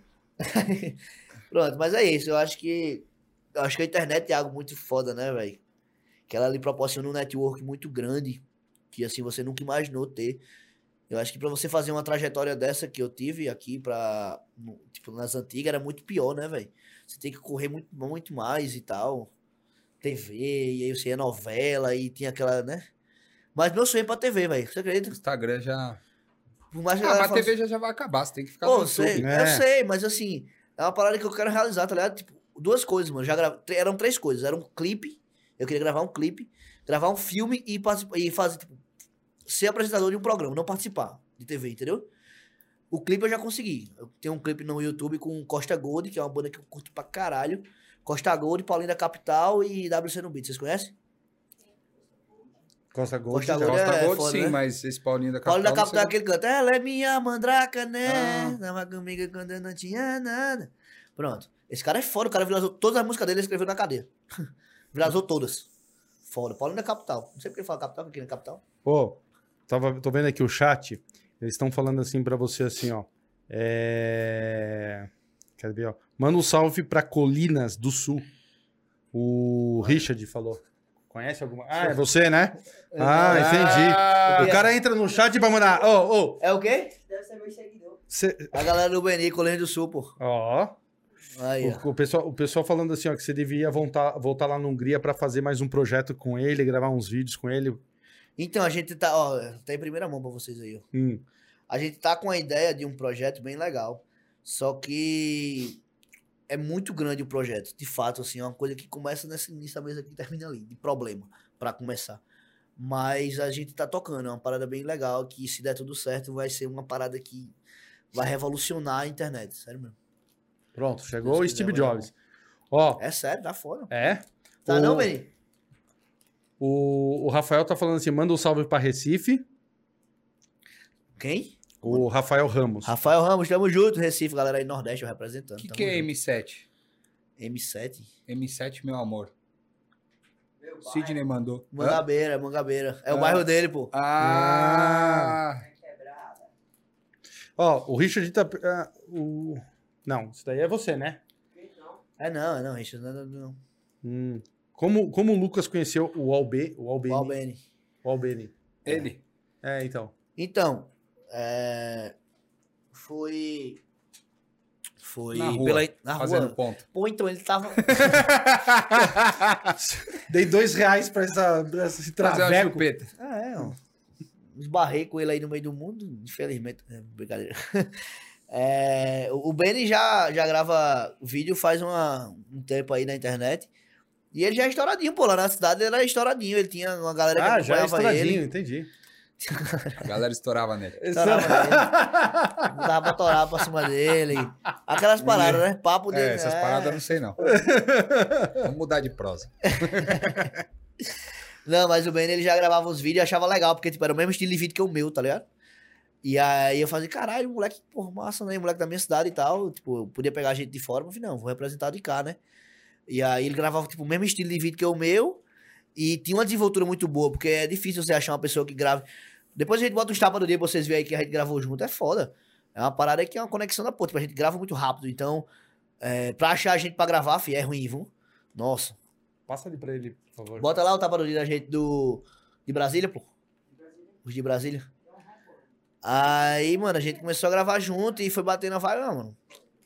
Pronto, mas é isso. Eu acho que. Eu acho que a internet é algo muito foda, né, velho? Que ela lhe proporciona um network muito grande. Que assim você nunca imaginou ter. Eu acho que pra você fazer uma trajetória dessa que eu tive aqui pra. no- Tipo, nas antigas era muito pior, né, velho? Você tem que correr muito, muito mais e tal. TV, e aí você ia novela e tinha aquela, né? Mas meu sonho é pra TV, velho. Você acredita? O Instagram já. Por mais que Ah, mas a TV já, já vai acabar, você tem que ficar Pô, no eu sei, YouTube. né? eu sei, mas assim, é uma parada que eu quero realizar, tá ligado? Tipo, duas coisas, mano. Já. Eram três coisas. Era um clipe, eu queria gravar um clipe, gravar um filme e, e fazer, tipo, ser apresentador de um programa, não participar de TV, entendeu? O clipe eu já consegui. Eu tenho um clipe no YouTube com Costa Gold, que é uma banda que eu curto pra caralho. Costa Gold, Paulinho da Capital e WC no Beat. Vocês conhecem? Costa Gold. Costa. Gold é Gold, foda, sim, né? mas esse Paulinho da Paulinho Capital. da não sei Capital, aquele canta, ela é minha mandraca, né? Ah. Tava comigo quando eu não tinha nada. Pronto. Esse cara é foda, o cara viralizou todas as músicas dele, ele escreveu na cadeia. viralizou todas. Foda. Paulinho da Capital. Não sei porque ele fala capital, porque aqui na capital. Pô, tava, tô vendo aqui o chat. Eles estão falando assim pra você assim, ó. É... Quer ver, ó? Manda um salve pra Colinas do Sul. O Richard falou. Conhece alguma? Ah, é você, né? Ah, entendi. Ah, O cara entra no chat pra mandar. Ô, ô. É o quê? Deve ser meu seguidor. cê- A galera do Beni, Colégio do Sul, pô. Ó. Aí. O, o pessoal, o pessoal falando assim, ó, que você devia voltar, voltar lá na Hungria pra fazer mais um projeto com ele, gravar uns vídeos com ele. Então, a gente tá, ó, tá em primeira mão pra vocês aí, ó. Hum. A gente tá com a ideia de um projeto bem legal. Só que é muito grande o projeto. De fato, assim, é uma coisa que começa nessa, nessa mesa aqui e termina ali, de problema, pra começar. Mas a gente tá tocando, é uma parada bem legal que se der tudo certo vai ser uma parada que vai revolucionar a internet, sério mesmo. Pronto, chegou o Steve Jobs. Ó, É sério, tá foda. é. Tá O- não, Beni? O, o Rafael tá falando assim: manda um salve pra Recife. Quem? O Rafael Ramos. Rafael Ramos, tamo junto, Recife, galera aí Nordeste, eu representando. O que, que é junto. M7? M7? M7, meu amor. Meu. Sidney mandou. Hã? Mangabeira, Mangabeira. É o Ah. bairro dele, pô. Ah! Quebrada. Ó, o Richard tá. ah, o... Não, isso daí é você, né? É não, é não, Richard, não, não, não. Hum. Como, como o Lucas conheceu o Albe, o Albeni? O Albeni. O Albeni. Ele. É, então. Então, é... Foi... Foi Na rua, pela... Na Fazendo rua. ponto. Pô, então ele tava... Dei dois reais pra, essa, pra esse Fazer uma traveco. ah, é, ó. Esbarrei com ele aí no meio do mundo, infelizmente. É, brincadeira. É, o Benny já, já grava vídeo faz uma, um tempo aí na internet. E ele já é estouradinho, pô. Lá na cidade ele era estouradinho. Ele tinha uma galera que Ah, já é estouradinho, ele. entendi. A galera estourava nele. Estourava nele. Dava pra torar pra cima dele. Aquelas paradas, né? Papo dele. É, essas é. paradas eu não sei não. Vamos mudar de prosa. Não, mas o Ben ele já gravava os vídeos e achava legal, porque tipo, era o mesmo estilo de vídeo que o meu, tá ligado? E aí eu fazia, caralho, moleque, porra, massa, né? Moleque da minha cidade e tal. Tipo, eu podia pegar gente de fora, mas eu falei, não, vou representar de cá, né? E aí ele gravava, tipo, o mesmo estilo de vídeo que o meu. E tinha uma desenvoltura muito boa, porque é difícil você achar uma pessoa que grave. Depois a gente bota os tapas do dia pra vocês verem aí que a gente gravou junto. É foda. É uma parada que é uma conexão da porra. Tipo, a gente grava muito rápido. Então, é, pra achar a gente pra gravar, fi, é ruim, viu? Nossa. Passa ali pra ele, por favor. Bota lá o tapa do dia da gente do. De Brasília, pô. Os de Brasília. Aí, mano, a gente começou a gravar junto e foi batendo a vibe, não, mano.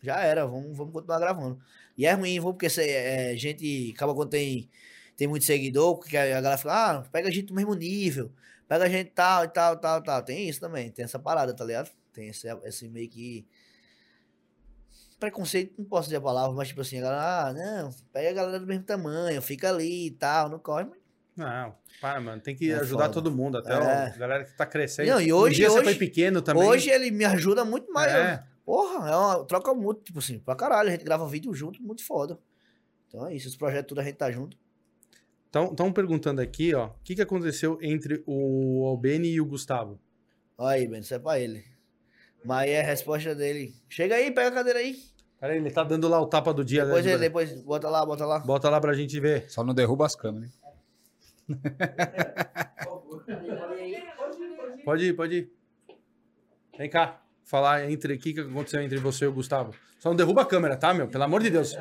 Já era, vamos, vamos continuar gravando. E é ruim, vamos, porque cê, é, gente acaba quando tem, tem muito seguidor, porque a galera fala, ah, pega a gente do mesmo nível, pega a gente tal e tal, tal, tal. Tem isso também, tem essa parada, tá ligado? Tem esse, esse meio que. preconceito, não posso dizer a palavra, mas tipo assim, a galera, ah, não, pega a galera do mesmo tamanho, fica ali e tal, não corre. Mas... Não, para, mano. Tem que É ajudar foda. todo mundo, até É. a galera que tá crescendo. Não, e um hoje- dia você hoje- foi pequeno também. Hoje ele me ajuda muito mais. É. Porra, é uma troca muito, tipo assim, pra caralho. A gente grava vídeo junto, muito foda. Então é isso, os projetos tudo a gente tá junto. Estão perguntando aqui, ó, o que, que aconteceu entre o Albeni e o Gustavo? Olha aí, Ben, isso é pra ele. Mas aí é a resposta dele. Chega aí, pega a cadeira aí. Peraí, ele tá dando lá o tapa do dia. Depois, né, ele, de- depois, bota lá, bota lá. Bota lá pra gente ver. Só não derruba as câmeras. Hein? Pode ir, pode ir. Vem cá. Falar entre o que, aconteceu entre você e o Gustavo. Só não derruba a câmera, tá, meu? Pelo amor de Deus.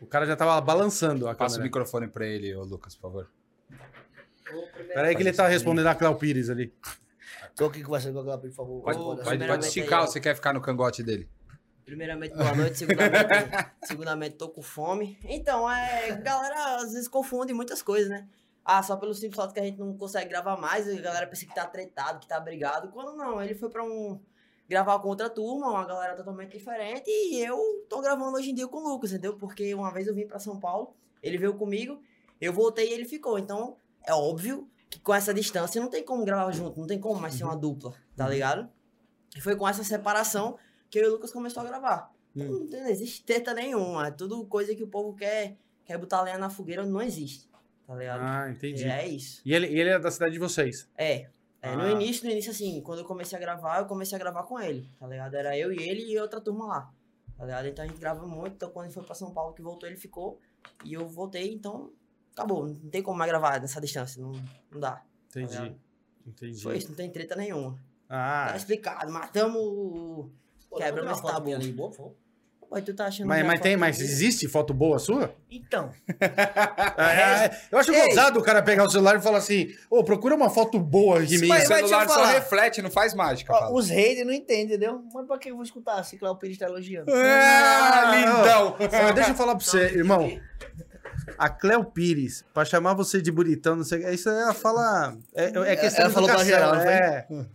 O cara já tava balançando a Passa o câmera. microfone pra ele, ô Lucas, por favor. Peraí que ele tá respondendo a Cléo Pires ali. Tô aqui conversando com aquela, por favor. Pode, Pode- pode, esticar você quer ficar no cangote dele? Primeiramente, boa noite. Segundamente, segundamente, tô com fome. Então, é. Galera às vezes confunde muitas coisas, né? Ah, só pelo simples fato que a gente não consegue gravar mais, a galera pensa que tá tretado, que tá brigado. Quando não, ele foi pra um. gravar com outra turma, uma galera totalmente diferente. E eu tô gravando hoje em dia com o Lucas, entendeu? Porque uma vez eu vim pra São Paulo, ele veio comigo, eu voltei e ele ficou. Então, é óbvio que com essa distância não tem como gravar junto, não tem como mais ser uma dupla, tá ligado? E foi com essa separação que eu e o Lucas começou a gravar. Hum. não, não existe treta nenhuma. É tudo coisa que o povo quer, quer botar lenha na fogueira, não existe. Tá ligado? Ah, entendi. é isso. E ele, e ele é da cidade de vocês. É. É, Ah. No início, no início, assim, quando eu comecei a gravar, eu comecei a gravar com ele, tá ligado? Era eu e ele e outra turma lá, tá ligado? Então a gente grava muito, então quando ele foi pra São Paulo que voltou, ele ficou, e eu voltei, então acabou, não tem como mais gravar nessa distância, não, não dá. Entendi. ligado? Entendi. Foi isso, não tem treta nenhuma. Ah, Tá explicado, matamos o... Quebramos esse tabu. ali, boa. Pô, tu tá achando mas, que a mas tem, foto mas existe foto boa sua? Então, É, é, eu acho gozado o cara pegar o celular e falar assim, ô, procura uma foto boa de mim. o Mas- mas eu celular só reflete, não faz mágica. ó, os haters não entendem, entendeu? Mas pra que eu vou escutar se Cláudio Pires tá elogiando? Ah, lindão! Ó, deixa eu falar pra você, irmão. A Cléo Pires, pra chamar você de bonitão, não sei, isso é a fala. É, é questão Ela de falou pra educação. geral, foi?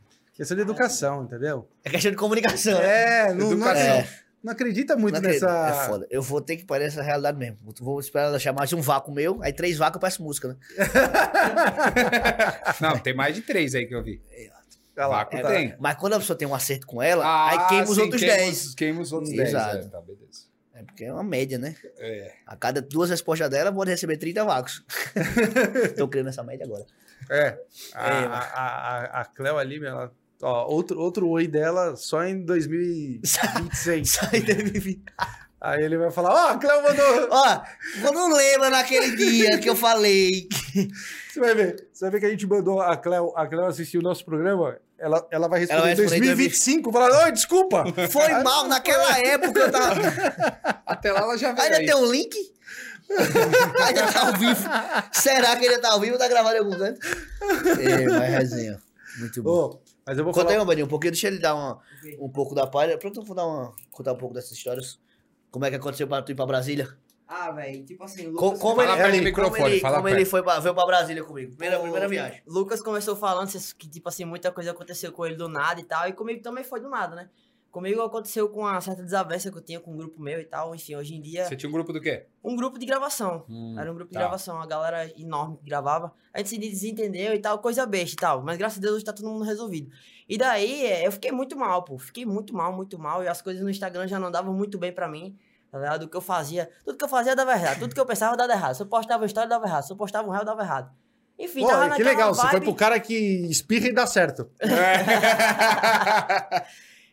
É. Questão de educação, entendeu? É questão de comunicação. né? É, não, não, Educação. é, não acredita muito Não acredito. nessa. É foda. Eu vou ter que parar essa realidade mesmo. Vou esperar ela chamar de um vácuo meu, aí três vácuos eu peço música, né? Não, tem mais de três aí que eu vi. Olha lá, Vácuo É, tem. Mas quando a pessoa tem um acerto com ela, Ah, aí queima os sim, outros queima 10. os- Queima os outros 10. Exato. É, tá, beleza. É porque é uma média, né? É. A cada duas respostas dela, pode receber 30 vácuos. Tô criando essa média agora. É. A, É, a, a, a Cléo ali, ela, ó, outro, outro oi dela só em 2026. Sai deve vir. Aí ele vai falar, ó, a Cléo mandou. Ó, quando lembra naquele dia que eu falei. Você vai ver. Você vai ver que a gente mandou a Cléo, a Cléo assistir o nosso programa. Ela, ela vai responder Ela vai em responder em 2025, falando, oi, desculpa. Foi mal, naquela época eu tava. Até lá ela já veio. Ainda aí. tem um link? ainda tá ao vivo. Será que ainda tá ao vivo ou tá gravado em algum canto? É, mas resenha. Muito bom. Ô, mas eu vou Conta aí, falar. meu Baninho, um pouquinho, deixa ele dar uma, um pouco da palha. Pronto, eu vou dar uma, contar um pouco dessas histórias. Como é que aconteceu pra tu ir pra Brasília? Ah, velho, tipo assim, Co- Lucas... como ele, perto do como microfone, ele, fala como ele foi pra, veio pra Brasília comigo? Primeira, O primeira viagem. Lucas começou falando que, tipo assim, muita coisa aconteceu com ele do nada e tal, e comigo também foi do nada, né? Comigo aconteceu com uma certa desavença que eu tinha com um grupo meu e tal, enfim, hoje em dia, Você tinha um grupo do quê? um grupo de gravação. Hum, Era um grupo de tá. gravação, uma galera enorme que gravava. A gente se desentendeu e tal, coisa besta e tal. Mas graças a Deus hoje tá todo mundo resolvido. E daí, é, eu fiquei muito mal, pô. Fiquei muito mal, muito mal. E as coisas no Instagram já não andavam muito bem pra mim. Tá ligado? O que eu fazia. Tudo que eu fazia dava errado. Tudo que eu pensava dava errado. Se eu postava uma história, dava errado. Se eu postava um réu, dava errado. Enfim, Pô, tava que legal, você foi vibe- pro cara que espirra e dá certo.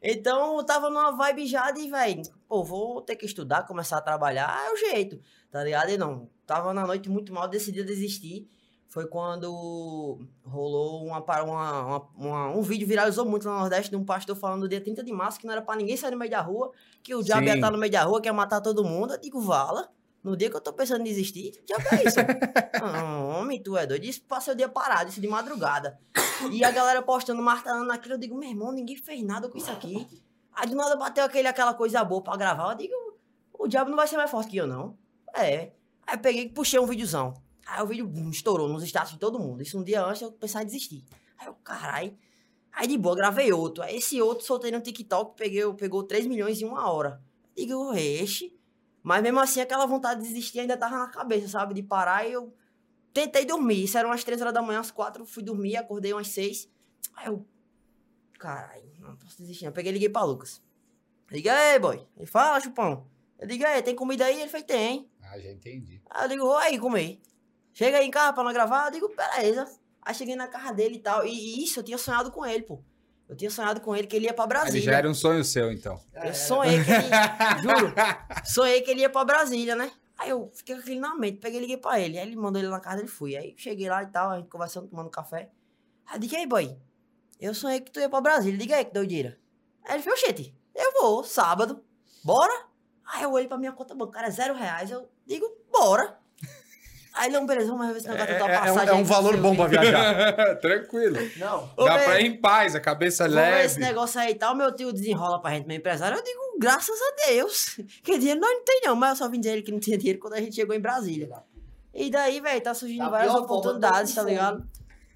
Então eu tava numa vibe já de, velho, pô, vou ter que estudar, começar a trabalhar, é o jeito, tá ligado? E não, tava na noite muito mal, decidi desistir. Foi quando rolou uma, uma, uma- uma- um vídeo viralizou muito no Nordeste de um pastor falando do dia 30 de março que não era pra ninguém sair no meio da rua, que o diabo ia Sim. estar no meio da rua, que ia matar todo mundo. Eu digo, vala. No dia que eu tô pensando em desistir, já é isso. Ah, homem, tu é doido. Isso passei o dia parado, isso de madrugada. E a galera postando, martelando naquilo. Eu digo, meu irmão, ninguém fez nada com isso aqui. Aí do nada bateu aquele, aquela coisa boa pra gravar. Eu digo, o diabo não vai ser mais forte que eu, não. É. Aí eu peguei e puxei um videozão. Aí o vídeo bum, estourou nos status de todo mundo. Isso um dia antes eu pensava em desistir. Aí eu, carai. Aí de boa, gravei outro. Aí esse outro soltei no TikTok, peguei, pegou 3 milhões em uma hora. Digo, oxe. Mas mesmo assim, aquela vontade de desistir ainda tava na cabeça, sabe? De parar e eu tentei dormir. Isso eram umas 3 horas da manhã, às 4, fui dormir, acordei umas 6. Aí eu. Caralho, não posso desistir. não. Eu peguei e liguei pra Lucas. Liguei, aí, boy. Ele fala, chupão. Eu digo, aí, tem comida aí? Ele fez, tem. Ah, já entendi. Aí eu digo, vou aí comer. Chega aí em casa pra nós gravar, eu digo, beleza. Aí cheguei na casa dele e tal. E, e isso, eu tinha sonhado com ele, pô. Eu tinha sonhado com ele que ele ia pra Ele Brasília. já era um sonho seu, então. Eu sonhei que ele. juro. Sonhei que ele ia pra Brasília, né? Aí eu fiquei com aquele na mente, peguei e liguei pra ele. Aí ele mandou ele na casa dele fui. Aí cheguei lá e tal, a gente conversando, tomando café. Aí eu digo, aí, boy, eu sonhei que tu ia pra Brasília. Diga aí, que doideira. Aí ele falou, oxente, eu vou, sábado. Bora? Aí eu olhei pra minha conta bancária, zero reais. Eu digo, bora. Aí não, beleza, vamos ver esse É, negócio da é- tua é um, passagem. é um aí, valor não sei bom pra viajar. Tranquilo. Não. Dá velho, pra ir em paz, a cabeça Vamos ver esse leve. negócio aí e tal. Meu tio desenrola pra gente, meu empresário. Eu digo, graças a Deus. Que dinheiro nós não tem, não. Mas eu só vim dizer ele que não tinha dinheiro quando a gente chegou em Brasília. E daí, velho, tá surgindo Da várias oportunidades, tá ligado?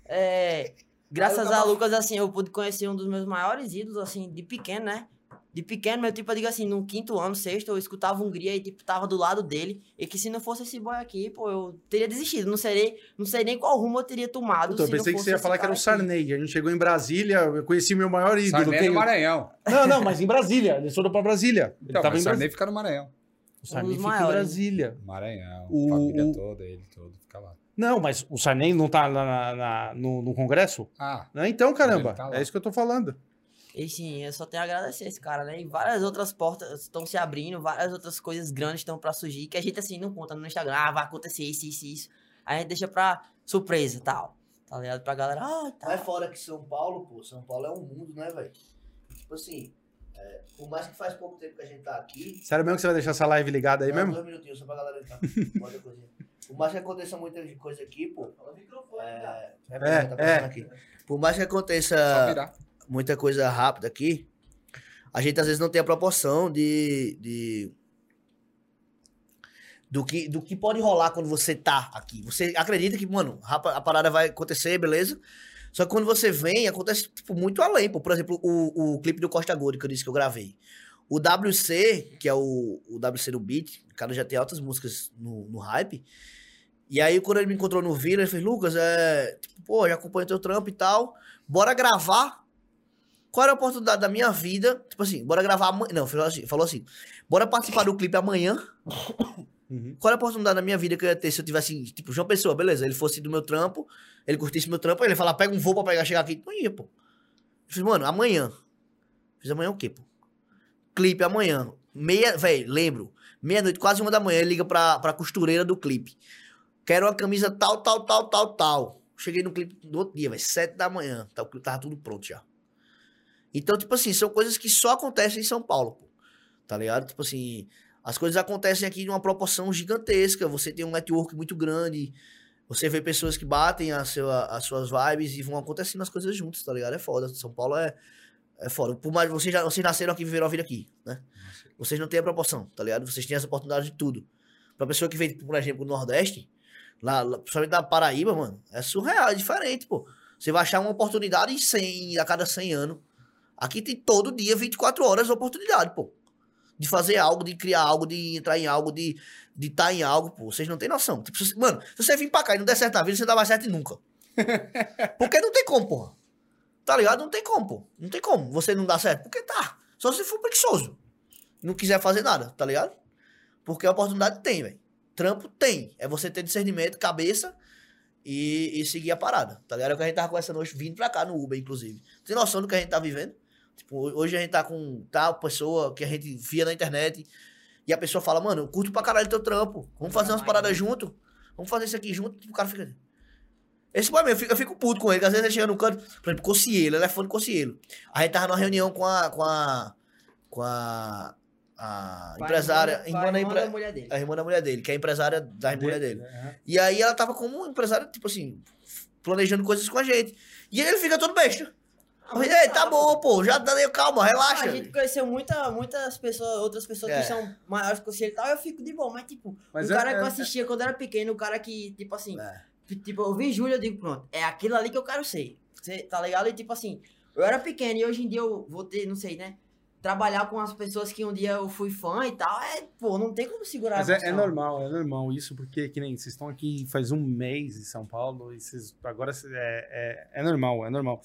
É, graças a Lucas, assim, eu pude conhecer um dos meus maiores ídolos, assim, de pequeno, né? De pequeno, meu tipo, eu digo assim, no quinto ano, sexto, eu escutava Hungria e, tipo, tava do lado dele. E que se não fosse esse boy aqui, pô, eu teria desistido. Não sei, não sei nem qual rumo eu teria tomado. Puta, eu se não pensei que fosse você ia falar que era o cara aqui. Sarney. A gente chegou em Brasília, eu conheci meu maior ídolo. Sarney Quem- no Maranhão. Não, não, mas em Brasília. Ele foram pra Brasília. Ele Então, tava mas em Sarney Brasília. fica no Maranhão. O Sarney Um fica em maiores. Brasília. Maranhão. O- família o- toda, ele todo, fica lá. Não, mas o Sarney não tá lá na- na- no, no Congresso? Ah, Não, então, caramba. Tá é isso que eu tô falando. E sim, eu só tenho a agradecer esse cara, né? E várias outras portas estão se abrindo, várias outras coisas grandes estão pra surgir, que a gente, assim, não conta no Instagram, ah, vai acontecer isso, isso, isso. A gente deixa pra surpresa e tal. Tá ligado? Pra galera, ah, tá. Mas fora que São Paulo, pô, São Paulo é um mundo, né, velho? Tipo assim, é, por mais que faz pouco tempo que a gente tá aqui. Sério mesmo que você vai deixar essa live ligada aí Não, mesmo? Dois minutinhos, só pra galera entrar. Bota a coisinha. Por mais que aconteça muita coisa aqui, pô. É, é, É, tá é. aqui. Por mais que só aconteça virar. Muita coisa rápida aqui, a gente às vezes não tem a proporção de. de do, que, do que pode rolar quando você tá aqui. Você acredita que, mano, a parada vai acontecer, beleza? Só que quando você vem, acontece tipo, muito além. Por exemplo, o, o clipe do Costa Gold que eu disse que eu gravei. O WC, que é o, o WC do beat, o cara já tem altas músicas no, no hype. E aí, quando ele me encontrou no Vila, ele fez, Lucas, é. Tipo, pô, já acompanho teu trampo e tal. Bora gravar qual era a oportunidade da minha vida? Tipo assim, bora gravar amanhã. Não, falou assim, falou assim: bora participar do clipe amanhã. Uhum. Qual era a oportunidade da minha vida que eu ia ter se eu tivesse, tipo, João Pessoa, beleza? Ele fosse do meu trampo, ele curtisse meu trampo, ele ia falar, pega um voo pra pegar, chegar aqui. Não ia, pô. Eu fiz, mano, amanhã. Fiz amanhã o quê, pô? Clipe amanhã. Meia, velho, lembro. Meia-noite, quase uma da manhã, ele liga pra, pra costureira do clipe. Quero uma camisa tal, tal, tal, tal, tal. Cheguei no clipe no outro dia, velho, sete da manhã. Tá, tava tudo pronto já. Então, tipo assim, são coisas que só acontecem em São Paulo, pô. Tá ligado? Tipo assim, as coisas acontecem aqui de uma proporção gigantesca. Você tem um network muito grande. Você vê pessoas que batem a sua, as suas vibes e vão acontecendo as coisas juntas, tá ligado? É foda. São Paulo é, é foda. Por mais vocês, já, vocês nasceram aqui e viveram a vida aqui, né? Vocês não têm a proporção, tá ligado? Vocês têm essa oportunidade de tudo. Pra pessoa que vem, por exemplo, do Nordeste, lá, lá, principalmente da Paraíba, mano, é surreal, é diferente, pô. Você vai achar uma oportunidade em 100, a cada 100 anos. Aqui tem todo dia, 24 horas, oportunidade, pô. De fazer algo, de criar algo, de entrar em algo, de estar de tá em algo, pô. Vocês não têm noção. Tipo, mano, se você vir pra cá e não der certo na vida, você não dá mais certo nunca. Porque não tem como, porra. Tá ligado? Não tem como, pô. Não tem como você não dar certo. Porque tá. Só se for preguiçoso. Não quiser fazer nada, tá ligado? Porque a oportunidade tem, velho. Trampo tem. É você ter discernimento, cabeça e, e seguir a parada. Tá ligado? É o que a gente tava conversando hoje, vindo pra cá no Uber, inclusive. Tem noção do que a gente tá vivendo? Tipo, hoje a gente tá com tal pessoa que a gente via na internet e a pessoa fala, mano, eu curto pra caralho teu trampo. Vamos fazer umas paradas junto. Vamos fazer isso aqui junto. Tipo, o cara fica. Esse boy mesmo, eu fico, eu fico puto com ele, às vezes ele chega no canto, por exemplo, Cocielo, elefante Cocielo. A gente tava numa reunião com a. com a. com a. a Vai, empresária. manda- irmã vai, da mulher dele. a irmã da mulher dele, que é a empresária da mulher dele. É. E aí ela tava como empresária, tipo assim, planejando coisas com a gente. E ele fica todo besta. Eu falei, Ei, tá bom, pô, já deu calma, relaxa. A gente conheceu muita, muitas pessoas, outras pessoas É. que são maiores que você e tal, eu fico de boa, mas tipo, Mas o é- cara que eu é- assistia quando era pequeno, o cara que, tipo assim, É. tipo, eu vi Júlio, eu digo, pronto, é aquilo ali que eu quero ser. Você tá ligado? E tipo assim, Eu era pequeno e hoje em dia eu vou ter, não sei, né? Trabalhar com as pessoas que um dia eu fui fã e tal, é, pô, não tem como segurar Mas a é, é normal, é normal isso, porque que nem vocês estão aqui faz um mês em São Paulo e vocês agora é, é, é normal, é normal.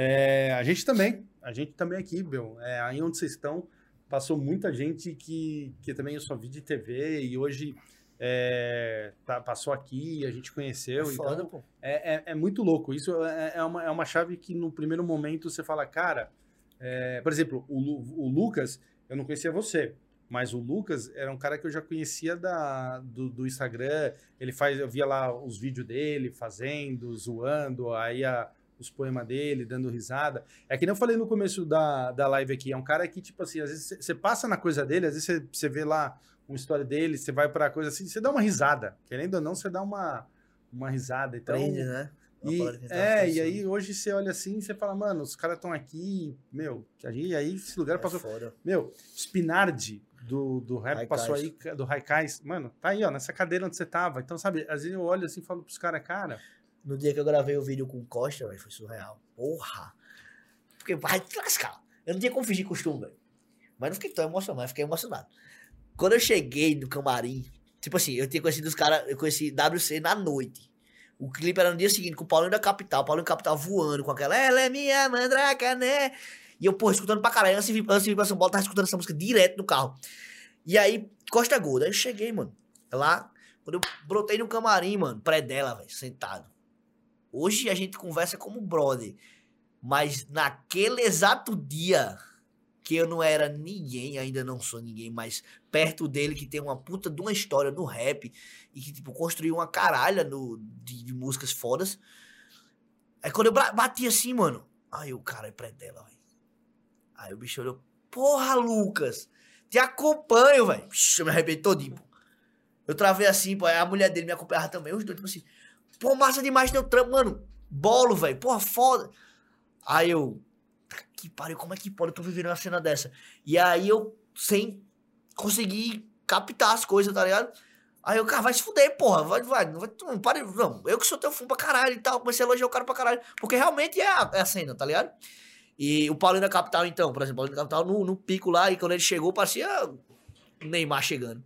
É, a gente também, a gente também aqui, meu, é, aí onde vocês estão, passou muita gente que, que também eu só vi de TV e hoje é, tá- passou aqui, a gente É conheceu, foda, então pô. é, é, é muito louco. Isso é, é uma, é uma chave que no primeiro momento você fala, cara, é, por exemplo, o, o Lucas, eu não conhecia você, mas o Lucas era um cara que eu já conhecia da, do, do Instagram. Ele faz, eu via lá os vídeos dele fazendo, zoando, aí a- os poemas dele, dando risada. É que nem eu falei no começo da, da live aqui, é um cara que, tipo assim, às vezes você- passa na coisa dele, às vezes você, vê lá uma história dele, você vai pra coisa assim, você dá uma risada. Querendo ou não, você dá uma, uma risada. Então, Prende, né? E, é, e aí hoje você olha assim e você fala, mano, os caras estão aqui, meu, aí, aí esse lugar É passou. foda. Meu, Spinardi do, do rap Haikais. passou aí, do Raikais, mano, tá aí, ó, nessa cadeira onde você tava. Então, sabe, às vezes eu olho assim e falo pros caras, cara, No dia que eu gravei o vídeo com o Costa, velho, foi surreal. Porra! Porque vai te lascar. Eu não tinha como fingir costume, velho. Mas não fiquei tão emocionado, mas fiquei emocionado. Quando eu cheguei no camarim, tipo assim, eu tinha conhecido os caras, eu conheci WC na noite. O clipe era no dia seguinte, com o Paulinho da Capital, o Paulinho da Capital voando com aquela Ela é minha mandraca, né? E eu, pô, escutando pra caralho. Antes de vir, antes de vir pra São Paulo, tava escutando essa música direto no carro. E aí, Costa Gorda. Aí eu cheguei, mano. Lá, quando eu brotei no camarim, mano, pré dela, velho, sentado. Hoje a gente conversa como brother. Mas naquele exato dia que eu não era ninguém, ainda não sou ninguém, mas perto dele que tem uma puta de uma história no rap e que, tipo, construiu uma caralha no, de, de músicas fodas. Aí quando eu bati assim, mano, aí o cara é pré dela, velho. Aí o bicho olhou, porra, Lucas, te acompanho, velho. Eu me arrependi todinho, pô. Eu travei assim, pô, aí a mulher dele me acompanhava também, os dois, tipo assim, pô, massa demais teu trampo, mano. Bolo, velho, porra, foda. Aí eu, que pariu, como é que pode? Eu tô vivendo uma cena dessa. E aí eu, sem conseguir captar as coisas, tá ligado? Aí eu, cara, vai se fuder, porra. Vai, vai, não vai, não, para, não. Eu que sou teu fã pra caralho e tal. Comecei a elogiar o cara pra caralho. Porque realmente é a, é a cena, tá ligado? E o Paulinho da Capital, então, por exemplo, o Paulinho da Capital no, no pico lá, e quando ele chegou, parecia o Neymar chegando.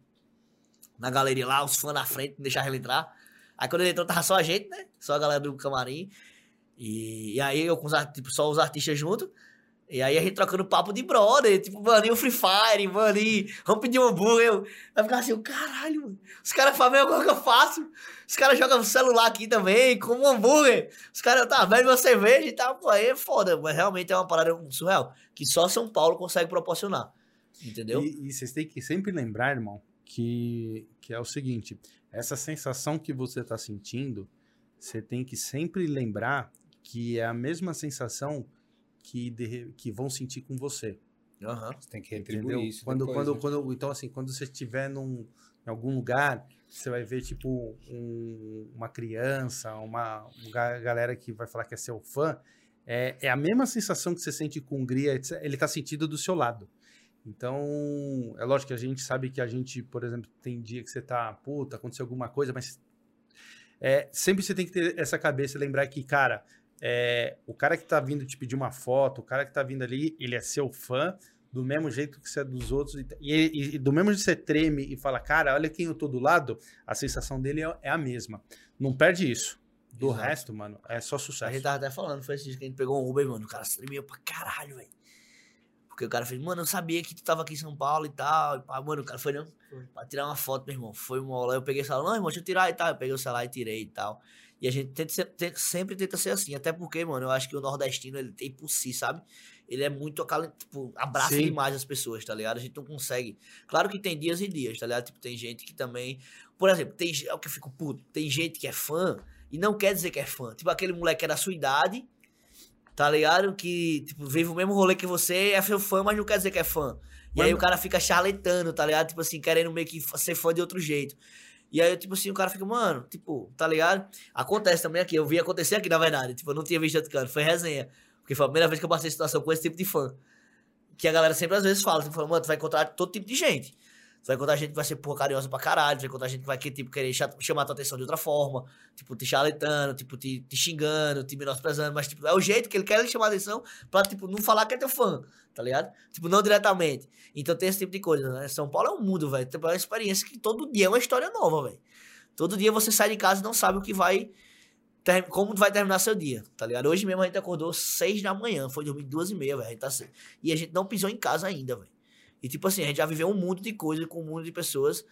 Na galeria lá, os fãs na frente, não deixaram ele entrar. Aí quando ele entrou, tava só a gente, né? Só a galera do camarim. E, e aí eu com os, tipo, só os artistas junto. E aí a gente trocando papo de brother, tipo, mano, e o Free Fire, mano, e vamos pedir um hambúrguer. Eu, vai ficar assim, caralho, mano. Os caras fazem a mesma que eu faço. Os caras jogam celular aqui também, com um hambúrguer. Os caras, tá, bebe uma cerveja e tal, pô, aí é foda. Mas realmente é uma parada surreal, que só São Paulo consegue proporcionar. Entendeu? E, e vocês têm que sempre lembrar, irmão, que, que é o seguinte: essa sensação que você está sentindo, você tem que sempre lembrar que é a mesma sensação que, de- que vão sentir com você. Aham. Você tem que retribuir Entendeu? isso. Quando, depois, quando, né? quando, então, assim, quando você estiver num, em algum lugar, você vai ver, tipo, um- uma criança, uma, uma ga- galera que vai falar que é seu fã. É, é a mesma sensação que você sente com Hungria, etc, ele tá sentindo do seu lado. Então, é lógico que a gente sabe que a gente, por exemplo, tem dia que você tá, puta, aconteceu alguma coisa, mas é, sempre você tem que ter essa cabeça e lembrar que, cara, é, o cara que tá vindo te pedir uma foto, o cara que tá vindo ali, ele é seu fã, do mesmo jeito que você é dos outros, e, e- e do mesmo jeito que você treme e fala, cara, olha quem eu tô do lado, a sensação dele é, é a mesma. Não perde isso. Do Exato. resto, mano, é só A sucesso. gente tava até falando, foi esse dia que a gente pegou um Uber, mano. O cara tremeu pra caralho, velho. Porque o cara fez, mano, eu sabia que tu tava aqui em São Paulo e tal. E pá, mano, o cara foi, não? Foi. Pra tirar uma foto, meu irmão. Foi uma aula. Eu peguei o celular, não, irmão, deixa eu tirar e tal. Eu peguei o celular e tirei e tal. E a gente tenta ser- te- sempre tenta ser assim. Até porque, mano, eu acho que o nordestino, ele tem por si, sabe? Ele é muito tipo, abraça Sim. demais as pessoas, tá ligado? A gente não consegue. Claro que tem dias e dias, tá ligado? Tipo, tem gente que também. Por exemplo, tem. É o que eu fico puto. Tem gente que é fã e não quer dizer que é fã. Tipo, aquele moleque que é da sua idade, tá ligado? Que, tipo, vive o mesmo rolê que você, é seu fã, mas não quer dizer que é fã. E aí o cara fica charletando, tá ligado? Tipo assim, querendo meio que ser fã de outro jeito. E aí, tipo assim, o cara fica, mano, tipo, tá ligado? Acontece também aqui, eu vi acontecer aqui, na verdade. Tipo, eu não tinha visto outro canto, foi resenha. Porque foi a primeira vez que eu passei situação com esse tipo de fã. Que a galera sempre às vezes fala, tipo, fala, mano, tu vai encontrar todo tipo de gente. Você vai encontrar gente que vai ser porra carinhosa pra caralho, você vai encontrar gente que vai que, tipo, querer cha- chamar tua atenção de outra forma, tipo, te chaletando, tipo, te, te xingando, te menosprezando, mas, tipo, é o jeito que ele quer chamar atenção pra, tipo, não falar que é teu fã, tá ligado? Tipo, não diretamente. Então tem esse tipo de coisa, né? São Paulo é um mundo, velho. Tipo, é uma experiência que todo dia é uma história nova, velho. Todo dia você sai de casa e não sabe o que vai. Como vai terminar seu dia, tá ligado? Hoje mesmo a gente acordou seis da manhã, foi dormir duas e meia, velho. tá E a gente não pisou em casa ainda, velho. E tipo assim, a gente já viveu um mundo de coisas com um mundo de pessoas.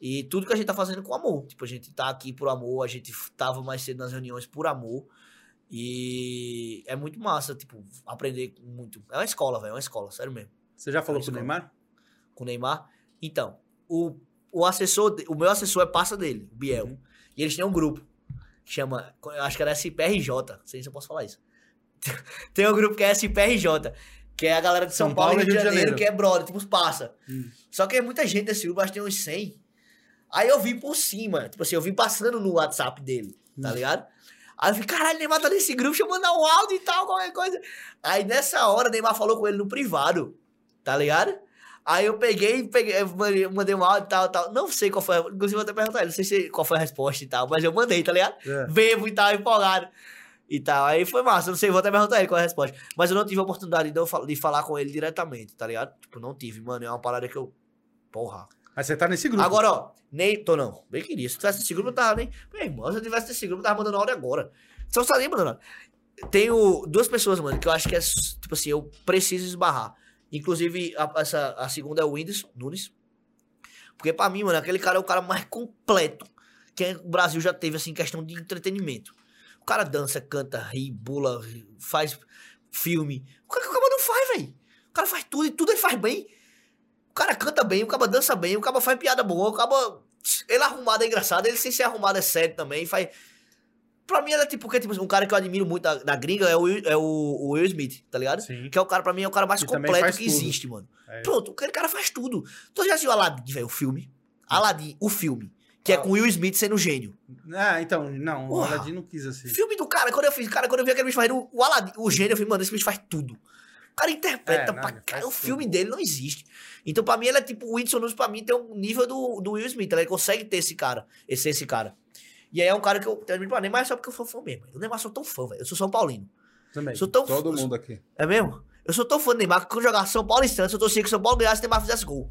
E tudo que a gente tá fazendo com amor. Tipo, a gente tá aqui por amor, a gente tava mais cedo nas reuniões por amor. E é muito massa, tipo, aprender muito. É uma escola, velho, é uma escola, sério mesmo Você já falou Acho com o Neymar? com o Neymar. Então, o, o assessor, o meu assessor é parça dele, o Biel. Uhum. E eles têm um grupo que chama, eu acho que era SPRJ, não sei se eu posso falar isso. Tem um grupo que é SPRJ, que é a galera de São, Paulo e Rio de Janeiro, que é brother, tipo os parça. Hum. Só que é muita gente desse grupo, acho que tem uns 100. Aí eu vi por cima, tipo assim, eu vi passando no WhatsApp dele, tá ligado? Aí eu falei, caralho, Neymar tá nesse grupo, deixa eu mandar um áudio e tal, qualquer coisa. Aí nessa hora, Neymar falou com ele no privado, tá ligado? Aí eu peguei, peguei mandei- um áudio e tal, tal. Não sei qual foi, inclusive vou até perguntar ele, não sei se, qual foi a resposta e tal, mas eu mandei, tá ligado? É. Bebo e tal, empolgado. E tal. Aí foi massa, não sei, vou até perguntar ele qual é a resposta. Mas eu não tive a oportunidade de, de falar com ele diretamente, tá ligado? Tipo, não tive, mano. É uma parada que eu. Porra. Mas você tá nesse grupo. Agora, ó, nem. Tô não. Bem queria. Se tivesse nesse grupo, eu tava nem. Meu irmão, se eu tivesse nesse grupo, eu tava mandando áudio agora. Só estaria mandando áudio. Tenho duas pessoas, mano, que eu acho que é. Tipo assim, eu preciso esbarrar. Inclusive, a, essa, a segunda é o Whindersson Nunes. Porque pra mim, mano, aquele cara é o cara mais completo que o Brasil já teve, assim, em questão de entretenimento. O cara dança, canta, ri, bula, faz filme. O cara, o cara não faz, velho. O cara faz tudo e tudo ele faz bem. O cara canta bem, o cara dança bem, o cara faz piada boa, o cara. Ele arrumado é engraçado, ele sem ser arrumado é sério também, faz. Pra mim, é tipo, porque, tipo, um cara que eu admiro muito da, da gringa é o, Will- é o, o Will Smith, tá ligado? Sim. Que é o cara, pra mim, é o cara mais E completo que tudo. existe, mano. É. Pronto, aquele cara faz tudo. Tu já assistiu Aladdin, velho, o filme? Aladdin, o filme. Que é com Will Smith sendo gênio. Ah, então, não, o. Aladdin não quis assim. Filme do cara, quando eu fiz, cara, quando eu vi aquele bicho fazendo o Aladdin, o gênio, eu falei, mano, esse bicho faz tudo. O cara interpreta É, não, pra ele faz cara. O tudo. filme dele não existe. Então, pra mim, ele é tipo, o Whindersson Nunes, pra mim, tem um nível do, do Will Smith. Ele consegue ter esse cara, esse, esse cara. E aí é um cara que eu termino pra Neymar só porque eu sou fã mesmo. Eu Neymar sou tão fã, velho. Eu sou São Paulino. Também. Sou tão Todo fã- mundo aqui. É mesmo? Eu sou tão fã do Neymar que quando jogar São Paulo e Santos, eu torcia que São Paulo ganhasse e Neymar fizesse gol.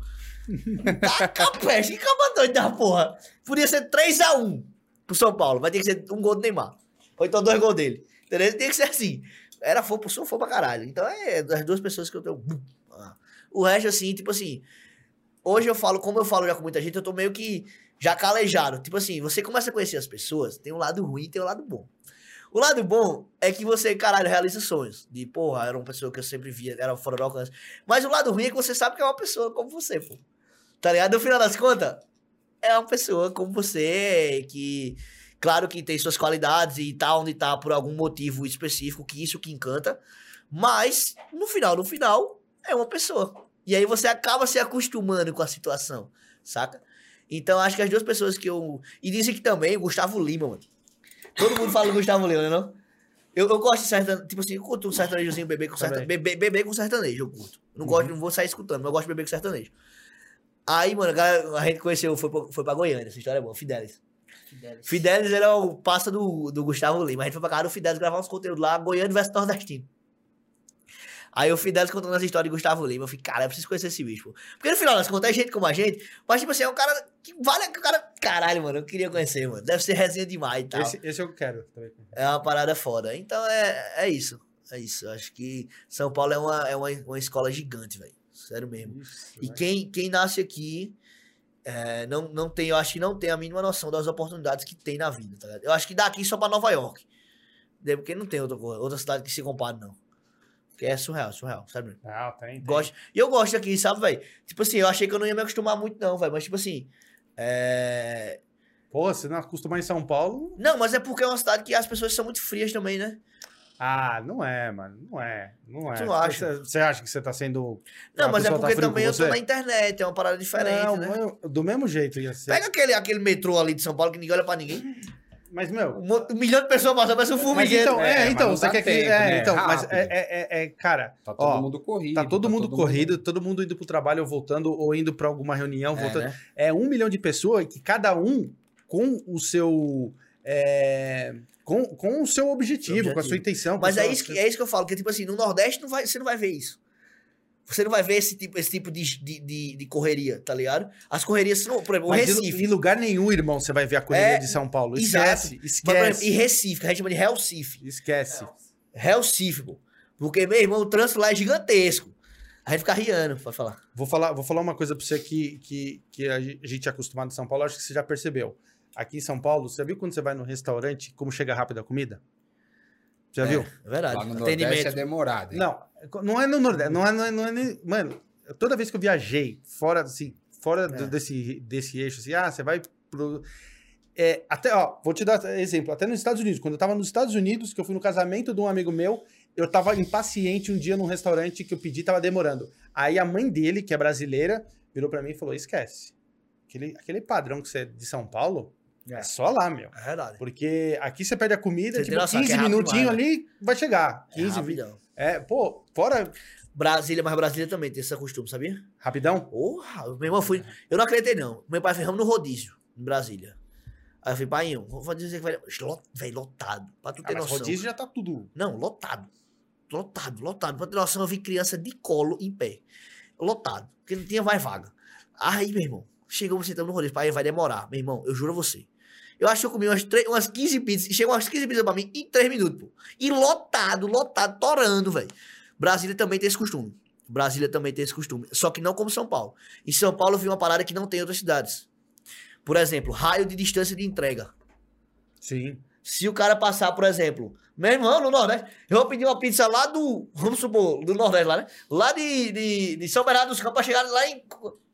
Taca peste, que doido da porra. Podia ser 3x1 pro São Paulo, mas tem que ser um gol do Neymar. Ou então dois gols dele. Entendeu? Tem que ser assim. Era fã, sou fã pra caralho. Então é das duas pessoas que eu tenho. Ah. O resto, assim, tipo assim. Hoje eu falo, como eu falo já com muita gente, eu tô meio que já calejado. Tipo assim, você começa a conhecer as pessoas, tem um lado ruim e tem um lado bom. O lado bom é que você, caralho, realiza sonhos. De, porra, era uma pessoa que eu sempre via, era fora do alcance. Mas o lado ruim é que você sabe que é uma pessoa como você, pô. Tá ligado? No final das contas, é uma pessoa como você, que, claro que tem suas qualidades e tá onde tá por algum motivo específico, que isso que encanta. Mas, no final, no final, é uma pessoa. E aí você acaba se acostumando com a situação, saca? Então, acho que as duas pessoas que eu. E dizem que também o Gustavo Lima, mano. Todo mundo fala do Gustavo Lima, né? Não? Eu, eu gosto de sertanejo. Tipo assim, eu curto um sertanejozinho, bebê com sertanejo. Bebê, bebê com sertanejo, eu curto. Não gosto, não vou sair escutando, mas eu gosto de bebê com sertanejo. Aí, mano, a, galera- a gente conheceu, foi pra, foi pra Goiânia, essa história é boa, Fidelis. Fidelis. Fidelis era o passa do, do Gustavo Lima. A gente foi pra casa do Fidelis gravar uns conteúdos lá, Goiânia versus Nordestino. Aí o Fidelis contando essa história de Gustavo Lima. Eu falei, cara, eu preciso conhecer esse bicho. pô. Porque no final das contas é gente como a gente, mas tipo assim, é um cara que vale. O cara, caralho, mano, eu queria conhecer, mano. Deve ser resenha demais e tal. Esse, esse eu quero também. É uma parada foda. Então é, é isso. É isso. Acho que São Paulo é uma, é uma, uma escola gigante, velho. Sério mesmo. Isso, E né? quem, quem nasce aqui é, não, não tem, eu acho que não tem a mínima noção das oportunidades que tem na vida, tá ligado? Eu acho que daqui só pra Nova York. Entendeu? Porque não tem outra, outra cidade que se compare, não. Porque é surreal, surreal, sabe? Não, tem, tem. Gosto. E eu gosto aqui, sabe, velho? Tipo assim, eu achei que eu não ia me acostumar muito, não, velho. Mas, tipo assim. É... Pô, você não acostumar em São Paulo? Não, mas é porque é uma cidade que as pessoas são muito frias também, né? Ah, não é, mano. Não é. Não é. Tu acha? Você, você acha que você tá sendo. Não, mas é tá porque com também eu tô na internet, é uma parada diferente, não, né? eu- do mesmo jeito ia ser. Pega aquele, aquele metrô ali de São Paulo que ninguém olha pra ninguém. Mas, meu. Um, um milhão de pessoas passando, parece um Mas formigueiro. então, É, é, então, você quer que. tempo, é, né? então, mas Rápido. é, é, é, é, cara. Tá todo ó, mundo corrido. Tá todo mundo mundo- corrido, todo mundo indo pro trabalho ou voltando, ou indo pra alguma reunião, É, voltando. né? É um milhão de pessoas e que cada um com o seu. é, com, com o seu objetivo, Seu com a sua objetivo. intenção. Mas é sua- isso, que, é isso que eu falo, que tipo assim, no Nordeste não vai, você não vai ver isso. Você não vai ver esse tipo, esse tipo de, de, de, correria, tá ligado? As correrias, são, por exemplo, Mas Recife. em lugar nenhum, irmão, você vai ver a correria É, de São Paulo. exato. Esquece, Mas, exemplo, esquece. e Recife, que a gente chama de Recife. Esquece. Recife, pô. Porque, meu irmão, o trânsito lá é gigantesco. A gente fica riando, pode falar. Vou falar, vou falar uma coisa pra você que, que, que a gente é acostumado em São Paulo, acho que você já percebeu. Aqui em São Paulo, você viu quando você vai no restaurante, como chega rápido a comida? Já é, viu? É verdade. Lá no Nordeste é demorado. hein? Não, não é no Nordeste, não é, não é, não é nem- Mano, toda vez que eu viajei fora, assim, fora do- É. desse, desse eixo, assim, ah, você vai pro... É, até, ó, vou te dar exemplo, até nos Estados Unidos, quando eu tava nos Estados Unidos, que eu fui no casamento de um amigo meu, eu tava impaciente um dia num restaurante que eu pedi, tava demorando. Aí a mãe dele, que é brasileira, virou pra mim e falou, esquece, aquele, aquele padrão que você é de São Paulo, é, É. só lá, meu. É verdade. Porque aqui você perde a comida, Você tipo, noção que 15 é minutinhos demais, ali, vai chegar. É 15, 20. rapidão. É, pô, fora Brasília, mas Brasília também tem esse costume, sabia? rapidão. Porra, meu irmão foi. Eu não acreditei, não. Meu pai fez ramo no rodízio, em Brasília. Aí eu falei, pai, vou dizer que vai. Véi, lotado. Pra tu Ah, ter mas noção. rodízio já tá tudo. Não, lotado. Lotado, lotado. Pra ter noção, eu vi criança de colo em pé. Lotado. Porque não tinha mais vaga. Aí, meu irmão, chegou sentando no rodízio. Pai, vai demorar. Meu irmão, eu juro a você. Eu acho que eu comi umas, umas 15 pizzas. E chegou umas 15 pizzas pra mim em 3 minutos, pô. E lotado, lotado, torando, velho. Brasília também tem esse costume. Brasília também tem esse costume. Só que não como São Paulo. Em São Paulo eu vi uma parada que não tem em outras cidades. Por exemplo, raio de distância de entrega. Sim. Se o cara passar, por exemplo, meu irmão, no Nordeste, eu vou pedir uma pizza lá do, vamos supor, do Nordeste lá, né? Lá de, de, de São Bernardo dos Campos, pra chegar lá em.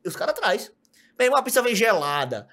e Os caras traz. Meu irmão, a pizza vem gelada.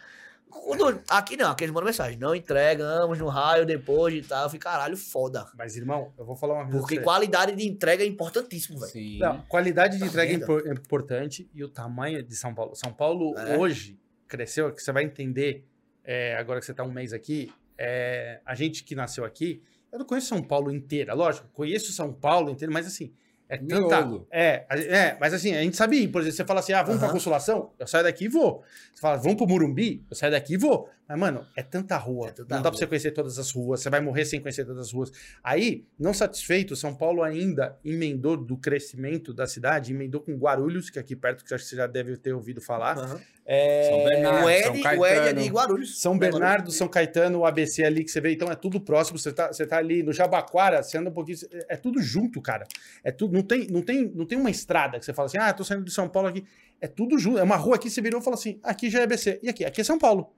Aqui não, aqui eles mandam mensagem. Não entregamos no raio depois e tal. Eu falei, caralho, foda. Mas, irmão, eu vou falar uma coisa. Porque qualidade de entrega é importantíssimo, velho. Sim. Não, qualidade de Tá entrega é é importante e o tamanho de São Paulo. São Paulo É. hoje cresceu, que você vai entender, é, agora que você tá um mês aqui, é, a gente que nasceu aqui, eu não conheço São Paulo inteira, lógico, conheço São Paulo inteiro, mas assim, é tanta... Miolo. É, é, mas assim, a gente sabe ir, por exemplo, você fala assim, ah, vamos pra Aham. Consolação, eu saio daqui e vou. Você fala, vamos pro Murumbi, eu saio daqui e vou. Mas, mano, é tanta rua, É tanta não dá pra você conhecer todas as ruas, você vai morrer sem conhecer todas as ruas. Aí, não satisfeito, São Paulo ainda emendou do crescimento da cidade, emendou com Guarulhos, que é aqui perto, que acho que você já deve ter ouvido falar. Aham. É, São Bernardo, O São Ed, o é Caetano. de Guarulhos. São é Bernardo? São Caetano, o ABC ali que você vê, então é tudo próximo. Você tá, você tá ali no Jabaquara, você anda um pouquinho, é tudo junto, cara. É tudo, não tem, não tem, não tem uma estrada que você fala assim, ah, tô saindo de São Paulo aqui. É tudo junto, é uma rua aqui, você virou e fala assim, aqui já é ABC, e aqui? Aqui é São Paulo.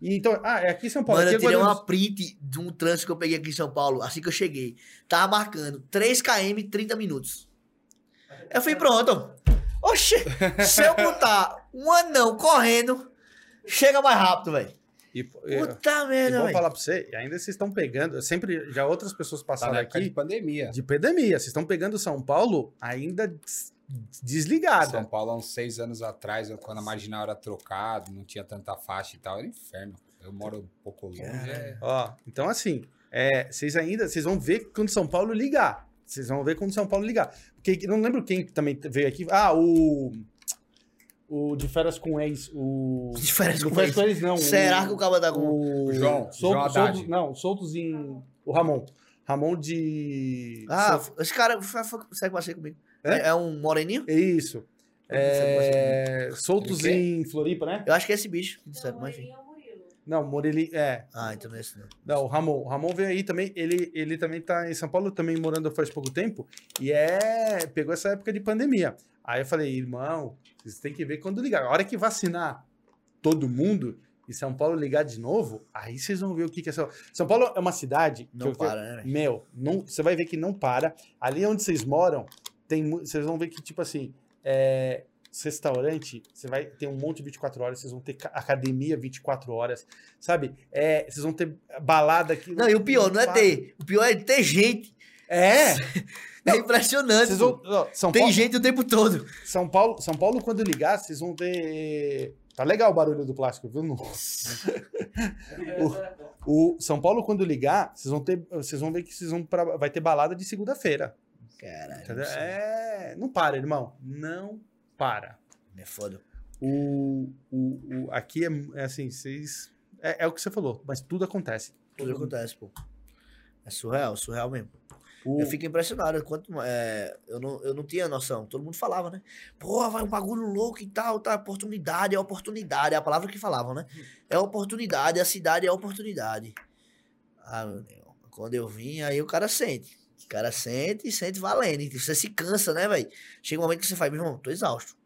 E então, ah, é aqui São Paulo, Mano, eu aqui é tirei Guarulhos. uma print de um trânsito que eu peguei aqui em São Paulo, assim que eu cheguei. Tava marcando 3 km 30 minutos. Eu fui pronto. Oxê, se eu botar um anão correndo, chega mais rápido, velho. E, Puta e merda, vou velho. falar pra você, e ainda vocês estão pegando, eu sempre, já outras pessoas Tá passaram época aqui, de pandemia. de pandemia, vocês estão pegando São Paulo ainda desligada. São Paulo, há uns seis anos atrás, quando a marginal era trocada, não tinha tanta faixa e tal, era inferno. Eu moro um pouco longe. É... Ó, então assim, é, vocês ainda, vocês vão ver quando São Paulo ligar. Vocês vão ver quando São Paulo ligar. Porque não lembro quem também veio aqui. Ah, o o de férias com ex, o De férias com de férias com ex não. Será que o cara tá com. o O João, Solto- João soltos, não, soltos em o Ramon. Ramon de Ah, Sol- esse cara foi- foi- segue passeio comigo. É? É, é um moreninho? isso. É, soltos Ele em Floripa, né? Eu acho que é esse bicho. que disseram, mas enfim. Não, Morelli, é. Ah, então é esse não. Não, o Ramon. O Ramon veio aí também. Ele, ele também tá em São Paulo, também morando faz pouco tempo. E é. Pegou essa época de pandemia. Aí eu falei, irmão, vocês têm que ver quando ligar. A hora que vacinar todo mundo e São Paulo ligar de novo, aí vocês vão ver o que, que é São São Paulo é uma cidade. que Não eu- para, né, velho? Meu, não, você vai ver que não para. Ali onde vocês moram, tem, vocês vão ver que, tipo assim, é, restaurante, você vai ter um monte de 24 horas, vocês vão ter ca- academia 24 horas, sabe? É, vocês vão ter balada aqui. Não, e o pior não é ter. O pior é ter gente. É! É impressionante. Vão, São, Tem Paulo, gente o tempo todo. São Paulo, São Paulo, quando ligar, vocês vão ter Tá legal o barulho do plástico, viu? Não. o, o São Paulo, quando ligar, vocês vão ter. Vocês vão ver que vocês vão pra, vai ter balada de segunda-feira. Caralho. Entendeu? não. É. Não para, irmão. Não para. É foda. O, o, o- aqui é, é assim, vocês. É, é o que você falou, mas tudo acontece. Tudo acontece, pô. É surreal, surreal mesmo. O- Eu fico impressionado. Quanto, é, eu, não, eu não tinha noção. Todo mundo falava, né? Pô, vai um bagulho louco e tal, tá? Oportunidade é oportunidade. É a palavra que falavam, né? É oportunidade, a cidade é oportunidade. Ah, meu Deus. Quando eu vim, aí o cara sente. O cara sente e sente valendo. Você se cansa, né, velho? Chega um momento que você fala, meu irmão, tô exausto.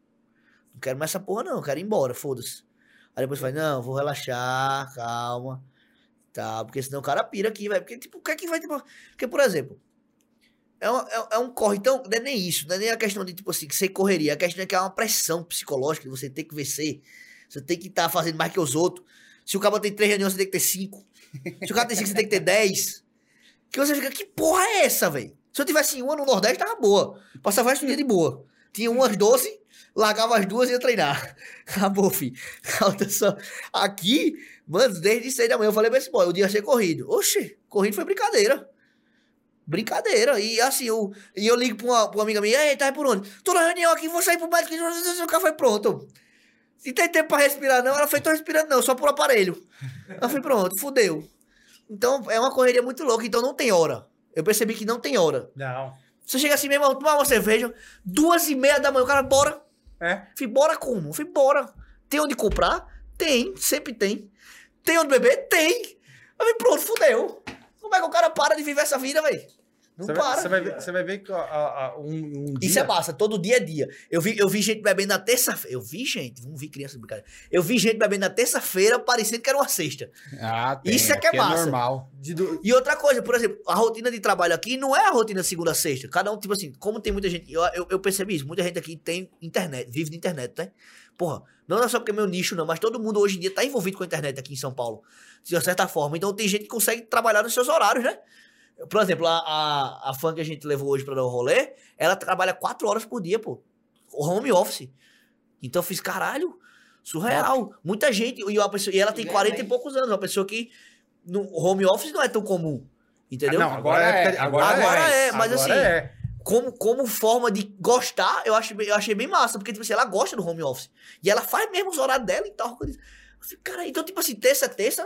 Não quero mais essa porra, não. Quero ir embora, foda-se. Aí depois vai, não, vou relaxar, calma. Tá, porque senão o cara pira aqui, velho. Porque, tipo, o que é que vai, tipo... Porque, por exemplo, é um, é, é um corre, então, não é nem isso, não é nem a questão de, tipo assim, que você correria, a questão é que é uma pressão psicológica, você tem que vencer, você tem que estar fazendo mais que os outros. Se o cara tem três reuniões, você tem que ter cinco. Se o cara tem cinco, você tem que ter dez. Que você fica, que porra é essa, velho? Se eu tivesse uma no Nordeste, tava boa. Passava o resto do dia de boa. Tinha umas doze, largava as duas e ia treinar. Acabou, filho. Aqui, mano, desde seis da manhã eu falei pra esse boy, o dia ia ser corrido. Oxi, corrido foi brincadeira. Brincadeira. E assim, eu, e eu ligo pra uma, pra uma amiga minha, ei, tá aí por onde? Tô na reunião aqui, vou sair pro médico, o carro foi pronto. Se tem tempo pra respirar, não, ela foi, tô respirando, não, só por aparelho. Ela foi pronto, fudeu. Então é uma correria muito louca, então não tem hora. Eu percebi que não tem hora. Não. Você chega assim mesmo, tomar uma cerveja, duas e meia da manhã, o cara, bora. É. Fui, bora como? Fui, bora. Tem onde comprar? Tem, sempre tem. Tem onde beber? Tem. Falei, pronto, fudeu. Como é que o cara para de viver essa vida, velho? Não Você para. vai, você, vai ver, você vai ver que ó, ó, um, um dia... Isso é massa, todo dia é dia. Eu vi, eu vi gente bebendo na terça-feira. Eu vi gente, não vi criança brincadeira. Eu vi gente bebendo na terça-feira, parecendo que era uma sexta. Ah, tem. Isso é que é aqui massa. normal. de do- E outra coisa, por exemplo, a rotina de trabalho aqui não é a rotina segunda a sexta. Cada um, tipo assim, como tem muita gente. Eu, eu, eu percebi isso, muita gente aqui tem internet, vive de internet, né? Porra, não é só porque é meu nicho, não, mas todo mundo hoje em dia tá envolvido com a internet aqui em São Paulo, de uma certa forma. Então tem gente que consegue trabalhar nos seus horários, né? Por exemplo, a, a, a fã que a gente levou hoje pra dar o rolê, ela trabalha quatro horas por dia, pô. Home office. Então eu fiz, caralho, surreal. Muita gente. E, uma pessoa, e ela tem 40 e poucos anos, uma pessoa que no home office não é tão comum. Entendeu? Ah, não, agora, Agora é. é, Agora, agora é, é, mas Agora assim, é. como, como forma de gostar, eu, acho, eu achei bem massa. Porque, tipo assim, ela gosta do home office. E ela faz mesmo os horários dela e tal. Eu falei, cara, então, tipo assim, terça é terça,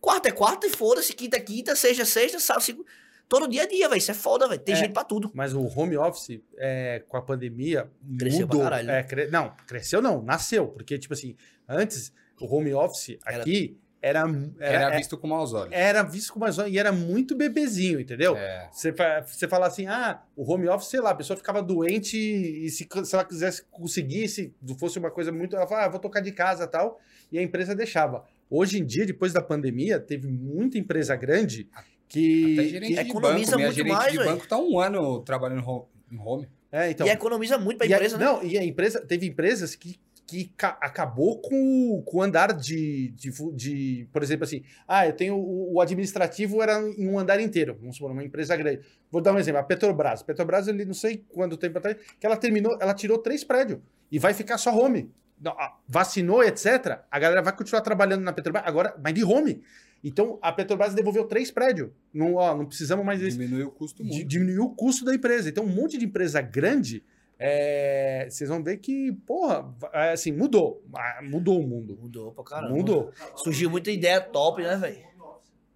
quarta é quarta e foda-se, quinta é quinta, sexta é sexta, sábado, segunda. Todo dia é dia, velho. Isso é foda, velho. Tem É. gente pra tudo. Mas o home office, é, com a pandemia, Cresceu pra mudou. caralho, né? É, cre- Não, cresceu não, nasceu. Porque, tipo assim, antes, o home office Era- aqui era, era, Era é- visto com maus olhos. era visto com mais e era muito bebezinho, entendeu? É. Você, fa- você fala assim, ah, o home office, sei lá, a pessoa ficava doente e se, se ela quisesse, conseguisse, fosse uma coisa muito, ela fala, ah, vou tocar de casa e tal, e a empresa deixava. Hoje em dia, depois da pandemia, teve muita empresa grande que... Que- economiza banco. Muito mais, velho. banco tá um ano trabalhando em home. é, então, e economiza muito pra E a- empresa, né? Não, e a empresa, teve empresas que, que ca- acabou com, com o andar de, de, de, por exemplo, assim, ah, eu tenho o, o administrativo era em um andar inteiro, vamos supor, uma empresa grande. Vou dar um exemplo, a Petrobras. A Petrobras, ele não sei quanto tempo atrás, que ela terminou, ela tirou três prédios e vai ficar só home. Não, Vacinou, etc. A galera vai continuar trabalhando na Petrobras, agora, mas de home. Então, a Petrobras devolveu três prédios. Não, ó, não precisamos mais desse Diminuiu o custo di- muito. diminuiu o custo da empresa. Então, um monte de empresa grande, é, vocês vão ver que, porra, é, assim, mudou. Ah, Mudou o mundo. Mudou pra caramba. Mudou. Surgiu muita ideia top, né, velho?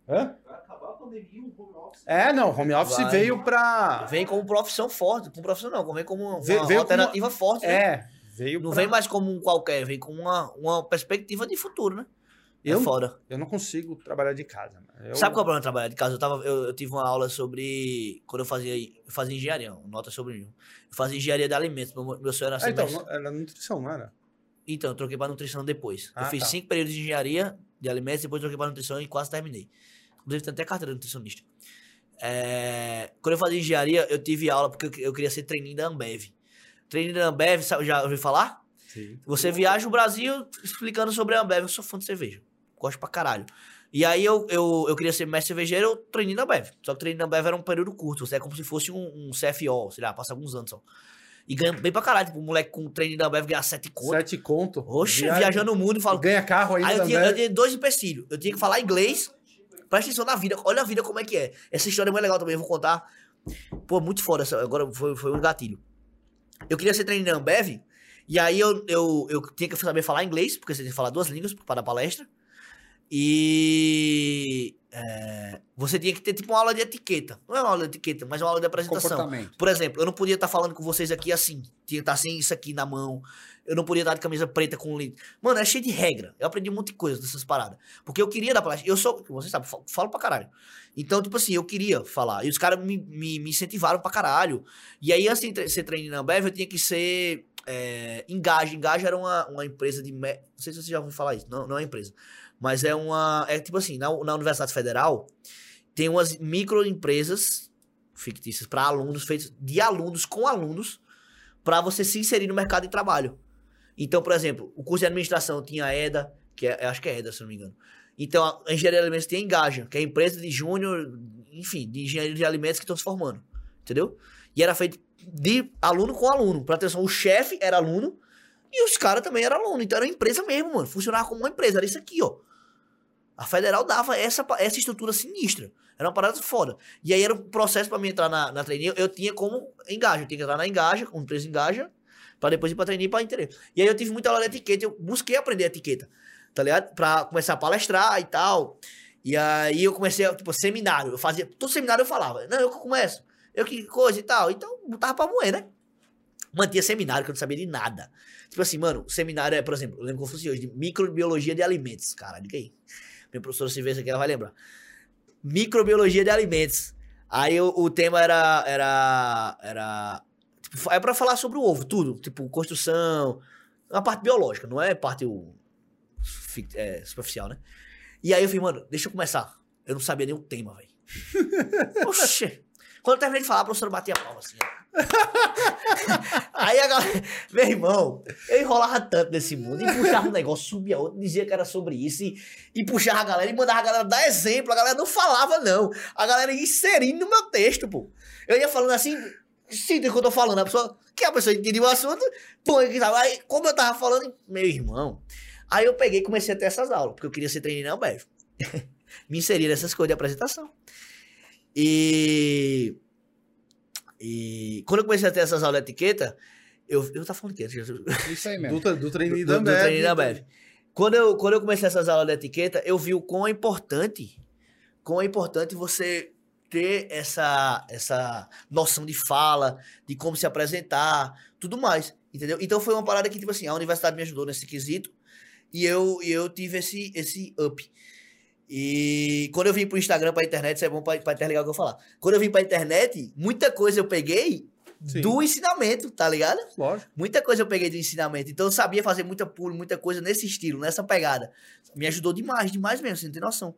Hã? Vai acabar a pandemia, o home office. É, não, home office Vai. veio pra. Vem como profissão forte. Como profissão não, vem como uma Ve- veio alternativa forte, né? É, veio Não pra- vem mais como um qualquer, vem com uma, uma perspectiva de futuro, né? Eu, É foda. eu não consigo trabalhar de casa. Eu- Sabe qual é o problema de trabalhar de casa? Eu, tava, eu, eu tive uma aula sobre. Quando eu fazia, eu fazia engenharia, nota sobre mim. Eu fazia engenharia de alimentos. Meu, meu sonho era Ah, ser então, mestre. não- era nutrição, não era? Então, eu troquei pra nutrição depois. Ah, eu fiz tá. cinco períodos de engenharia de alimentos, depois troquei pra nutrição e quase terminei. Inclusive, tem até carteira de nutricionista. É, Quando eu fazia engenharia, eu tive aula porque eu, queria ser treininho da Ambev. Treininho da Ambev, já ouviu falar? Sim. Você viaja o Brasil explicando sobre a Ambev. Eu sou fã de cerveja. Gosto pra caralho. E aí eu, eu, eu queria ser mestre cervejeiro, eu treinei na Ambev. Só que o treininho da Ambev era um período curto. É como se fosse um, um CFO, sei lá, passa alguns anos só. E ganha bem pra caralho. Tipo, um moleque com treino da Ambev ganhar sete conto. Sete conto. Oxe, Viaja- viajando o mundo e falo. Ganha carro ainda, Aí eu tinha, eu tinha dois empecilhos. Eu tinha que falar inglês. Presta atenção na vida. Olha a vida como é que é. Essa história é muito legal também. Eu vou contar. Pô, muito foda. essa- Agora foi, foi um gatilho. Eu queria ser treinador na Ambev. E aí eu, eu, eu tinha que saber falar inglês, porque você tem que falar duas línguas para dar palestra. E é, você tinha que ter tipo uma aula de etiqueta. Não é uma aula de etiqueta, mas uma aula de apresentação. Por exemplo, eu não podia estar falando com vocês aqui assim. Tinha que estar sem isso aqui na mão. Eu não podia estar de camisa preta com link. Mano, é cheio de regra. Eu aprendi um monte de coisa dessas paradas. Porque eu queria dar palestra. Eu sou, vocês sabem, falo, falo pra caralho. Então, tipo assim, eu queria falar. E os caras me, me, me incentivaram pra caralho. E aí, antes de ser treino na Ambev, eu tinha que ser é, Engage. Engage era uma, uma empresa de... me- Não sei se vocês já ouviram falar isso. Não, não é uma empresa. Mas é uma... É tipo assim, na, na Universidade Federal, tem umas microempresas fictícias para alunos, feitas de alunos com alunos, para você se inserir no mercado de trabalho. Então, por exemplo, o curso de administração tinha a EDA, que é, acho que é EDA, se não me engano. Então, a engenharia de alimentos tem a Engaja, que é a empresa de júnior, enfim, de engenharia de alimentos que estão se formando. Entendeu? E era feito de aluno com aluno. Pra atenção, o chefe era aluno e os caras também eram aluno. Então era uma empresa mesmo, mano. Funcionava como uma empresa. Era isso aqui, ó. A federal dava essa, essa estrutura sinistra. Era uma parada foda. E aí era um processo pra mim entrar na, na trainee. Eu tinha como engaja. Eu tinha que entrar na engaja, com empresa engaja, pra depois ir pra trainee pra entender. E aí eu tive muita aula de etiqueta. Eu busquei aprender etiqueta, tá ligado? Pra começar a palestrar e tal. E aí eu comecei, tipo, seminário. Eu fazia, todo seminário eu falava. Não, eu que começo. Eu que coisa e tal. Então, botava pra moer, né? Mantinha seminário que eu não sabia de nada. Tipo assim, mano, seminário é, por exemplo, eu lembro como fosse hoje, de microbiologia de alimentos. Cara, diga aí. Minha professora se vê isso aqui, ela vai lembrar. Microbiologia de alimentos. Aí o, o tema era. Era. Era. Tipo, é pra falar sobre o ovo, tudo. Tipo, construção. Uma parte biológica, não é parte o, é, superficial, né? E aí eu falei, mano, deixa eu começar. Eu não sabia nem o tema, velho. Oxê. Quando terminei de falar, a professora batia a palma assim. Aí a galera, meu irmão, eu enrolava tanto nesse mundo, e puxava um negócio, subia outro, dizia que era sobre isso, e, e puxava a galera, e mandava a galera dar exemplo, a galera não falava não, a galera ia inserindo no meu texto, pô. Eu ia falando assim, sinta o que eu tô falando, a pessoa, que a pessoa entendia o assunto, pô, aí, como eu tava falando, meu irmão, aí eu peguei e comecei a ter essas aulas, porque eu queria ser treinador na Ambev. Me inseri nessas coisas de apresentação. E... E quando eu comecei a ter essas aulas de etiqueta, eu, eu tava falando o quê? Isso aí mesmo. Do, do treininho do, da do treininho da Ambev. Quando eu, quando eu comecei essas aulas de etiqueta, eu vi o quão é importante, quão é importante você ter essa, essa noção de fala, de como se apresentar, tudo mais, entendeu? Então foi uma parada que, tipo assim, a universidade me ajudou nesse quesito e eu, e eu tive esse, esse up. E quando eu vim pro Instagram, pra internet, isso é bom pra, pra interligar o que eu falar. Quando eu vim pra internet, muita coisa eu peguei Sim. do ensinamento, tá ligado? Lógico. Muita coisa eu peguei do ensinamento. Então eu sabia fazer muita pulo, muita coisa nesse estilo, nessa pegada. Me ajudou demais, demais mesmo, você não tem noção.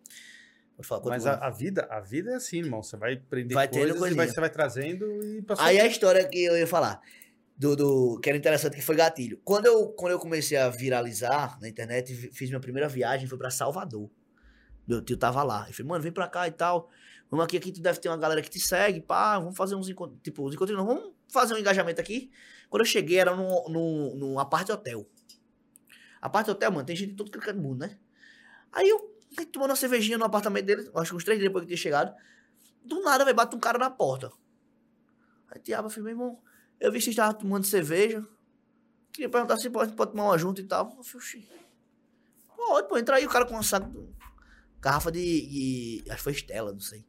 Mas a, a vida, a vida é assim, irmão. Você vai aprender Vai coisas e vai, você vai trazendo e passou. Aí a história que eu ia falar, do, do- que era interessante, que foi gatilho. Quando eu, quando eu comecei a viralizar na internet, fiz minha primeira viagem, foi pra Salvador. Meu tio tava lá. Eu falei, mano, vem pra cá e tal. Vamos aqui, aqui tu deve ter uma galera que te segue, pá, vamos fazer uns encontros, tipo, uns encontros não, vamos fazer um engajamento aqui. Quando eu cheguei, era num, num, num aparte hotel. Aparte hotel, mano, tem gente de todo canto do mundo, né? Aí eu tomando uma cervejinha no apartamento dele, acho que uns três dias depois que tinha chegado. Do nada, velho, bate um cara na porta. Aí Tiago, falei, meu irmão, eu vi que você estava tomando cerveja. Queria perguntar se pode, pode tomar uma junto e tal. Eu falei. Pode, pô, entra aí o cara com uma saco. Garrafa de, de- Acho que foi Estela, não sei.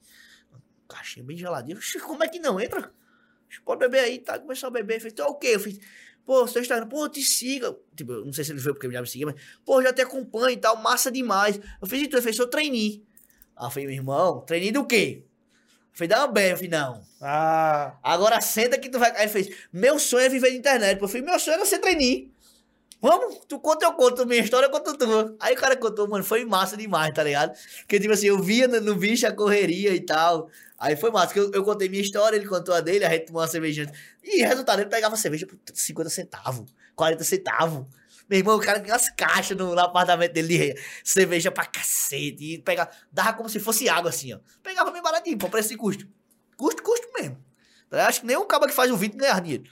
Uma caixinha bem geladinha. Como é que não entra? Pode beber aí, tá? Começou a beber. Falei, tá o quê? Eu fiz, pô, seu Instagram, pô, te siga. Tipo, não sei se ele veio porque ele já me seguia, mas, pô, já te acompanho e tal, massa demais. Eu fiz, então, eu fiz, eu treinei. Aí eu falei, meu irmão, treinei do quê? Eu falei, da Ambev. Eu falei, não. Ah, Agora senta que tu vai. Aí ele fez: Meu sonho é viver de internet. pô." Eu falei: Meu sonho era ser trainee. Vamos, tu conta, eu conto minha história, eu conto tua. Aí o cara contou, mano, foi massa demais, tá ligado? Porque, tipo assim, eu via no, no bicho a correria e tal. Aí foi massa, que eu, eu contei minha história, ele contou a dele, a gente tomou uma cervejinha. E resultado, ele pegava cerveja por 50 centavos, 40 centavos. Meu irmão, o cara tinha umas caixas no, no apartamento dele de cerveja pra cacete. E pegava, dava como se fosse água, assim, ó. Pegava bem baratinho, por preço e custo. Custo, custo mesmo. Eu acho que nem um cara que faz o vídeo ganhar dinheiro.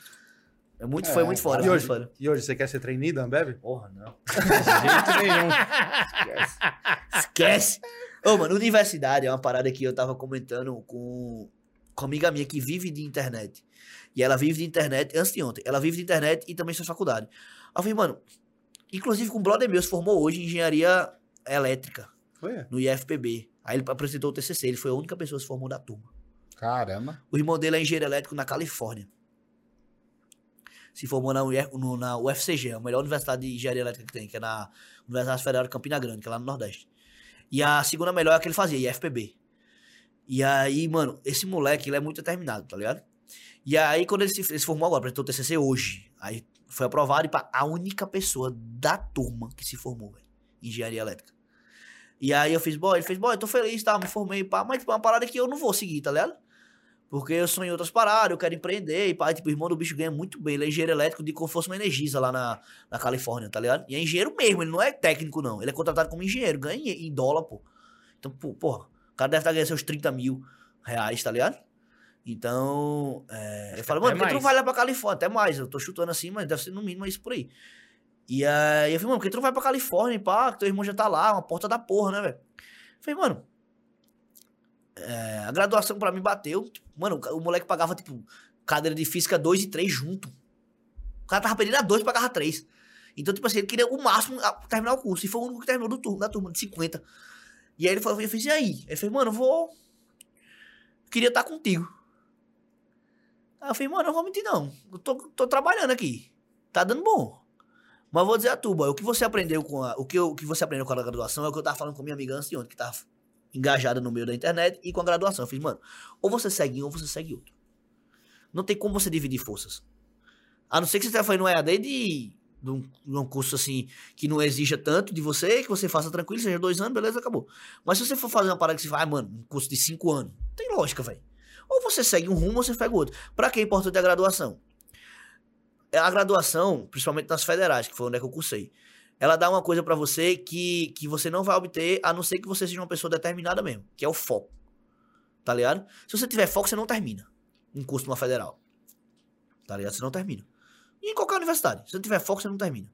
É muito, foi É, muito foda, E foi hoje, muito foda. e hoje, você quer ser trainee da Ambev? Porra, não. De jeito nenhum. Esquece. Ô, mano, universidade é uma parada que eu tava comentando com, com uma amiga minha que vive de internet. E ela vive de internet, antes de ontem, ela vive de internet e também faz faculdade. Aí eu falei, mano, inclusive com um brother meu se formou hoje em engenharia elétrica, Foi? no IFPB. Aí ele apresentou o TCC, ele foi a única pessoa que se formou da turma. Caramba. O irmão dele é engenheiro elétrico na Califórnia. Se formou na, no- na UFCG, a melhor universidade de engenharia elétrica que tem, que é na Universidade Federal de Campina Grande, que é lá no Nordeste. E a segunda melhor é a que ele fazia, IFPB. E aí, mano, esse moleque, ele é muito determinado, tá ligado? E aí, quando ele se, ele se formou agora, apresentou o TCC hoje, aí foi aprovado e pá, a única pessoa da turma que se formou, velho, engenharia elétrica. E aí eu fiz, boy, ele fez, boy, eu tô feliz, tá, me formei, pá, mas tipo, é uma parada que eu não vou seguir, tá ligado? Porque eu sou em outras paradas, eu quero empreender, e pá, tipo, o irmão do bicho ganha muito bem, ele é engenheiro elétrico de como fosse uma Energisa lá na, na Califórnia, tá ligado? E é engenheiro mesmo, ele não é técnico, não. Ele é contratado como engenheiro, ganha em, dólar, pô. Então, pô, porra, o cara deve estar ganhando seus 30 mil reais, tá ligado? Então, é, eu falo, mano, por que tu não vai lá pra Califórnia? Até mais, eu tô chutando assim, mas deve ser no mínimo isso por aí. E aí eu falei, mano, por que tu não vai pra Califórnia, pá, que teu irmão já tá lá, uma porta da porra, né, velho? Eu falei, mano, é, a graduação pra mim bateu. tipo, mano, o, moleque pagava, tipo, cadeira de física 2 e 3 junto. O cara tava pedindo a 2 e pagava 3. Então, tipo assim, ele queria o máximo terminar o curso. E foi o único que terminou do turno, da turma, de 50. E aí ele falou, eu fiz, e aí? Ele fez, mano, eu vou. Queria estar contigo. Aí eu falei, mano, eu não vou mentir, não. Eu tô, tô trabalhando aqui. Tá dando bom. Mas vou dizer a tu, boy, o que você aprendeu com a. O que, eu- o que você aprendeu com a graduação é o que eu tava falando com minha amiga antes de ontem, que tava engajada no meio da internet e com a graduação. Eu fiz, mano, ou você segue um ou você segue outro. Não tem como você dividir forças. A não ser que você esteja fazendo um EAD de, de, um, de um curso assim que não exija tanto de você, que você faça tranquilo, seja dois anos, beleza, acabou. Mas se você for fazer uma parada que você vai, ah, mano, um curso de cinco anos, tem lógica, velho. Ou você segue um rumo ou você pega outro. Pra que é importante a graduação? A graduação, principalmente nas federais, que foi onde é que eu cursei, ela dá uma coisa pra você que, que você não vai obter, a não ser que você seja uma pessoa determinada mesmo, que é o foco. Tá ligado? Se você tiver foco, você não termina um curso numa federal. Tá ligado? Você não termina. E em qualquer universidade. Se você tiver foco, você não termina.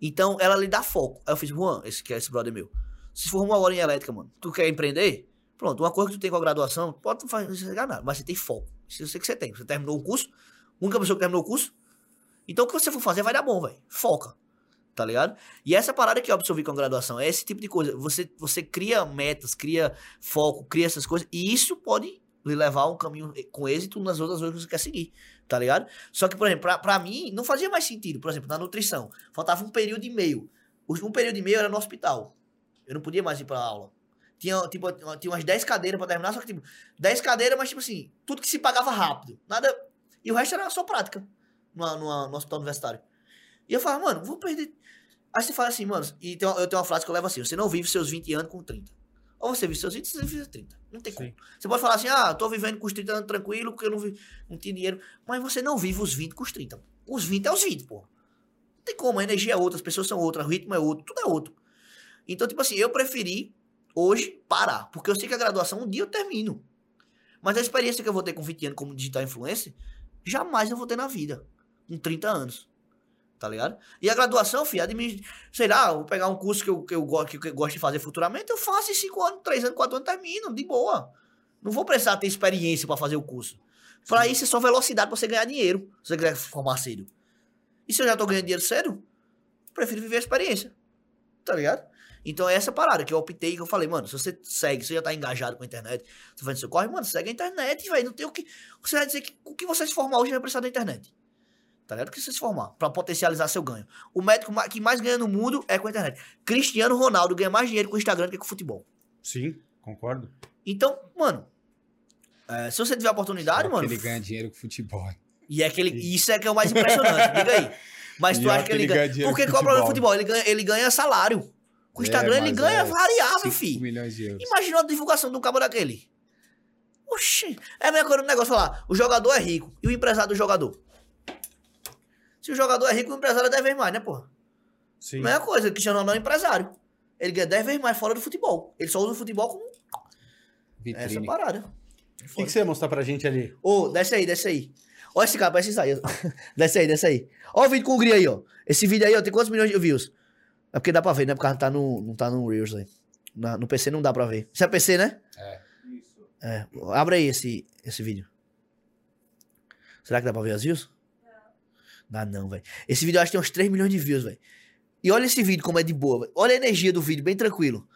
Então, ela lhe dá foco. Aí eu fiz, Juan, esse que é esse brother meu. Se formou agora em elétrica, mano. Tu quer empreender? Pronto, uma coisa que tu tem com a graduação, pode não fazer nada, mas você tem foco. Isso eu sei que você tem. Você terminou o curso, única pessoa que terminou o curso. Então, o que você for fazer vai dar bom, velho. Foca. Tá ligado? E essa parada que eu absorvi com a graduação é esse tipo de coisa. Você, você cria metas, cria foco, cria essas coisas. E isso pode lhe levar um caminho com êxito nas outras coisas que você quer seguir. Tá ligado? Só que, por exemplo, pra, pra mim, não fazia mais sentido. Por exemplo, na nutrição. Faltava um período e meio. Um período e meio era no hospital. Eu não podia mais ir pra aula. Tinha, tipo, tinha umas 10 cadeiras pra terminar, só que, tipo, 10 cadeiras, mas, tipo assim, tudo que se pagava rápido. Nada. E o resto era só prática numa, numa, no hospital universitário. E eu falava, mano, vou perder. Aí você fala assim, mano, e tem uma- eu tenho uma frase que eu levo assim: você não vive seus 20 anos com 30. Ou você vive seus 20, ou você vive seus 30. Não tem como. Sim. Você pode falar assim, ah, tô vivendo com os 30 anos tranquilo, porque eu não, vi, não tinha dinheiro. Mas você não vive os 20 com os 30. Os 20 é os 20, pô. Não tem como, a energia é outra, as pessoas são outras, o ritmo é outro, tudo é outro. Então, tipo assim, eu preferi hoje parar, porque eu sei que a graduação um dia eu termino. Mas a experiência que eu vou ter com 20 anos como digital influencer, jamais eu vou ter na vida, com 30 anos. Tá ligado? E a graduação, filho, admin... sei lá, vou pegar um curso que eu, que, eu, que eu gosto de fazer futuramente, eu faço em 5 anos, 3 anos, 4 anos, termino, de boa. Não vou precisar ter experiência pra fazer o curso. Pra isso é só velocidade pra você ganhar dinheiro, se você quiser formar cedo. E se eu já tô ganhando dinheiro cedo, prefiro viver a experiência. Tá ligado? Então é essa parada que eu optei, que eu falei, mano, se você segue, você já tá engajado com a internet, você faz seu corre, mano, segue a internet, velho. Não tem o que. Você vai dizer que o que você se formar hoje vai precisar da internet. Tá ligado? Que você se formar? Pra potencializar seu ganho. O médico que mais ganha no mundo é com a internet. Cristiano Ronaldo ganha mais dinheiro com o Instagram do que com o futebol. Sim, concordo. Então, mano, é, se você tiver a oportunidade, Só que mano. ele ganha dinheiro com futebol. E é aquele, isso é que é o mais impressionante, diga aí. Mas tu Pior acha que ele ganha. dinheiro Porque qual é o problema do futebol. Ele ganha, ele ganha salário. Com o Instagram É, ele ganha é variável, 5 filho. milhões de euros. Imagina a divulgação do cabo daquele. Oxi. É a mesma coisa do negócio falar, o jogador é rico e o empresário do jogador. Se o jogador é rico, o empresário é 10 vezes mais, né, porra? Sim. Mesma coisa, o Cristiano Ronaldo é empresário. Ele ganha 10 vezes mais fora do futebol. Ele só usa o futebol como essa Vitrine. parada. O que, que você ia mostrar pra gente ali? Ô, desce aí, desce aí. Olha esse cara, parece isso aí. desce aí, desce aí. Olha o vídeo com o Gri aí, ó. Esse vídeo aí, ó, tem quantos milhões de views? É porque dá pra ver, né? Porque não tá no, não tá no Reels aí. Na- no PC não dá pra ver. Isso é PC, né? É. É. Abre aí esse, esse vídeo. Será que dá pra ver as views? Dá não, velho. Esse vídeo eu acho que tem uns 3 milhões de views, velho. E olha esse vídeo como é de boa, velho. Olha a energia do vídeo, bem tranquilo.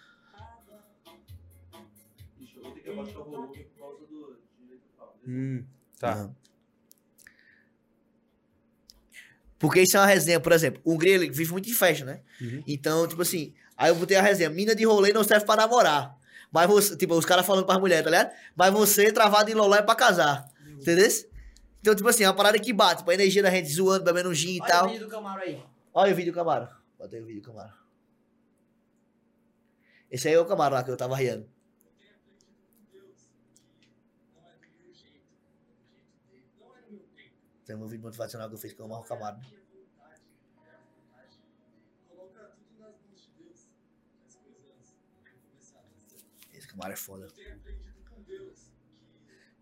Ixi, eu vou ter que abaixar o volume por causa do direito autoral. Hum, tá. Não. Porque isso é uma resenha, por exemplo, o Hungria ele vive muito de festa, né? Uhum. Então, tipo assim, aí eu botei a resenha, mina de rolê não serve pra namorar. Mas você, tipo, os caras falando pras mulheres, tá ligado? Mas você travado em loló é pra casar. Entendeu? Então, tipo assim, é uma parada que bate, tipo, a energia da gente zoando, bebendo um gin e Olha tal. o vídeo do Camaro aí. Olha o vídeo do Camaro. Bota aí o vídeo do Camaro. Esse aí é o Camaro lá que eu tava riando. Tem um vídeo motivacional que eu fiz com o Marro Camaro. Esse Camaro é foda.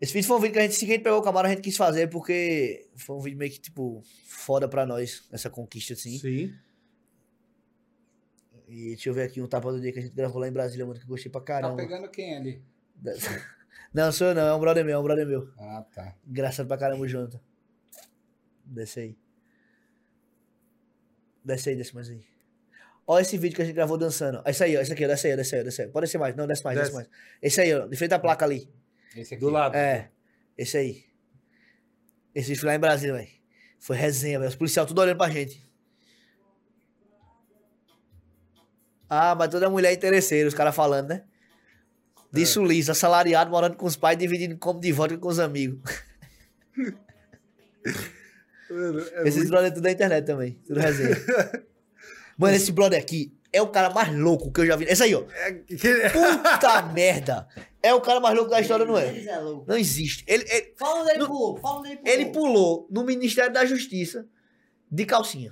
Esse vídeo foi um vídeo que a gente, se a gente pegou o Camaro, a gente quis fazer porque foi um vídeo meio que, tipo, foda pra nós, essa conquista, assim. Sim. E deixa eu ver aqui um tapa do dia que a gente gravou lá em Brasília, mano, que eu gostei pra Tá caramba. pegando quem ali? Não, sou eu não, é um brother meu, é um brother meu. Ah, tá. Engraçado pra caramba o Jonathan. Desce aí. Desce aí, desce mais aí. Olha esse vídeo que a gente gravou dançando. Esse aí, ó, esse aqui, ó, desce aí, ó, desce aí, desce aí. Pode descer mais, não, desce mais, desce, Desce. mais. Esse aí, ó, de frente à placa ali. Esse aqui. Do lado. É, esse aí. Esse lá em Brasília, velho. Foi resenha, velho. Os policiais tudo olhando pra gente. Ah, mas toda mulher é interesseira, os caras falando, né? Disso liso, assalariado, morando com os pais, dividindo como de vodka com os amigos. Mano, é Esses muito- brother tudo da internet também. Tudo resenha. Mano, esse brother aqui é o cara mais louco que eu já vi. Esse aí, ó. é Puta merda. É o cara mais louco da história, não é? É. Não existe. Ele, ele, Fala onde ele No- pulou. Fala onde ele pulou. ele pulou no Ministério da Justiça de calcinha.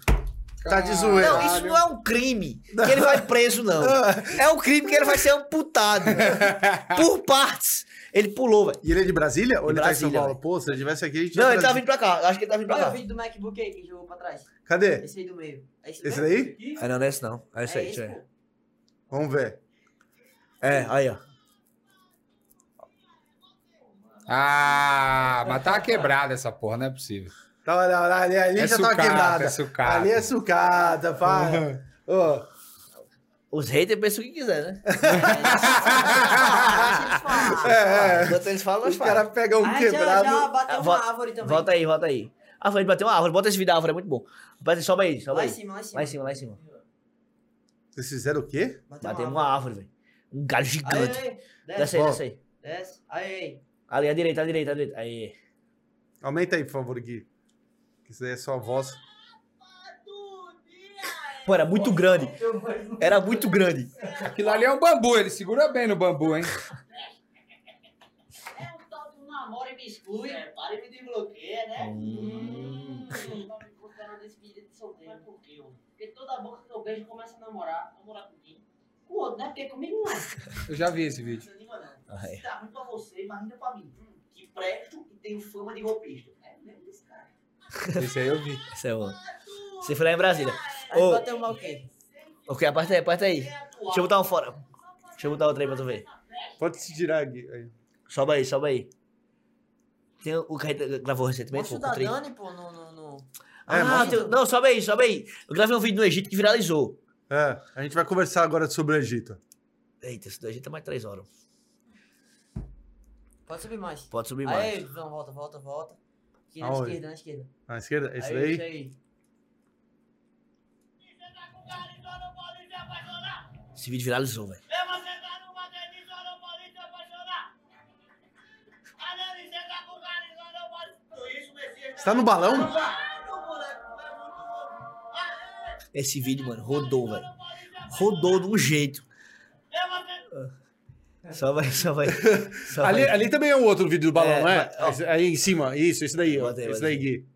Tá de zoeira. Não, isso não é um crime que ele vai preso, não. É um crime que ele vai ser amputado. por partes. Ele pulou, velho. E ele é de Brasília? Ou De ele tá em São Brasília, Paulo? velho. Pô, se ele tivesse aqui, a gente Não, ele tá vindo pra cá. Acho que ele tá vindo pra Olha o cá. vídeo do MacBook aí que jogou pra trás. Cadê? Esse aí do meio. É esse, Esse daí? Ah, não, não é esse não. É É esse aí. esse, isso aí. Vamos ver. É, aí, ó. Ah, mas tá quebrada essa porra, não é possível. Tá, olha, olha, ali, ali É já tava sucata, quebrada. é sucata. Ali é sucata, para. Ô, Os haters pensam o que quiser, né? É, é. Enquanto eles falam, nós os caras falamos. pegam um Ah, já, quebrado. já bateu Ah, uma volta- árvore também. Volta aí, volta aí. Ah, foi bater uma árvore. Bota esse vídeo da árvore, é muito bom. Sobe aí, sobe Lá aí. em cima, lá em cima. Lá em cima, lá em cima. Vocês fizeram o quê? Bateu Bateu uma árvore, velho. Um galho gigante. aí, Desce desce, aí, desce aí. desce. Aí, aí. Ali, à direita, à direita, à direita. Aí. Aumenta aí, por favor, Gui. Que isso aí é só a voz. Pô, era muito grande. Era muito grande. Aquilo ali é um bambu, ele segura bem no bambu, hein? É um tal de um namoro e me exclui. É, para e me desbloqueia, né? Hum. Tá me esse de solteiro. Mas por quê? ó? Porque toda boca que eu beijo começa a namorar. Namorar com quem? Com o outro, né? Porque comigo não é. Eu já vi esse vídeo. Não tá ruim pra você, imagina pra mim. Hum, que presto e tenho fama de golpista. É mesmo desse cara. Esse aí eu vi. Esse é o... Você foi lá em Brasília. Aí Ô, bateu uma o quê? ok, aperta aí, aperta aí. Deixa eu botar um fora. Deixa eu botar outra aí pra tu ver. Pode se tirar, Gui. Aí. Sobe aí, sobe aí. Tem o que gravou recentemente, o com da o. Dani, pô, no... no, no... É, Ah, tem- não, sobe aí, sobe aí. Eu gravei um vídeo no Egito que viralizou. É, a gente vai conversar agora sobre o Egito. Eita, esse do Egito é mais três horas. Pode subir mais. Pode subir mais. Aí, volta, volta, volta. Aqui na Aonde? esquerda, na esquerda. À esquerda, esse aí, daí? Isso aí. Esse vídeo viralizou, velho. Você tá no balão? Esse vídeo, mano, rodou, velho. Rodou de um jeito. Só vai, só vai. Só Ali, vai. ali também é um outro vídeo do balão, É, não é? ó. Aí em cima, isso, esse daí, ó. Esse daí, aí. Gui.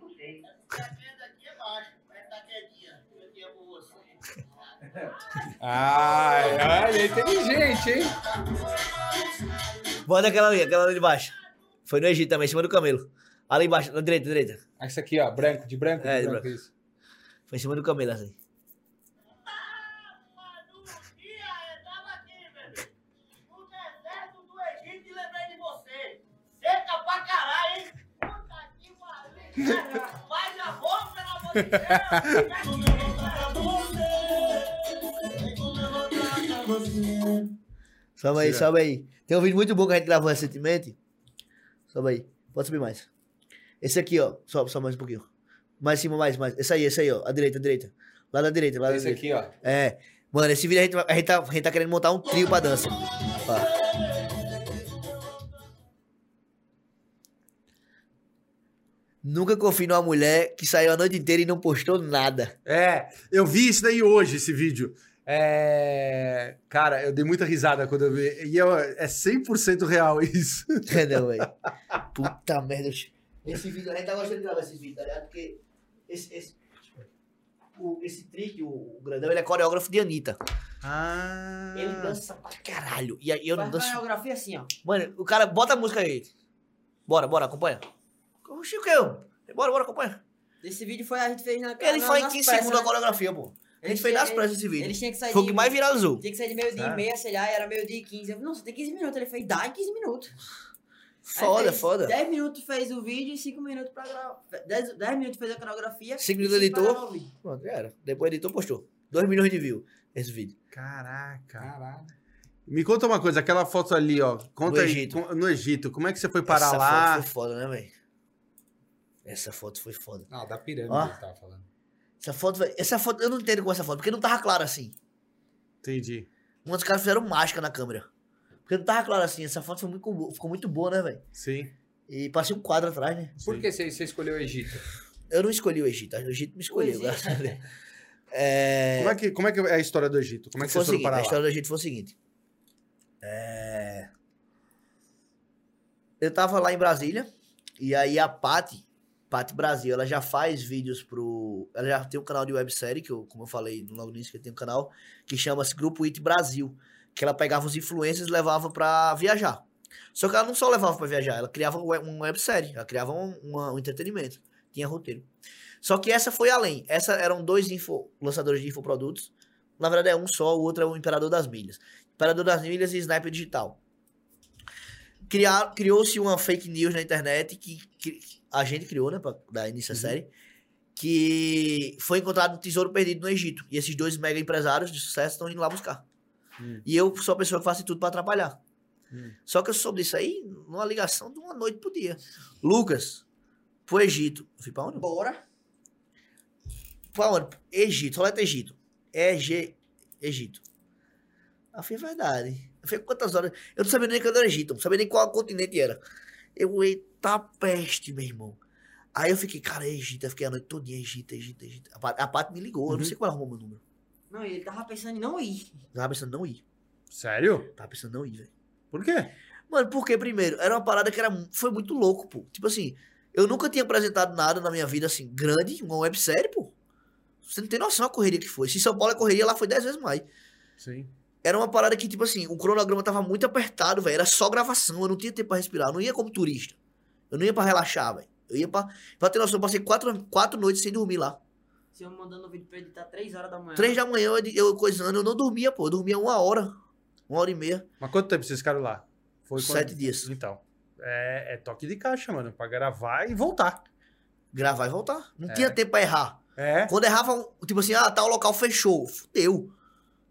Não sei. Essa queda aqui é baixa. Essa quedinha. Eu aqui é por você. Ai, olha, é inteligente, hein? Bota aquela ali, aquela ali de baixo. Foi no Egito também, em cima do camelo. Ali embaixo, na direita, direita. Ah, Isso aqui, ó, branco, de branco, É, de de branco, branco. isso. Foi em cima do camelo, assim. No deserto do Egito e lembrei de você. Seca pra caralho, hein? Puta que pariu. Faz a roupa, pelo amor de Deus. Sobe aí, sobe aí. Tem um vídeo muito bom que a gente gravou recentemente. Sobe aí. Pode subir mais. Esse aqui, ó. Sobe, sobe mais um pouquinho. Mais em cima, mais, mais. Esse aí, esse aí, ó. A direita, a direita. Lá da direita, lá da Esse direita. aqui, ó. É. Mano, esse vídeo a gente, a gente, tá, a gente tá querendo montar um trio pra dança. Ó. Nunca confie numa mulher que saiu a noite inteira e não postou nada. É, eu vi isso daí hoje, esse vídeo. É... Cara, eu dei muita risada quando eu vi. E eu- é 100% real isso. É não, velho. Puta merda. Esse vídeo, a gente tá gostando de gravar esses vídeos, tá ligado? Porque esse, esse, o, esse trick, o, o grandão, ele é coreógrafo de Anitta. Ah. Ele dança pra caralho. E aí eu não danço. coreografia assim, ó. Mano, o cara bota a música aí. Bora, bora, acompanha. O Chico, eu. Bora, bora, acompanha. Esse vídeo foi a gente fez na Ele na- faz em nas 15 pressas, segundos a né? coreografia, pô. A gente fez nas pressas esse vídeo. Eles tinham que sair Foi o de- que mais viralizou. Tinha que sair de meio-dia e meia, sei lá, era meio-dia e 15. Eu, Nossa, tem 15 minutos. Ele fez, dá em 15 minutos. Aí Foda, fez foda. 10 minutos fez o vídeo e 5 minutos pra gravar. 10, 10 minutos fez a coreografia. Cinco e minutos cinco pra editou. Pronto, já era. Depois o editor postou. 2 milhões de views esse vídeo. Caraca. Caralho. Me conta uma coisa, aquela foto ali, ó. Conta No aí. Egito. com- no Egito. Como é que você foi parar Essa lá? foto foi foda, né, velho? Essa foto foi foda. Não, da pirâmide Ó. que tava falando. Essa foto, velho. Essa foto, eu não entendo com essa foto, porque não tava claro assim. Entendi. Um dos caras fizeram mágica na câmera. Porque não tava claro assim. Essa foto foi muito, ficou muito boa, né, velho? Sim. E passei um quadro atrás, né? Por Sim. que você, você escolheu o Egito? Eu não escolhi o Egito, o Egito me escolheu, Egito. graças a Deus. É... Como é, que, como é que é a história do Egito? Como é que foi vocês foram parar a história do Egito foi o seguinte. É... Eu tava lá em Brasília, e aí a Paty, Paty Brasil, ela já faz vídeos pro... Ela já tem um canal de websérie, que eu, como eu falei logo no início, que tem um canal, que chama-se Grupo It Brasil, que ela pegava os influencers e levava pra viajar. Só que ela não só levava pra viajar, ela criava um uma websérie, ela criava um, um entretenimento, tinha roteiro. Só que essa foi além. Essa eram dois info, lançadores de infoprodutos. Na verdade é um só, o outro é o Imperador das Milhas. Imperador das Milhas e Sniper Digital. Criar- Criou-se uma fake news na internet que, que a gente criou, né, pra dar início à série, que foi encontrado um tesouro perdido no Egito. E esses dois mega empresários de sucesso estão indo lá buscar. Hum. E eu sou a pessoa que faço tudo pra atrapalhar. Hum. Só que eu soube disso aí numa ligação de uma noite pro dia. Lucas, pro Egito. Eu fui pra onde? Bora. Pra onde? Egito, soleta Egito. EG, Egito. Eu falei, verdade. Eu falei, quantas horas? Eu não sabia nem que era Egito, não sabia nem qual continente era. Eu, eita peste, meu irmão. Aí eu fiquei, cara, é Egito. Eu fiquei a noite toda em Egito, Egito, Egito. A Pat- A Paty me ligou, eu não sei como ela arrumou meu número. Não, e ele tava pensando em não ir. Tava pensando em não ir. Sério? Tava pensando em não ir, velho. Por quê? Mano, porque primeiro, era uma parada que era, foi muito louco, pô. Tipo assim, eu nunca tinha apresentado nada na minha vida assim, grande, uma websérie, pô. Você não tem noção da correria que foi. Se São Paulo é correria, lá foi 10 vezes mais. Sim. Era uma parada que, tipo assim, o cronograma tava muito apertado, velho. Era só gravação, eu não tinha tempo pra respirar. Eu não ia como turista. Eu não ia pra relaxar, velho. Eu ia pra. Pra ter noção, eu passei quatro, quatro noites sem dormir lá. Se eu mandando o vídeo pra editar 3 horas da manhã. Três da manhã eu, eu coisando, eu não dormia, pô. Eu dormia uma hora. Uma hora e meia. Mas quanto tempo vocês ficaram lá? Foi Sete dias. Então. É, é toque de caixa, mano. Pra gravar e voltar. Gravar e voltar. Não É. tinha tempo pra errar. É. Quando errava, tipo assim, ah, tá, o local fechou. Fudeu.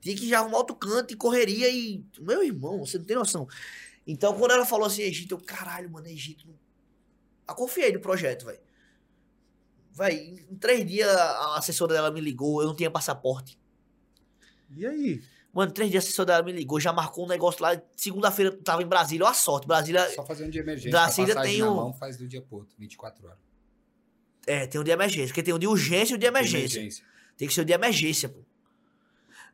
Tinha que já arrumar outro canto e correria e. Meu irmão, você não tem noção. Então, quando ela falou assim, Egito, eu, caralho, mano, Egito. não- Eu confiei no projeto, velho. Véi, em três dias a assessora dela me ligou, eu não tinha passaporte. E aí? Mano, três dias a assessora dela me ligou, já marcou um negócio lá. Segunda-feira eu tava em Brasília, olha a sorte. Brasília, Só fazer um de emergência. Brasília tem um- mão faz do dia pro outro, 24 horas. é, tem um de emergência. Porque tem um de urgência e um de emergência. Tem que ser o de emergência, pô.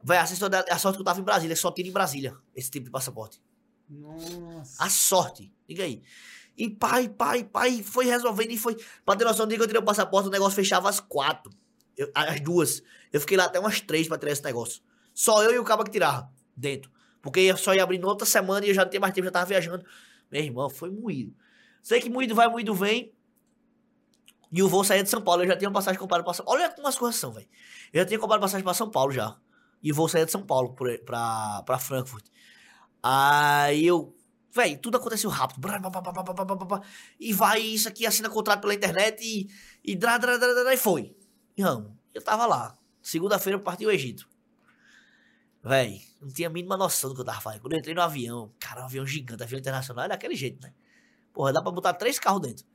Vai, a, dela- a sorte que eu tava em Brasília, só tira em Brasília esse tipo de passaporte. Nossa. A sorte. Diga aí. E pai, pai, pai, foi resolvendo e foi. Pra ter noção, no dia que eu tirei o passaporte, o negócio fechava às quatro. Eu- às duas. Eu fiquei lá até umas três pra tirar esse negócio. Só eu e o cabo que tirava dentro. Porque ia só ia abrir na outra semana e eu já não tinha mais tempo, já tava viajando. Meu irmão, foi moído. Sei que moído vai, moído vem. E o voo saía de São Paulo. Eu já tinha uma passagem comprada pra São Paulo. Olha como as coisas são, velho. Eu já tinha comprado passagem pra São Paulo já. E o voo saía de São Paulo pra, pra, Frankfurt. Aí eu. Velho, tudo aconteceu rápido. E vai isso aqui, assina contrato pela internet e. E, drá, drá, drá, drá, e foi. E. Eu tava lá. Segunda-feira eu parti o Egito. Véi, não tinha a mínima noção do que eu tava fazendo. Quando eu entrei no avião, cara, um avião gigante, avião internacional, é daquele jeito, né? Porra, dá pra botar três carros dentro.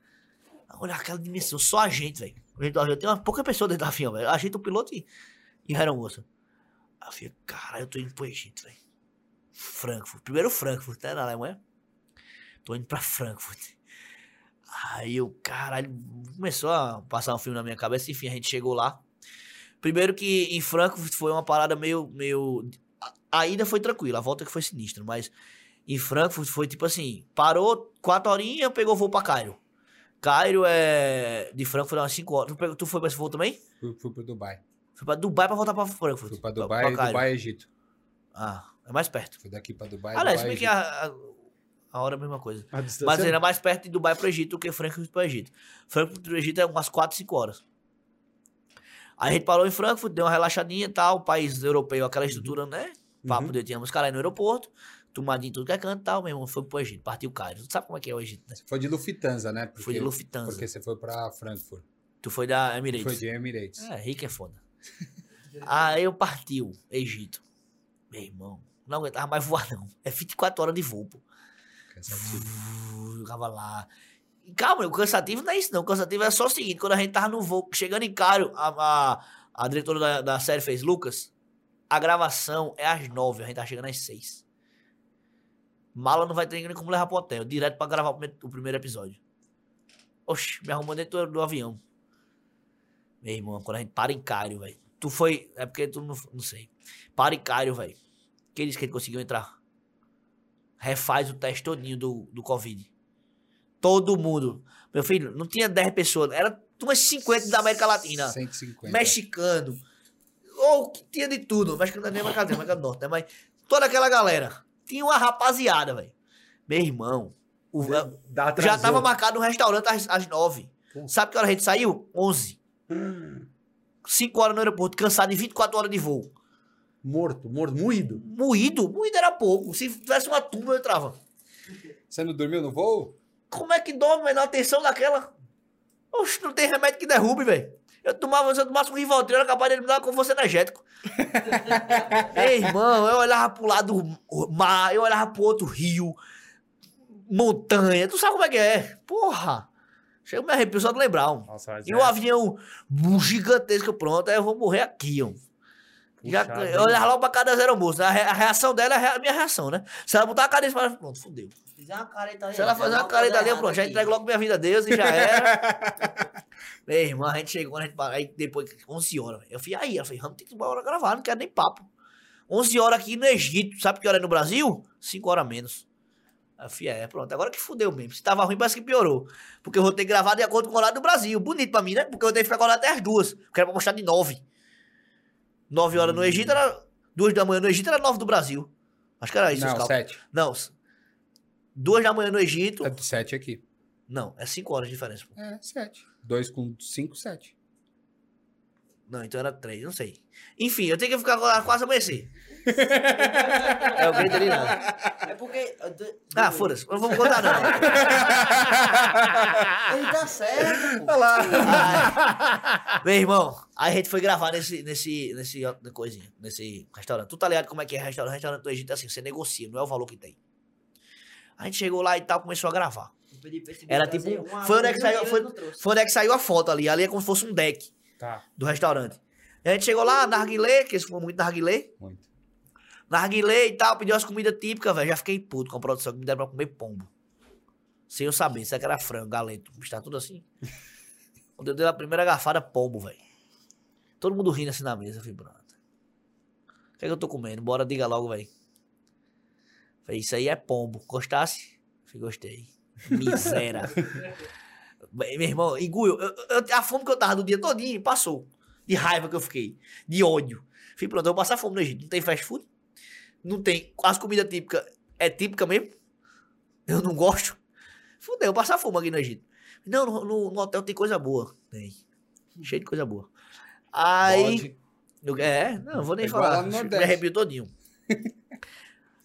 Olha aquela dimensão, só a gente, velho. Tem uma pouca pessoa dentro do avião, velho. A gente, o piloto e, e a aeromoça. Aí eu falei, cara, eu tô indo pro Egito, velho. Frankfurt. Primeiro Frankfurt, né, na Alemanha. Tô indo pra Frankfurt. Aí eu, caralho, começou a passar um filme na minha cabeça. Enfim, a gente chegou lá. Primeiro que em Frankfurt foi uma parada meio. meio... A ida foi tranquila, a volta que foi sinistra, mas em Frankfurt foi tipo assim: parou quatro horinhas, pegou voo pra Cairo. Cairo é. De Frankfurt é umas 5 horas. Tu, pegou- tu foi pra esse voo também? Fui, fui pro Dubai. Foi pra Dubai pra voltar pra Frankfurt. Fui pra Dubai, Cairo. Dubai, Egito. Ah, é mais perto. Fui daqui pra Dubai, Aliás, se Dubai, bem que a, a, a hora é a mesma coisa. A Mas era mais perto de Dubai pro Egito do que Frankfurt pro Egito. Frankfurt pro Egito é umas 4, 5 horas. Aí a gente parou em Frankfurt, deu uma relaxadinha e tal. País europeu, aquela estrutura, né? Papo Uhum. de tínhamos cara aí no aeroporto, tomadinho tudo que é canto e tal. Meu irmão foi pro Egito, partiu o Cairo. Tu sabe como é que é o Egito, né? Você foi de Lufthansa, né? Porque, Foi de Lufthansa. Porque você foi pra Frankfurt. Tu foi da Emirates. Foi de Emirates. É, rico é foda. Aí eu partiu, Egito. Meu irmão, não aguentava mais voar, não. É 24 horas de voo, pô. Cansativo. Lá. E calma, o cansativo não é isso, não. O cansativo é só o seguinte: quando a gente tava no voo, chegando em Cário, a, a, a diretora da, da série fez Lucas. A gravação é às 9, a gente tá chegando às 6. Mala não vai ter nem como levar pro hotel, direto pra gravar o primeiro, episódio. Oxi, me arrumou dentro do avião. Meu irmão, quando a gente para em Cário, velho. Tu foi. É porque tu não, não sei. Para em Cário, velho. Quem disse que ele conseguiu entrar? Refaz o teste todinho do, do Covid. Todo mundo. Meu filho, não tinha 10 pessoas. Era umas 50 da América Latina. 150. Mexicano. Ou que tinha de tudo. Mexicano não é nem América Latina, América do Norte, né? Mas toda aquela galera. Tinha uma rapaziada, velho. Meu irmão. o- já tava marcado no restaurante às, às 9. Pô. Sabe que hora a gente saiu? 11. 5 horas no aeroporto, cansado de 24 horas de voo. Morto, morto, moído. Moído? Moído era pouco. Se tivesse uma tumba, eu entrava. Você não dormiu no voo? Como é que dorme, velho, na tensão daquela? Oxe, não tem remédio que derrube, velho. Eu tomava, se eu tomasse um Rivotril, era capaz de me dar com você energético. Ei, irmão, eu olhava pro lado do mar, eu olhava pro outro rio, montanha. Tu sabe como é que é? Porra! Chega me arrepio só de lembrar, ó. Nossa, E é- um avião gigantesco, pronto, aí eu vou morrer aqui, ó. Já, eu olhava logo pra cara da zero moça. A, re- a reação dela é a minha reação, né? Se ela botar a cabeça para pronto, fudeu. Fizer uma careta ali. Se ela fazer uma careta ali, eu, pronto, já entrego logo minha vida a Deus e já era. Meu irmão, a gente chegou, a gente, parou, aí depois, 11 horas, eu falei, aí, ela falou, vamos ter que embora gravar, não quero nem papo. 11 horas aqui no Egito, sabe que hora é no Brasil? 5 horas menos. Aí eu é, pronto, agora que fudeu mesmo. Se tava ruim, parece que piorou. Porque eu vou ter gravar de acordo com o horário do Brasil. Bonito pra mim, né? Porque eu tenho que ficar acordado até as duas. Porque era pra postar de 9. 9 horas no Egito era. 2 da manhã no Egito era 9 do Brasil. Acho que era isso, não, sete. Não. 2 da manhã no Egito. É de sete aqui. Não, é 5 horas de diferença. pô. É, sete. Dois com cinco, sete. Não, então era 3, não sei. Enfim, eu tenho que ficar agora quase amanhecer. é o grito ali, não. É porque. Ah, foda-se, eu não vou contar, não. Ele tá certo, pô. Ai. Meu irmão, aí a gente foi gravar nesse, nesse, nesse coisinha, nesse restaurante. Tu tá ligado como é que é restaurante? Restaurante do Egito é assim, você negocia, não é o valor que tem. A gente chegou lá e tal, começou a gravar. Era tipo- uma foi onde é que saiu- foi-. Foi onde é que saiu a foto ali, ali é como se fosse um deck Tá. do restaurante. E a gente chegou lá, narguilé, que eles fumam muito narguilé. Muito. Narguilé e tal, pediu as comidas típicas, velho. Já fiquei puto com a produção que me deram pra comer pombo. Sem eu saber, será que era frango, galeto, o bicho tá tudo assim. Quando eu dei a primeira garfada, pombo, velho. Todo mundo rindo assim na mesa, pronto. O que é que eu tô comendo? Bora, diga logo, velho. Falei, isso aí é pombo. Gostasse? Falei, gostei. Miséria. Meu irmão, eu- a fome que eu tava do dia todinho passou. De raiva que eu fiquei. De ódio. Fui pronto, eu vou passar fome no Egito. Não tem fast food. Não tem. As comidas típicas é típica mesmo. Eu não gosto. Fudeu, eu vou passar fome aqui no Egito. Não, no, no- no hotel tem coisa boa. Tem. Cheio de coisa boa. Aí. Eu- É, não, vou nem É falar. Me arrepio todinho.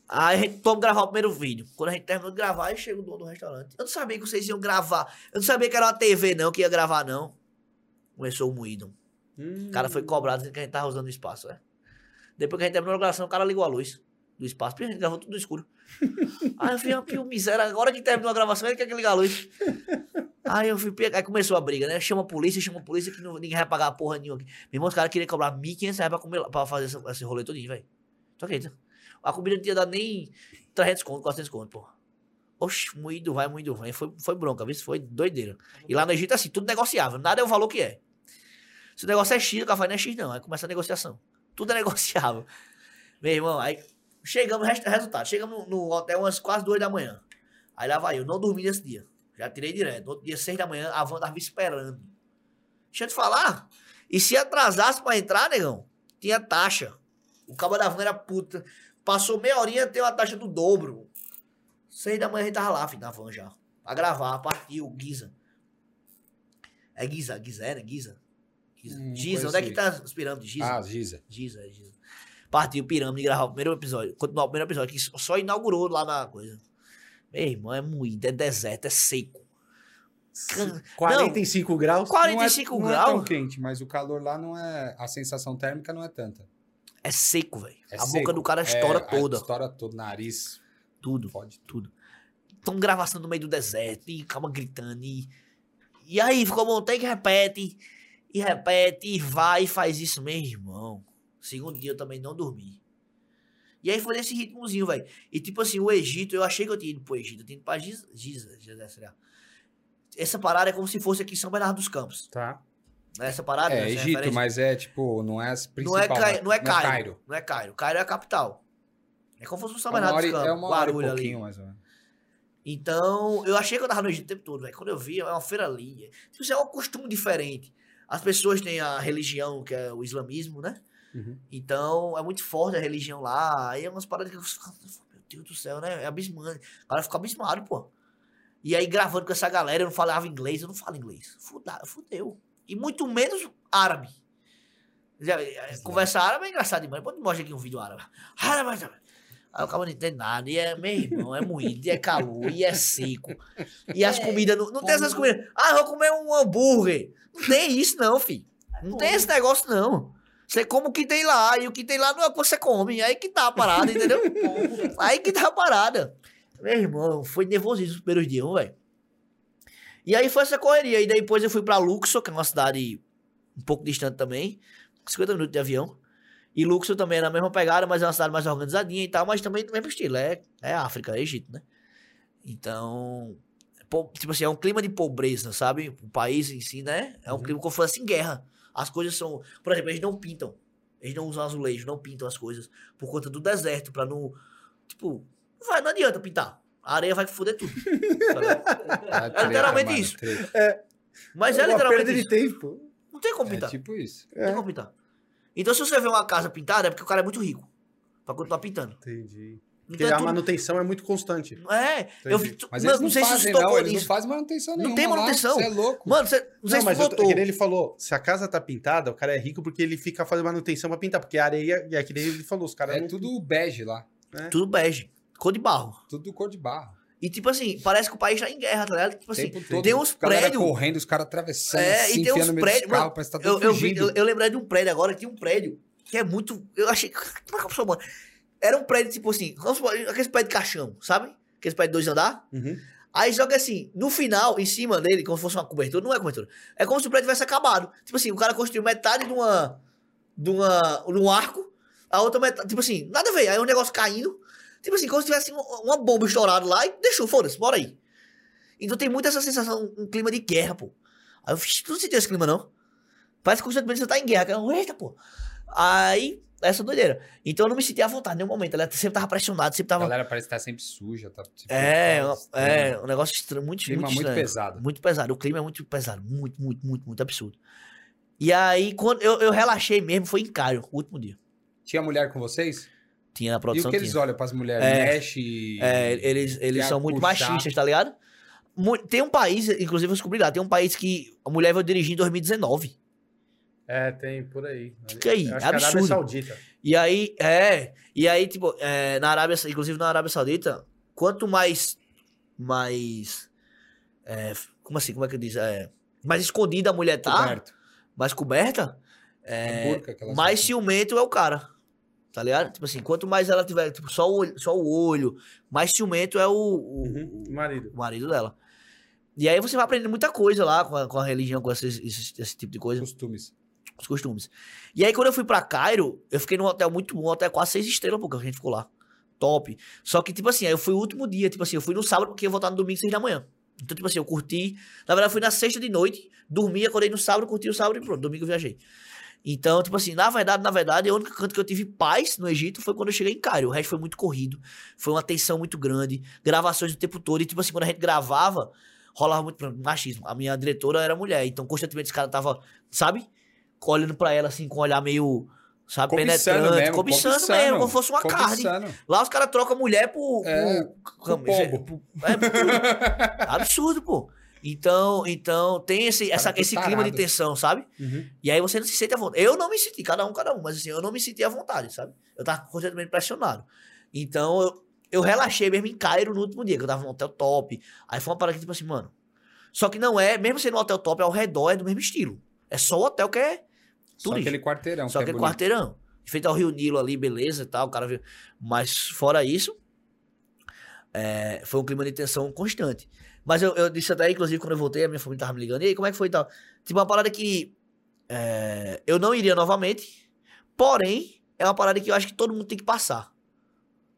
Aí a gente toma gravar o primeiro vídeo. Quando a gente terminou de gravar, aí chega o dono do restaurante. Eu não sabia que vocês iam gravar. Eu não sabia que era uma TV, não, que ia gravar, não. Começou o moído. Hum. O cara foi cobrado dizendo que a gente tava usando o espaço, é. Depois que a gente terminou a gravação, o cara ligou a luz do espaço. Porque a gente gravou tudo no escuro. Aí eu fui, que o miséria, agora que terminou a gravação, ele quer que ligar a luz. Aí eu fui pegar, aí começou a briga, né? Chama a polícia, chama a polícia, que não- ninguém vai pagar porra nenhuma aqui. Meu irmão, os caras queriam cobrar 1.500 reais pra, comer, pra fazer esse, esse rolê todinho, velho. Tu acredita? A comida não tinha dado nem 300 conto, 400 conto, porra. Oxe, moído vai, moído vem. Foi, foi bronca, viu? Foi doideira. E lá no Egito, assim, tudo negociável. Nada é o valor que é. Se o negócio é X, o café não é X, não. Aí começa a negociação. Tudo é negociável. Meu irmão, aí chegamos, res- resultado. Chegamos no hotel umas quase duas da manhã. Aí lá vai eu, não dormi nesse dia. Já tirei direto. No outro dia, seis da manhã, a van tava me esperando. Deixa eu te falar. E se atrasasse pra entrar, negão, tinha taxa. O cabo da van era puta. Passou meia horinha, tem uma taxa do dobro. Seis da manhã a gente tava lá, filho, na van já. Pra gravar, partiu, Giza. É Giza, Giza, é, né? Giza. Giza. Hum, Giza, onde é que tá as pirâmides? Giza. Ah, Giza. Giza, é Giza. Partiu pirâmide gravar o primeiro episódio. Continuar o primeiro episódio, que só inaugurou lá na coisa. Meu irmão, é moído, é deserto, é seco. Can- 45 graus. 45 não é, Não é tão graus quente, mas o calor lá não é. A sensação térmica não é tanta. É seco, velho. É a seco. boca do cara estoura É, toda. Estoura todo, nariz. Tudo, Pode. tudo. Então, gravação no meio do deserto, e calma gritando, e... E aí, ficou bom, tem que repete, e repete, e vai, e faz isso, meu irmão. Segundo dia eu também não dormi. E aí foi nesse ritmozinho, velho. E tipo assim, o Egito, eu achei que eu tinha ido pro Egito, eu tinha ido pra Giza, Giza, Giza. Essa parada é como se fosse aqui em São Bernardo dos Campos. Tá. Né? Essa parada, É, Egito, mas é tipo, não é as Não é, principal. Cai, não é Cairo. Cairo. Não é Cairo. Cairo é a capital. É como se fosse São É uma Bernardo hora, dos Campos. é uma hora e Guarulhos ali. pouquinho, mais ou menos. Então, eu achei que eu tava no Egito o tempo todo, velho. Quando eu vi, é uma feira ali. Tipo, isso é um costume diferente. As pessoas têm a religião, que é o islamismo, né? Uhum. Então, é muito forte a religião lá. Aí é umas paradas que eu fico, meu Deus do céu, né? É abismante. O cara fica abismado, pô. E aí, gravando com essa galera, eu não falava inglês, eu não falo inglês. Fudeu. E muito menos árabe. Já, é, Conversa árabe é engraçado demais. Pode mostrar aqui um vídeo árabe. Árabe, árabe. Aí o cara não entende nada. E é, meu irmão, é moído, e é calor, e é seco. E as É, comidas, não, não tem essas comidas. Ah, eu vou comer um hambúrguer. Não tem isso, não, filho. Não tem esse negócio, não. Você come o que tem lá, e o que tem lá não é o que você come. Aí que tá a parada, entendeu? Aí que tá a parada. Meu irmão, foi nervosismo os primeiros dias, velho. E aí foi essa correria. E depois eu fui pra Luxor, que é uma cidade um pouco distante também. 50 minutos de avião. E Luxor também é na mesma pegada, mas é uma cidade mais organizadinha e tal, mas também do mesmo estilo. É, é África, é Egito, né? Então, po- tipo assim, é um clima de pobreza, sabe? O país em si, né? É um clima como se fosse em guerra. As coisas são. Por exemplo, eles não pintam. Eles não usam azulejo, não pintam as coisas por conta do deserto, pra não. Tipo, vai, não adianta pintar. A areia vai foder tudo. É literalmente mano, isso. treta. Mas é Uma literalmente perda isso. de tempo. Não tem como É pintar. tipo isso. Não tem como pintar. Então, se você vê uma casa pintada, é porque o cara é muito rico. Pra continuar pintando. Entendi. Porque Então, é a tudo- manutenção é muito constante. É, eu vi. Mas mano, não, sei se fazem, você tocou não. Eles não nisso. fazem manutenção Não nenhuma. tem lá. manutenção. Você é louco. Mano, você, não sei Não, se notou. que nem ele falou, se a casa tá pintada, o cara é rico porque ele fica fazendo manutenção pra pintar, porque a areia, e é que nem ele falou, os caras é não... tudo bege lá. Tudo bege. Cor de barro. Tudo cor de barro. E tipo assim, parece que o país tá em guerra, tá ligado? Tipo assim, todo. tem uns prédios. correndo, os caras atravessando, É, assim, e tem uns prédios. carros, Mano, parece que tá eu, eu, vi, eu, eu lembrei de um prédio agora que tinha um prédio que é muito. Eu achei. Como é que a pessoa? Era um prédio, tipo assim, aqueles prédios de caixão, sabe? Aqueles prédios de dois andar. Uhum. Aí joga assim, no final, em cima dele, como se fosse uma cobertura, não é cobertura. É como se o prédio tivesse acabado. Tipo assim, o cara construiu metade de uma. de uma. de um arco, a outra metade. Tipo assim, nada a ver. Aí o negócio caindo. Tipo assim, como se tivesse uma, bomba estourada lá e deixou, foda-se, bora aí. Então tem muito essa sensação, um clima de guerra, pô. Aí eu fiz, tu não sentiu esse clima, não? Parece que constantemente você tá em guerra. cara. Eita, pô. Aí, essa doideira. Então eu não me sentia à vontade em nenhum momento. Ela sempre tava pressionada, sempre A tava. galera parece estar sempre suja. Tá, sempre É, tá é, estranho. um negócio estranho, muito, Clima muito muito estranho. pesado. Muito pesado. O clima é muito pesado. Muito, muito, muito, muito absurdo. E aí, quando eu, eu relaxei mesmo, foi em Cairo, o último dia. Tinha mulher com vocês? Tinha na E produção. o que eles tinha. olham pras mulheres? É. Mexe? É, eles, eles são muito puxar. machistas, tá ligado? Tem um país, inclusive eu descobri lá, tem um país que a mulher vai dirigir em 2019. É, tem por aí. Que aí? Acho é Arábia Absurdo. Saudita. E aí, é. E aí, tipo, é, na Arábia, inclusive na Arábia Saudita, quanto mais. Mais. é, como assim? Como é que diz? É, mais escondida a mulher tá, Coberto. mais coberta, é, burca mais usam. ciumento é o cara. Tá ligado? Tipo assim, quanto mais ela tiver, tipo, só o olho, só o olho mais ciumento é o, o- Uhum. Marido. o marido dela. E aí você vai aprendendo muita coisa lá com a, com a religião, com esses- esses- esse tipo de coisa Costumes. os costumes. E aí, quando eu fui pra Cairo, eu fiquei num hotel muito bom, hotel quase seis estrelas, porque a gente ficou lá. Top. Só que, tipo assim, aí eu fui o último dia, tipo assim, eu fui no sábado porque eu ia voltar no domingo, seis da manhã. Então, tipo assim, eu curti. Na verdade, eu fui na sexta de noite, dormi, acordei no sábado, curti o sábado e pronto, domingo eu viajei. Então, tipo assim, na verdade, na verdade, o único canto que eu tive paz no Egito foi quando eu cheguei em Cairo. O resto foi muito corrido, foi uma tensão muito grande, gravações o tempo todo. E, tipo assim, quando a gente gravava, rolava muito por machismo. A minha diretora era mulher, então constantemente esse cara tava, sabe? Olhando pra ela assim, com um olhar meio, sabe, Cobiçando penetrante, mesmo, cobiçando, cobiçando, mesmo, como fosse uma carne. Cobiçando. Lá os caras trocam mulher por. É, por, por pombo. por- é, por absurdo, pô. Então, então tem esse, essa, esse clima de tensão, sabe? Uhum. E aí você não se sente à vontade. Eu não me senti, cada um, cada um, mas assim, eu não me senti à vontade, sabe? Eu tava constantemente pressionado. Então eu, eu relaxei mesmo em Cairo no último dia, que eu tava num hotel top. Aí foi uma parada que, tipo assim, mano. Só que não é, mesmo sendo um hotel top, ao redor é do mesmo estilo. É só o hotel que é Só aquele quarteirão. Só que é aquele bonito. quarteirão. Feito ao Rio Nilo ali, beleza e tal, o cara viu. Mas fora isso, é, foi um clima de tensão constante. Mas eu, eu disse até, inclusive, quando eu voltei, a minha família tava me ligando, e aí, como é que foi e tal? Tipo, uma parada que é, eu não iria novamente, porém, é uma parada que eu acho que todo mundo tem que passar.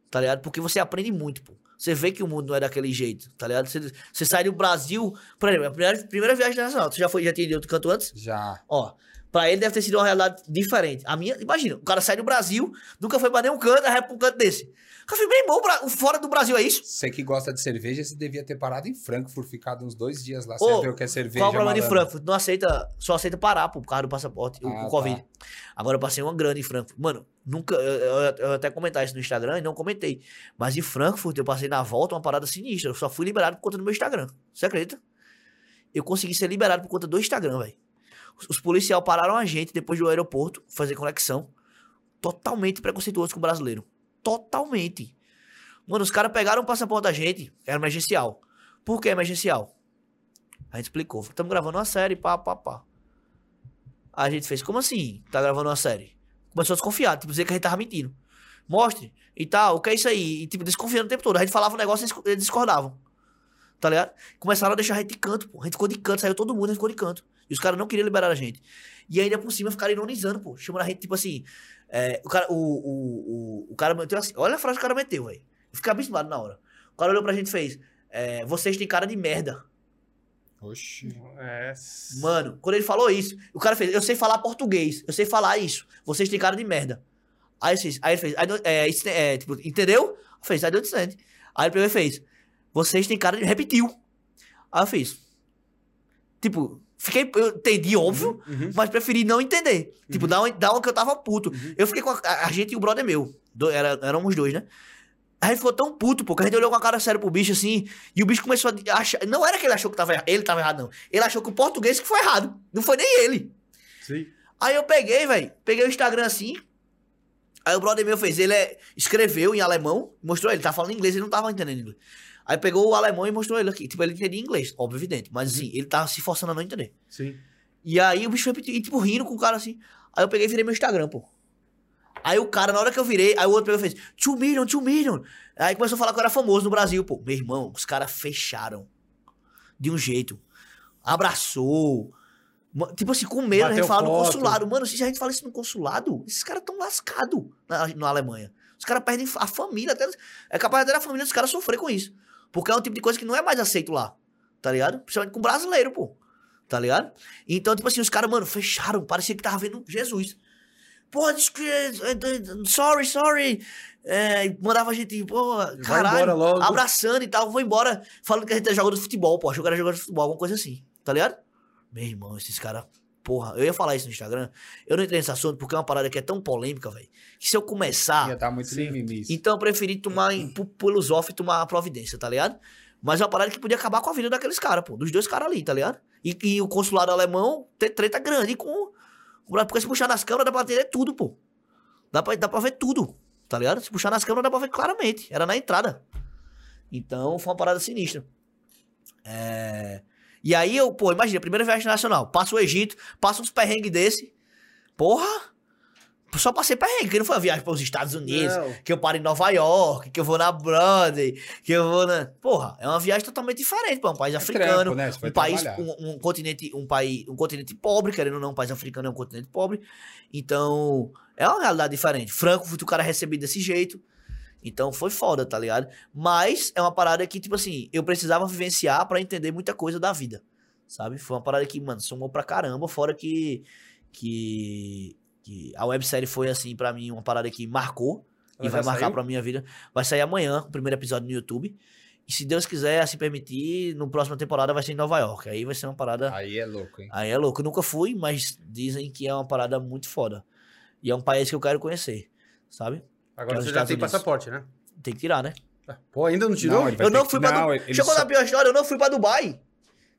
Tá ligado? Porque você aprende muito, pô. Você vê que o mundo não é daquele jeito, tá ligado? Você, você sai do Brasil, por exemplo, a primeira, primeira viagem internacional, tu já foi, já tinha ido outro canto antes? Já. Ó, pra ele deve ter sido uma realidade diferente. A minha, imagina, o cara sai do Brasil, nunca foi pra nenhum canto, aí pra um canto desse. O falei, meu irmão, pra- fora do Brasil é isso? Você que gosta de cerveja, você devia ter parado em Frankfurt, ficado uns dois dias lá. Você viu o que é cerveja, Qual o problema de? Frankfurt? Não aceita, só aceita parar, pô, por causa do passaporte, o, Ah, o Covid. tá. Agora eu passei uma grana em Frankfurt. Mano, nunca, eu, eu, eu até comentar isso no Instagram e não comentei. Mas em Frankfurt eu passei na volta uma parada sinistra. Eu só fui liberado por conta do meu Instagram. Você acredita? Eu consegui ser liberado por conta do Instagram, velho. Os, os policiais pararam a gente depois do aeroporto, fazer conexão. Totalmente preconceituoso com o brasileiro. Totalmente. Mano, os caras pegaram o passaporte da gente, era emergencial. Por que emergencial? A gente explicou. Estamos gravando uma série, pá, pá, pá. A gente fez, como assim? Tá gravando uma série? Começou a desconfiar, tipo, dizer que a gente tava mentindo. Mostre e tal, o que é isso aí? E, tipo, desconfiando o tempo todo. A gente falava um negócio e eles- discordavam. Tá ligado? Começaram a deixar a gente de canto, pô. A gente ficou de canto, saiu todo mundo, a gente ficou de canto. E os caras não queriam liberar a gente. E ainda por cima ficaram ironizando, pô. Chamando a gente, tipo assim. É, o cara, o, o, o, o cara meteu assim. Olha a frase que o cara meteu, velho. Eu fiquei abismado na hora. O cara olhou pra gente e fez. é, vocês têm cara de merda. Oxi. É. Mano, quando ele falou isso, o cara fez, eu sei falar português, eu sei falar isso, vocês têm cara de merda. Aí, ele fez, aí ele fez, I don't- é, it's- é, tipo, entendeu? Fez, I don't understand. Aí ele pegou e fez, vocês têm cara de. Repetiu. Aí eu fiz. Tipo, fiquei. Eu entendi, óbvio, Uhum. mas preferi não entender. Tipo, dá uma, dá uma que eu tava puto. Eu fiquei com a, a- gente e o brother meu. Do, era, éramos dois, né? A gente ficou tão puto, pô, que a gente olhou com a cara séria pro bicho assim, e o bicho começou a achar. Não era que ele achou que tava errado, ele tava errado, não. Ele achou que o português que foi errado. Não foi nem ele. Sim. Aí eu peguei, velho, peguei o Instagram assim. Aí o brother meu fez, ele é, escreveu em alemão, mostrou ele, tava falando inglês, ele não tava entendendo inglês. Aí pegou o alemão e mostrou ele aqui. Tipo, ele entendia inglês, óbvio, evidente. Mas assim, ele tava se forçando a não entender. Sim. E aí o bicho repetiu, e, tipo, rindo com o cara assim. Aí eu peguei e virei meu Instagram, pô. Aí o cara, na hora que eu virei, aí o outro pegou e fez, 2 million, 2 million. Aí começou a falar que eu era famoso no Brasil, pô. Meu irmão, os caras fecharam. De um jeito. Abraçou. Tipo assim, com medo, a gente fala no consulado. Mano, se a gente fala isso no consulado, esses caras tão lascados na, na Alemanha. Os caras perdem a família. Até, é capaz até a família dos caras sofrer com isso. Porque é um tipo de coisa que não é mais aceito lá. Tá ligado? Principalmente com brasileiro, pô. Tá ligado? Então, tipo assim, os caras, mano, fecharam. Parecia que tava vendo Jesus. Pô, eh, eh, sorry, sorry. É, mandava a gente, pô, caralho, abraçando e tal, vou embora, falando que a gente é jogador de futebol, pô, achou que era jogador de futebol, alguma coisa assim, tá ligado? Meu irmão, esses caras porra, eu ia falar isso no Instagram. Eu não entrei nesse assunto porque é uma parada que é tão polêmica, velho. Que se eu começar. Ia tá muito sim. mimimi. Então eu preferi tomar em, pelos off e tomar a providência, tá ligado? Mas é uma parada que podia acabar com a vida daqueles caras, pô. Dos dois caras ali, tá ligado? E, e o consulado alemão tem treta grande com. Porque se puxar nas câmeras dá pra entender tudo, pô. Dá pra, dá pra ver tudo, tá ligado? Se puxar nas câmeras dá pra ver claramente. Era na entrada. Então foi uma parada sinistra. É... E aí eu, pô, imagina, primeira viagem nacional. Passa o Egito, passa uns perrengues desse. Porra! Só passei perrengue, que não foi uma viagem para os Estados Unidos, Não. que eu paro em Nova York, que eu vou na Broadway, que eu vou na. Porra, é uma viagem totalmente diferente para um país africano. trampo, né? Um país, um, um continente, um país, um continente pobre, querendo ou não, um país africano é um continente pobre. Então, é uma realidade diferente. Frankfurt, o cara é recebido desse jeito. Então foi foda, tá ligado? Mas é uma parada que, tipo assim, eu precisava vivenciar pra entender muita coisa da vida. Sabe? Foi uma parada que, mano, somou pra caramba, fora que. que. que a websérie foi, assim, pra mim, uma parada que marcou. Ela e vai marcar saiu? pra minha vida. Vai sair amanhã, o primeiro episódio no YouTube. E se Deus quiser, assim permitir, no próxima temporada vai ser em Nova York. Aí vai ser uma parada. Aí é louco, hein? Aí é louco. Eu nunca fui, mas dizem que é uma parada muito foda. E é um país que eu quero conhecer, sabe? Agora você já tem Unidos. passaporte, né? Tem que tirar, né? Pô, ainda não tirou? vai Eu não que- fui pra não, Dubai. Chegou só- na pior história, eu não fui pra Dubai.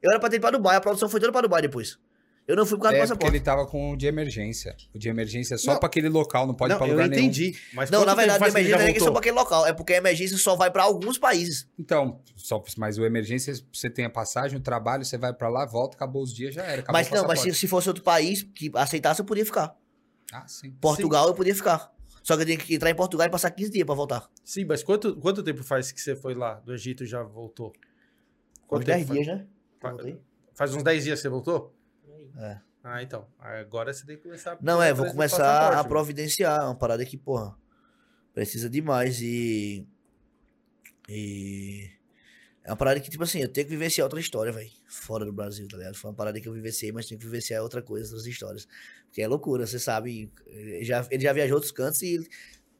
Eu era pra ter ido pra Dubai, a produção foi toda pra Dubai depois. Eu não fui por causa do É porque passaporte. ele tava com o de emergência. O de emergência é só Não. pra aquele local, não pode ir não, pra eu lugar nenhum. entendi. Mas Não, na verdade, a que emergência não é só pra aquele local. É porque a emergência só vai pra alguns países. Então, só, mas o emergência, você tem a passagem, o trabalho, você vai pra lá, volta, acabou os dias, já era. Acabou mas o não, mas se, se fosse outro país que aceitasse, eu podia ficar. Ah, sim. Portugal, eu podia ficar. Só que eu tinha que entrar em Portugal e passar 15 dias pra voltar. Sim, mas quanto, quanto tempo faz que você foi lá do Egito e já voltou? Uns tempo 10 faz? dias, né? Fa-. Faz uns 10 dias que você voltou? É. Ah, então. Agora você tem que começar a Não, é, vou começar a providenciar. Uma parada que, porra, precisa demais e. E. É uma parada que, tipo assim, eu tenho que vivenciar outra história, velho. Fora do Brasil, tá ligado? Foi uma parada que eu vivenciei, mas tenho que vivenciar outra coisa, outras histórias. Porque é loucura, você sabe. Ele já, ele já viajou outros cantos e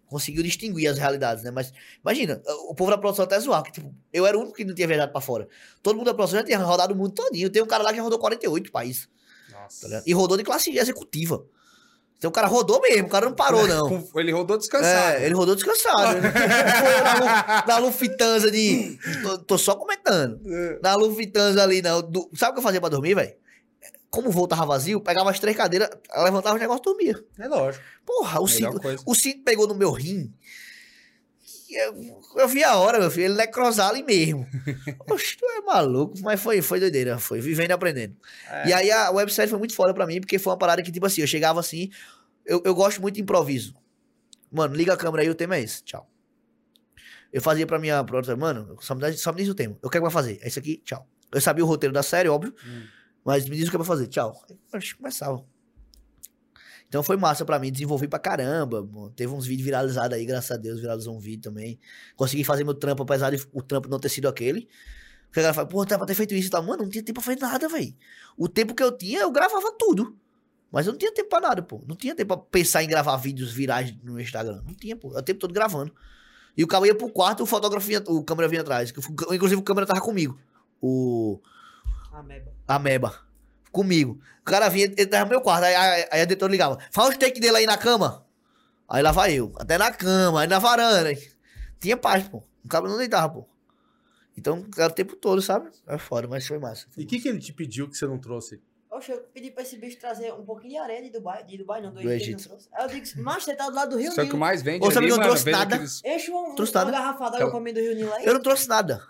conseguiu distinguir as realidades, né? Mas imagina, o povo da produção até zoar, que tipo, eu era o único que não tinha viajado pra fora. Todo mundo da produção já tinha rodado o mundo todinho. Tem um cara lá que rodou 48 países, tá Nossa. ligado? E rodou de classe executiva. Então o cara rodou mesmo, o cara não parou, não. Com- Ele rodou descansado. É, ele rodou descansado. Ele não foi na, Lu- na Lufthansa de. Tô, tô só comentando. Na Lufthansa ali, não. Do- sabe o que eu fazia pra dormir, velho? Como o voo tava vazio, pegava as três cadeiras, levantava os negócios e dormia. É lógico. Porra, o cinto, o cinto pegou no meu rim. Eu, eu vi a hora, meu filho, ele necrosar ali mesmo. Oxe, tu é maluco, mas foi, foi doideira, foi vivendo e aprendendo. É. E aí a websérie foi muito foda pra mim, porque foi uma parada que, tipo assim, eu chegava assim, eu, eu gosto muito de improviso. Mano, liga a câmera aí, o tema é esse, tchau. Eu fazia pra minha produtora, mano, só me, só me diz o tema. Eu quero que vai fazer, é isso aqui, tchau. Eu sabia o roteiro da série, óbvio, Hum. mas me diz o que vai fazer, tchau. Oxe, começava. Então foi massa pra mim, desenvolvi pra caramba. mano. Teve uns vídeos viralizados aí, graças a Deus, viralizou um vídeo também. Consegui fazer meu trampo, apesar de o trampo não ter sido aquele. Porque a galera fala, pô, tá pra ter feito isso e tal. Mano, não tinha tempo pra fazer nada, velho. O tempo que eu tinha, eu gravava tudo. Mas eu não tinha tempo pra nada, pô. Não tinha tempo pra pensar em gravar vídeos virais no Instagram. Não tinha, pô. Eu o tempo todo gravando. E o cara ia pro quarto, o fotógrafo vinha, o câmera vinha atrás. Inclusive o câmera tava comigo. O Ameba. Ameba. Comigo. O cara vinha, ele tava no meu quarto, aí, aí, aí a diretora ligava. Fala os take dele aí na cama. Aí lá vai eu. Até na cama, aí na varanda. Tinha paz, pô. O cara não deitava, pô. Então, era o tempo todo, sabe? É foda, mas foi massa. E o que, que ele te pediu que você não trouxe? Oxe, eu pedi pra esse bicho trazer um pouquinho de areia de Dubai. De Dubai, não, do, Do Egito. não trouxe. Aí eu digo, mas você tá do lado do Rio Só que o Nilo. mais vende Ô, sabe que eu não mano, trouxe vende nada? aqueles- Enche um, Trouxe uma nada. garrafa d'água Então- pra mim do Rio Nilo aí. Eu não trouxe nada.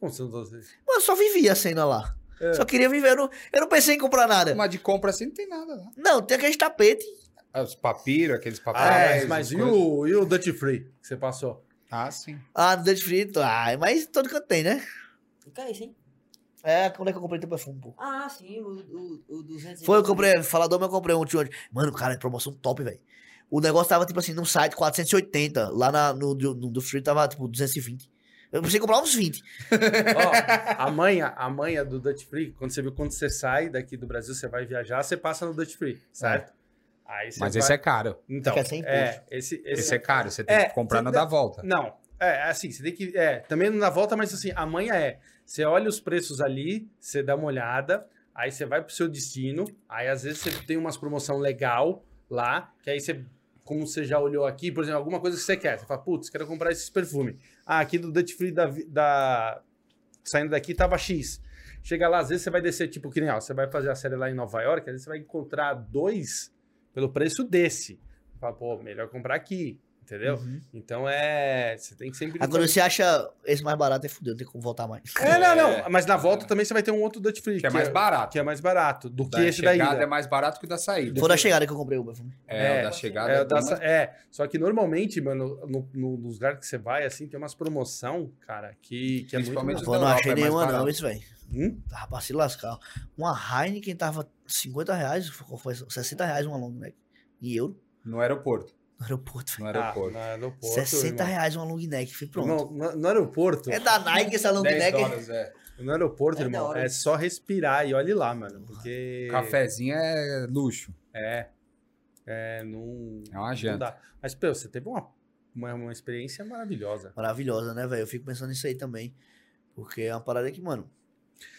Como você não trouxe? Mano, eu só vivia a cena lá. É. Só queria viver. Eu não, eu não pensei em comprar nada. Mas de compra assim não tem nada lá. Não, tem aqueles tapete. Ah, Os papiros, aqueles Ah, papéis. mas, mas as e, coisas. o, e o Dutch Free que você passou? Ah, sim. Ah, no Dutch Free. Ah, mas todo canto tem, né? É isso, hein? É, quando é que eu comprei teu perfume, pô? Ah, sim, o, o, o 200 Foi, eu comprei, falador, mas eu comprei um tio. Mano, cara, é promoção top, velho. O negócio tava, tipo assim, num site 480. Lá na, no, no, no do Free tava, tipo, 220. Eu precisei comprar uns 20. Ó, a manha, a manha do Dutch Free, quando você viu quando você sai daqui do Brasil, você vai viajar, você passa no Dutch Free, certo? Aí você Mas vai... esse é caro. Então, é sem imposto. é, esse, esse, Esse é caro, você tem É, que comprar na dá- da volta. Não, é assim, você tem que. É, também não dá volta, mas assim, a manha é. Você olha os preços ali, você dá uma olhada, Aí você vai pro seu destino, aí às vezes você tem umas promoção legal lá, que aí você, como você já olhou aqui, por exemplo, alguma coisa que você quer, você fala, putz, quero comprar esse perfume. Ah, aqui do Duty Free da, da- saindo daqui tava X. Chega lá, às vezes você vai descer, tipo, que nem, ó, você vai fazer a série lá em Nova York, às vezes você vai encontrar dois pelo preço desse. Fala, pô, melhor comprar aqui, entendeu? Então é. Você tem que sempre. Agora você acha esse mais barato é fudeu, não tem como voltar mais. É, não, não. Mas na volta também você vai ter um outro Duty Free. Que é mais barato. Que é mais barato do que Da esse da chegada ida. é mais barato que o da saída. Foi da chegada que eu comprei o perfume. É, É, o da chegada É, é, o da mais- é, só que normalmente, mano, no, no, nos lugares que você vai, assim, tem umas promoção, cara, que, que é muito... Principalmente bom. Pô, não achei é nenhuma não, isso, velho. Hum? Tava pra se lascar. Uma Heineken tava 50 reais, foi 60 reais uma long neck. Em euro, No aeroporto. No aeroporto, No velho. Ah, aeroporto. no aeroporto, 60 irmão. reais uma long neck, fui pronto. No, no- no aeroporto, É da Nike essa long 10 neck. dólares, é. no aeroporto, É irmão, é só respirar e olhe lá, mano, porque... Cafezinho é luxo. É, é, não... É uma não janta. dá. Mas, pô, você teve uma, uma, uma experiência maravilhosa. Maravilhosa, né, velho? Eu fico pensando nisso aí também. Porque é uma parada que, mano,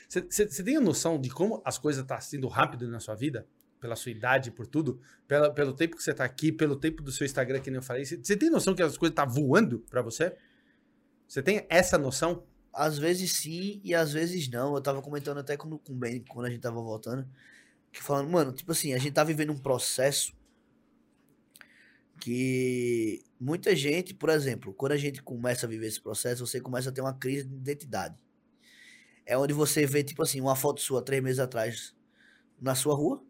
Você- tem a noção de como as coisas estão sendo rápido na sua vida? Pela sua idade, por tudo? Pela, pelo tempo que você tá aqui, pelo tempo do seu Instagram, que nem eu falei. Você tem noção que as coisas estão voando pra você? Você tem essa noção? às vezes sim e às vezes não. Eu tava comentando até com, com o Ben quando a gente tava voltando. Que falando, mano, tipo assim, a gente tá vivendo um processo que muita gente, por exemplo, quando a gente começa a viver esse processo, você começa a ter uma crise de identidade. É onde você vê, tipo assim, uma foto sua três meses atrás na sua rua.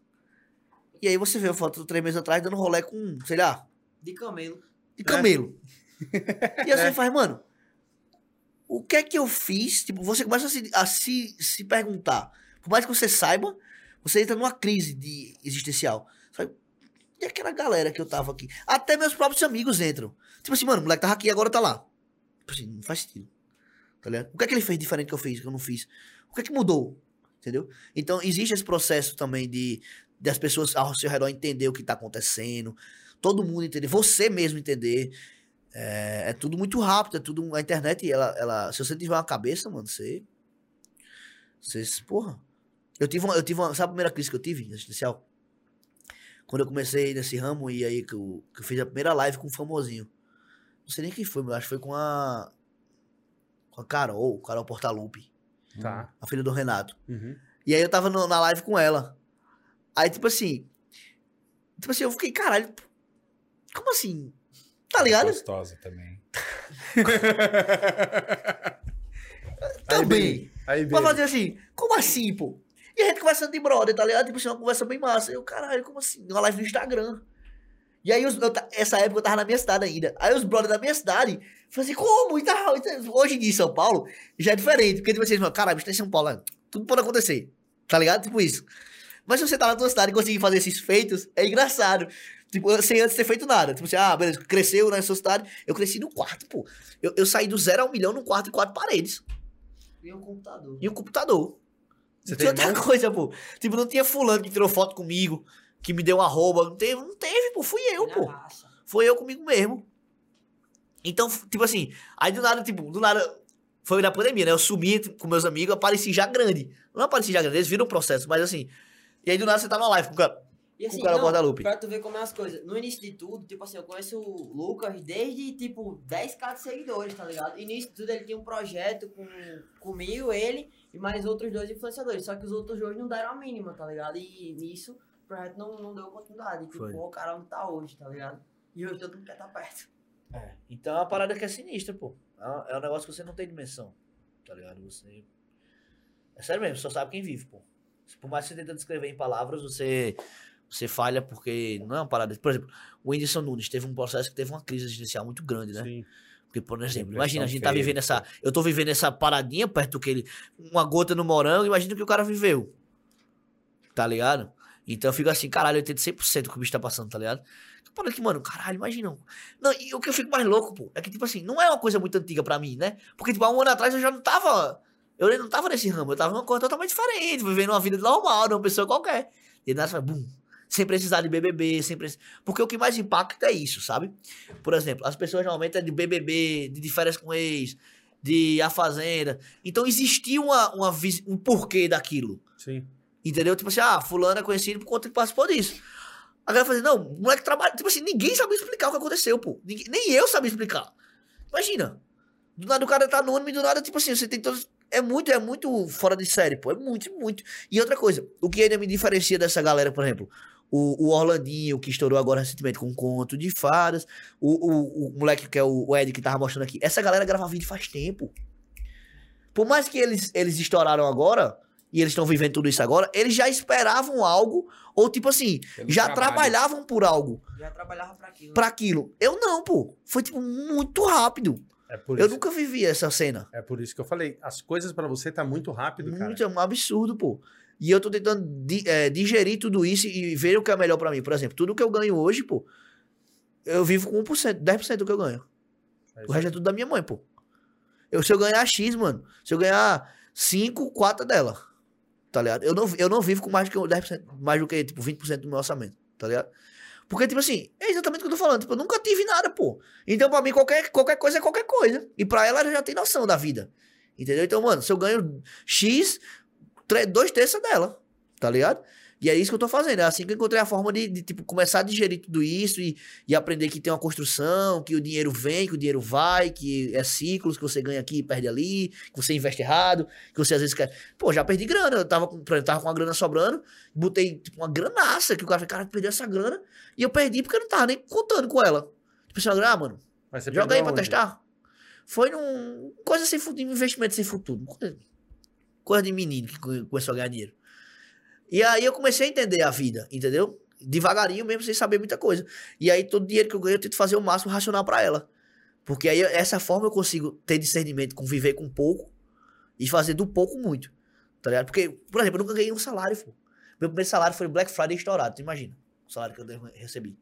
E aí você vê a foto três meses atrás dando rolê com, sei lá, De camelo. de camelo. E aí você faz, mano, o que é que eu fiz? Tipo, você começa a se, a se, se perguntar. Por mais que você saiba, você entra numa crise de existencial. Fala, e aquela galera que eu tava aqui? Até meus próprios amigos entram. Tipo assim, mano, o moleque tava aqui e agora tá lá. Tipo assim, não faz sentido. Tá ligado? O que é que ele fez diferente que eu fiz, que eu não fiz? O que é que mudou? Entendeu? Então, existe esse processo também de, de as pessoas ao seu redor entender o que tá acontecendo. Todo mundo entender. Você mesmo entender. É, é tudo muito rápido, é tudo. A internet, ela, ela. Se você tiver uma cabeça, mano, você. Você. Porra. Eu tive uma. Eu tive uma sabe a primeira crise que eu tive, existencial? Quando eu comecei nesse ramo e aí que eu, que eu fiz a primeira live com um famosinho. Não sei nem quem foi, mas acho que foi com a. Com a Carol, Carol Portalupe, Tá. a filha do Renato. Uhum. E aí eu tava no- na live com ela. Aí, tipo assim. Tipo assim, eu fiquei, caralho. Como assim? Tá ligado? Gostosa também. Também. Aí, Pra baby. fazer assim, como assim, pô? E a gente conversando de brother, tá ligado? Tipo assim, uma conversa bem massa. Eu, caralho, como assim? Uma live no Instagram. E aí, os, eu essa época eu tava na minha cidade ainda. Aí os brothers da minha cidade, falaram assim, como? E tal, tal. Hoje em dia em São Paulo, já é diferente. Porque, tipo assim, caralho, você tá em São Paulo, né? tudo pode acontecer. Tá ligado? Tipo isso. Mas se você tá na tua cidade e conseguir fazer esses feitos, é engraçado. Tipo, sem antes ter feito nada. Tipo assim, ah, beleza, cresceu na sua cidade. Eu cresci no quarto, pô. Eu, eu saí do zero a um milhão no quarto e quatro paredes. E um computador. E um computador. Você tem tinha outra coisa, pô. Tipo, não tinha fulano que tirou foto comigo, que me deu arroba. Não teve, não teve, pô. Fui eu, pô. Foi eu comigo mesmo. Então, tipo assim, aí do nada, tipo, do nada. Foi na pandemia, né? Eu sumi com meus amigos, apareci já grande. Não apareci já grande, eles viram o processo, mas assim. E aí do nada você tá na live com o cara. E assim, Com o cara não, Guadalupe. pra tu ver como é as coisas. No início de tudo, tipo assim, eu conheço o Lucas desde, tipo, 10k de seguidores, tá ligado? E nisso tudo ele tinha um projeto com, comigo, ele e mais outros dois influenciadores. Só que os outros dois não deram a mínima, tá ligado? E nisso o projeto não, não deu continuidade. Tipo, pô, o cara não tá hoje, tá ligado? E hoje todo mundo quer estar perto. Então é uma parada que é sinistra, pô. É um- é um negócio que você não tem dimensão. Tá ligado? Você. É sério mesmo, só sabe quem vive, pô. Por mais que você tente descrever em palavras, você. Você falha porque não é uma parada. Por exemplo, o Whindersson Nunes teve um processo que teve uma crise existencial muito grande, né? Sim. Porque, por exemplo, imagina, a gente tá vivendo essa. Eu tô vivendo essa paradinha perto do que ele. Uma gota no morango, imagina o que o cara viveu. Tá ligado? Então eu fico assim, caralho, eu entendo 100% do que o bicho tá passando, tá ligado? Parada que, mano, caralho, imagina. Não, e o que eu fico mais louco, pô, é que, tipo assim, não é uma coisa muito antiga pra mim, né? Porque, tipo, há um ano atrás eu já não tava. Eu não tava nesse ramo, eu tava numa coisa totalmente diferente, vivendo uma vida normal, de uma pessoa qualquer. E nada, faz, bum. Sem precisar de BBB, sem precisar. Porque o que mais impacta é isso, sabe? Por exemplo, as pessoas normalmente é de BBB, de, de férias com ex, de A Fazenda. Então existia uma, uma, um porquê daquilo. Sim. Entendeu? Tipo assim, ah, fulano é conhecido por conta que participou disso. A galera assim, não, o moleque trabalha. Tipo assim, ninguém sabia explicar o que aconteceu, pô. Ninguém- nem eu sabia explicar. Imagina. Do nada o cara tá anônimo e do nada, tipo assim, você tem todos. É muito, é muito fora de série, pô. É muito, muito. E outra coisa, o que ainda me diferencia dessa galera, por exemplo, o, o Orlandinho, que estourou agora recentemente com um conto de fadas, o, o, o moleque que é o, o Ed que tava mostrando aqui. Essa galera grava vídeo faz tempo. Por mais que eles, eles estouraram agora, e eles estão vivendo tudo isso agora, eles já esperavam algo, ou tipo assim, Pelo já trabalho. trabalhavam por algo, Já trabalhava pra aquilo. pra aquilo. Eu não, pô. Foi tipo muito rápido. É Eu isso, nunca vivi essa cena. é por isso que eu falei. As coisas pra você tá muito rápido, cara. Muito, é um absurdo, pô. E eu tô tentando di- é, digerir tudo isso e ver o que é melhor pra mim. Por exemplo, tudo que eu ganho hoje, pô, eu vivo com 1%, 10% do que eu ganho. É O resto é tudo da minha mãe, pô. Eu, se eu ganhar X, mano, se eu ganhar 5, 4 é dela. Tá ligado? Eu não, eu não vivo com mais do que 10%, mais do que, tipo, 20% do meu orçamento, tá ligado? Porque, tipo assim, é exatamente o que eu tô falando. Tipo, eu nunca tive nada, pô. Então, pra mim, qualquer, qualquer coisa é qualquer coisa. E pra ela, ela já tem noção da vida. Entendeu? Então, mano, se eu ganho X, dois terços é dela. Tá ligado? E é isso que eu tô fazendo. É assim que eu encontrei a forma de, de, tipo, começar a digerir tudo isso e, e aprender que tem uma construção, que o dinheiro vem, que o dinheiro vai, que é ciclos, que você ganha aqui e perde ali, que você investe errado, que você às vezes quer. Pô, já perdi grana. Eu tava exemplo, tava com uma grana sobrando, botei tipo, uma granaça, que o cara falou, cara, perdeu essa grana. E eu perdi porque eu não tava nem contando com ela. Tipo assim, ah, mano, joga aí pra aonde? testar. Foi num. Coisa sem futuro, investimento sem futuro. Coisa, coisa de menino que co- começou a ganhar dinheiro. E aí eu comecei a entender a vida, entendeu? Devagarinho mesmo, sem saber muita coisa. E aí todo dinheiro que eu ganho eu tento fazer o máximo racional pra ela. Porque aí essa forma eu consigo ter discernimento, conviver com pouco e fazer do pouco muito. Tá ligado? Porque, por exemplo, eu nunca ganhei um salário, pô. Meu primeiro salário foi Black Friday estourado, tu imagina? O salário que eu recebi.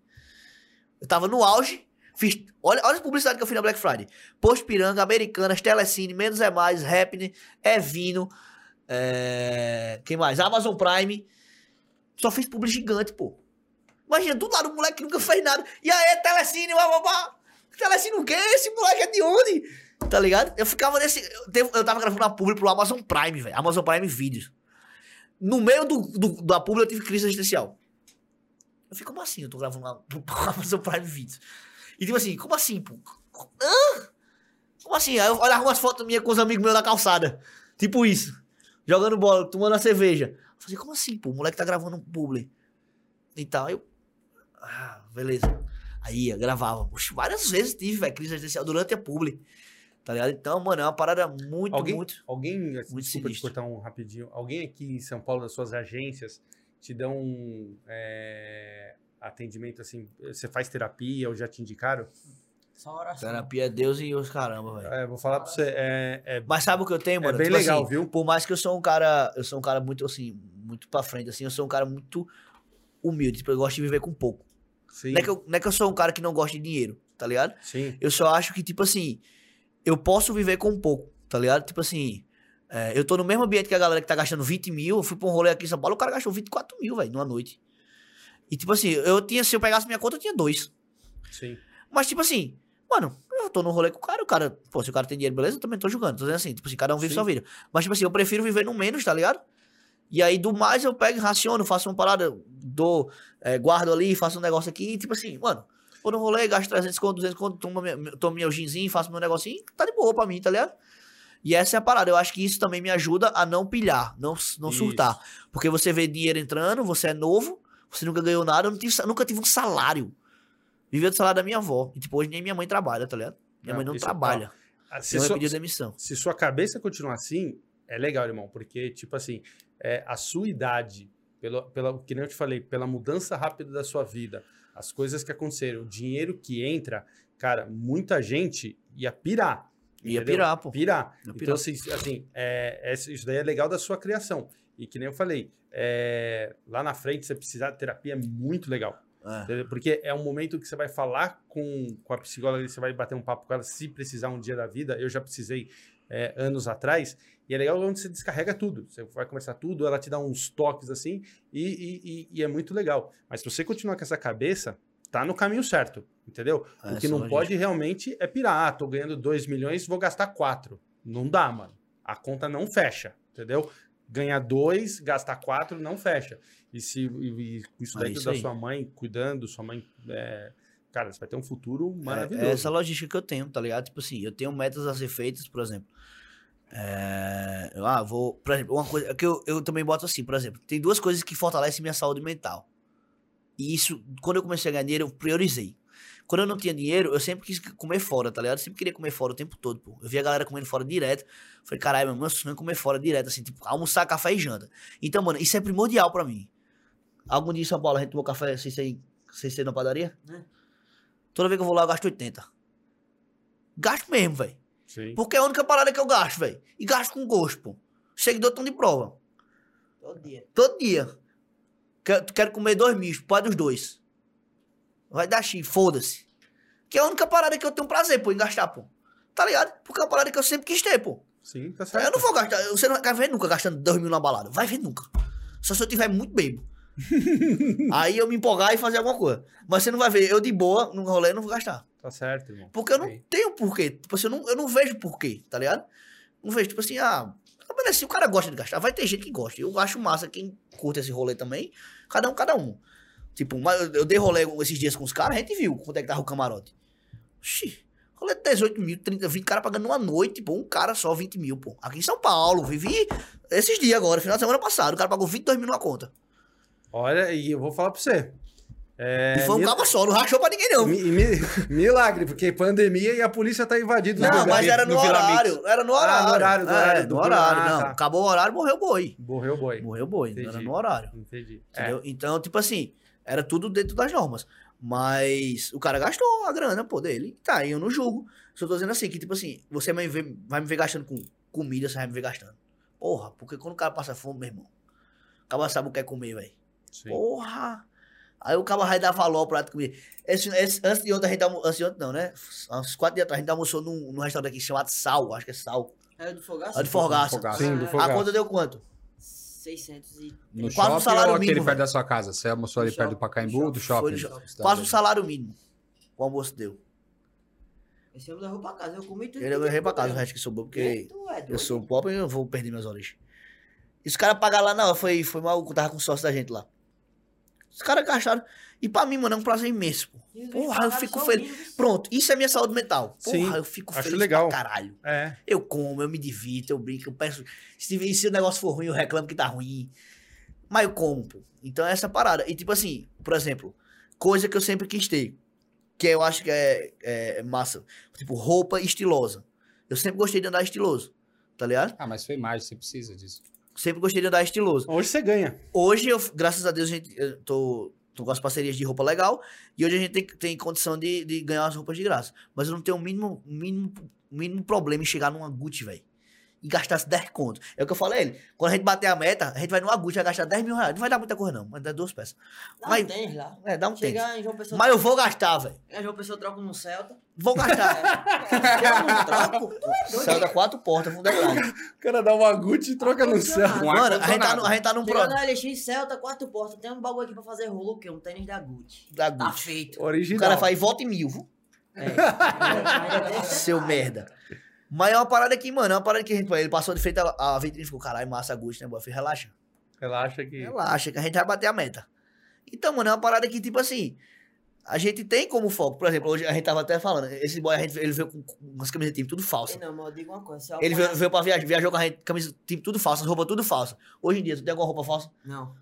Eu tava no auge, fiz. Olha, olha as publicidades que eu fiz na Black Friday. Post Piranga, Americanas, Telecine, Menos é Mais, Rapner, É Vino. É... Quem mais? Amazon Prime. Só fiz publi gigante, pô. Imagina, do lado o moleque que nunca fez nada. E aí, Telecine, blá. Telecine o quê? Esse moleque é de onde? Tá ligado? Eu ficava nesse. Eu, tava gravando uma publi pro Amazon Prime, velho. Amazon Prime Vídeos. No meio do, do- da publi eu tive crise existencial. Eu fico, como assim? Eu tô gravando uma, Amazon Prime Vídeos. E tipo assim, como assim, pô? Hã? Como assim? Aí eu olhava umas fotos minhas com os amigos meus na calçada. Tipo isso. Jogando bola, tomando a cerveja. Eu falei, como assim, pô? O moleque tá gravando um publi. E tal. Eu. Ah, beleza. Aí, eu gravava. Oxe, várias vezes tive, velho, crise existencial durante a publi. Tá ligado? Então, mano, é uma parada muito, Alguém, muito. alguém muito desculpa te cortar um rapidinho. Alguém aqui em São Paulo, das suas agências, te dão um, é, atendimento assim? Você faz terapia ou já te indicaram? Só oração. Terapia é Deus e os caramba, velho. É, vou falar pra você. É, é, Mas sabe o que eu tenho, É mano? bem Tipo legal, assim, viu? Por mais que eu sou um cara, eu sou um cara muito assim, muito pra frente assim, eu sou um cara muito humilde, tipo, eu gosto de viver com pouco. sim, Não é, que eu, não é que eu sou um cara que não gosta de dinheiro, tá ligado? sim. Eu só acho que, tipo assim, eu posso viver com pouco, tá ligado? Tipo assim, é, eu tô no mesmo ambiente que a galera que tá gastando 20 mil, eu fui pra um rolê aqui em São Paulo, o cara gastou 24 mil, velho, numa noite. E, tipo assim, eu tinha, se eu pegasse minha conta, eu tinha dois. Sim. Mas, tipo assim, mano, eu tô no rolê com o cara, o cara, pô, se o cara tem dinheiro, beleza, eu também tô julgando. Tô dizendo assim, tipo assim, cada um vive Sim. sua vida. Mas, tipo assim, eu prefiro viver no menos, tá ligado? E aí, do mais, eu pego, raciono, faço uma parada, dou, é, guardo ali, faço um negócio aqui, e, tipo assim, mano, vou no rolê, gasto 300 conto, 200 conto, tomo, minha- tomo meu ginzinho, faço meu negocinho, tá de boa pra mim, tá ligado? E essa é a parada. Eu acho que isso também me ajuda a não pilhar, não, não Isso. surtar. Porque você vê dinheiro entrando, você é novo, você nunca ganhou nada, eu tive, nunca tive um salário. Vivia do salário da minha avó. E tipo, hoje nem minha mãe trabalha, tá ligado? Minha Não, mãe não é trabalha. Ah, Se, Minha sua, demissão. se sua cabeça continuar assim, é legal, irmão, porque, tipo assim, é, a sua idade, pelo, pela, que nem eu te falei, pela mudança rápida da sua vida, as coisas que aconteceram, o dinheiro que entra, cara, muita gente ia pirar. Ia entendeu? pirar, pô. Pirar. Ia Então, pirar. assim, assim é, é- isso daí é legal da sua criação. E que nem eu falei, é, lá na frente, você precisar de terapia é muito legal. É. Porque é um momento que você vai falar com, com a psicóloga, você vai bater um papo com ela, se precisar um dia da vida. Eu já precisei é, anos atrás. E é legal onde você descarrega tudo. Você vai conversar tudo, ela te dá uns toques assim, e, e- e- é muito legal. Mas se você continuar com essa cabeça, tá no caminho certo, entendeu? É, o que não a pode realmente é pirar. Ah, tô ganhando 2 milhões, vou gastar 4. Não dá, mano. A conta não fecha, entendeu? Ganha dois, gasta quatro, não fecha. E se e- e isso É dentro isso da aí. sua mãe, cuidando, sua mãe. é, cara, você vai ter um futuro É, maravilhoso. é essa logística que eu tenho, tá ligado? Tipo assim, eu tenho metas a ser feitas, por exemplo. É, eu, ah, vou. Por exemplo, uma coisa que eu, eu também boto assim, por exemplo, tem duas coisas que fortalecem minha saúde mental. E isso, quando eu comecei a ganhar dinheiro, eu priorizei. Quando eu não tinha dinheiro, eu sempre quis comer fora, tá ligado? Eu sempre queria comer fora o tempo todo, pô. Eu via a galera comendo fora direto. Falei, caralho, meu sonho é comer fora direto, assim, tipo, almoçar, café e janta. Então, mano, isso é primordial pra mim. Algum dia em São Paulo a gente tomou café sem ser, sem ser na padaria? É. Toda vez que eu vou lá, eu gasto 80. Gasto mesmo, velho. Sim. Porque é a única parada que eu gasto, velho. E gasto com gosto, pô. Seguidor tão de prova. Todo dia. Todo dia. Quero, quero comer dois mistos, pode dos dois. Vai dar chi, foda-se. Que é a única parada que eu tenho prazer, pô, em gastar, pô. Tá ligado? Porque é uma parada que eu sempre quis ter, pô. Sim, tá certo. Eu não vou gastar, você não vai ver nunca gastando dois mil na balada. Vai ver nunca. Só se eu tiver muito bebo. Aí eu me empolgar e fazer alguma coisa. Mas você não vai ver, eu de boa, no rolê, não vou gastar. Tá certo, irmão. Porque eu não Sim. tenho porquê. Tipo assim, eu não, eu não vejo porquê, tá ligado? Não vejo, tipo assim, ah, ah, beleza, se o cara gosta de gastar, vai ter gente que gosta. Eu acho massa quem curte esse rolê também. Cada um, cada um. Tipo, mas eu, dei rolê esses dias com os caras, a gente viu quanto é que tava o camarote. Oxi, rolê de 18 mil, 30, 20 caras pagando numa noite, pô, um cara só 20 mil, pô. Aqui em São Paulo, vivi esses dias agora, final de semana passado, o cara pagou 22 mil numa conta. Olha, e eu vou falar pra você. É, e foi um mil- cabo só, não rachou pra ninguém não. mi- mi- milagre, porque pandemia e a polícia tá invadindo Não, lugares. mas era no, Mix. horário. Era no Ah, horário. no horário, do É, horário, no do- horário. Ah, não, tá. acabou o horário, morreu o boi. Morreu o boi. Morreu o boi. Era Entendi. no horário. Entendi. É, Entendeu? Então, tipo assim, era tudo dentro das normas. Mas o cara gastou a grana, pô, dele. Tá, aí eu não julgo. Só tô dizendo assim, que tipo assim, você vai me ver, vai me ver gastando com comida, você vai me ver gastando. Porra, porque quando o cara passa fome, meu irmão, o cara sabe o que é comer, velho. sim. Porra! Aí o cara vai dar valor prato de comida. Esse, esse- antes de ontem a gente almo- antes de ontem não, né? Uns quatro dias atrás a gente almoçou num, num restaurante aqui chamado Sal, acho que é Sal. É do Fogaça? É de Forgaça. Fogaça. Sim, do Ah, A Fogaça. conta deu quanto? 600 e... No Quase um shopping salário ou aquele mínimo, perto da sua casa? Você almoçou ali perto do Pacaembu, do shopping. Quase um salário mínimo. O almoço deu. Esse homem levou pra casa, eu comi tudo. Ele que levei pra casa o resto que sobrou, porque Tu é eu sou pobre e eu vou perder minhas origens. E os caras pagaram lá, não, foi, foi mal, eu tava com sócio da gente lá. Os caras gastaram. E pra mim, mano, é um prazer imenso, pô. Porra, eu fico feliz. Pronto, isso é minha saúde mental. Porra, Sim, eu fico acho feliz legal. pra caralho. É. Eu como, eu me divirto, eu brinco, eu peço. Se, se o negócio for ruim, eu reclamo que tá ruim. Mas eu como, pô. Então é essa parada. E tipo assim, por exemplo, coisa que eu sempre quis ter. Que eu acho que é, é massa. Tipo, roupa estilosa. Eu sempre gostei de andar estiloso. Tá ligado? Ah, mas foi mais, você precisa disso. Sempre gostei de andar estiloso. Hoje você ganha. Hoje, eu, graças a Deus, a gente, eu tô, tô com as parcerias de roupa legal. E hoje a gente tem, tem condição de, de ganhar as roupas de graça. Mas eu não tenho o mínimo, mínimo, mínimo problema em chegar numa Gucci, velho. E gastar 10 contos. É o que eu falei a ele. Quando a gente bater a meta, a gente vai numa Gucci, vai gastar 10 mil reais. Não vai dar muita coisa, não. Mas dá duas peças. Dá Mas- um tênis lá. É, dá um tênis. Chegar em João Pessoa... Mas eu vou gastar, velho. Em João Pessoa troca num Celta. Vou gastar. Eu não troco. Tu é. Saiu da quatro portas, um detalhe. O cara dá uma Gucci e troca no céu. Com Mano, a gente, tá no, a gente tá num Chegou produto na LX, Celta, quatro portas. Tem um bagulho aqui pra fazer rolo, que é um tênis da Gucci. da Tá Gucci. feito. O Original. cara faz volta em mil, viu? É. Seu merda. Mas é uma parada que, mano, é uma parada que a gente, ele passou de frente a, a vitrine e ficou, caralho, massa Gucci, né, boy? Eu falei, relaxa. Relaxa que. Relaxa, que a gente vai bater a meta. Então, mano, é uma parada que, tipo assim, a gente tem como foco. Por exemplo, hoje a gente tava até falando, esse boy, a gente, ele veio com, umas camisas de time tudo falsa. Não, mas eu digo uma coisa. Ele veio, veio pra viajar, viajou com a gente, camisa de time tudo falsa, roupa tudo falsa. Hoje em dia, tu tem alguma roupa falsa? Não.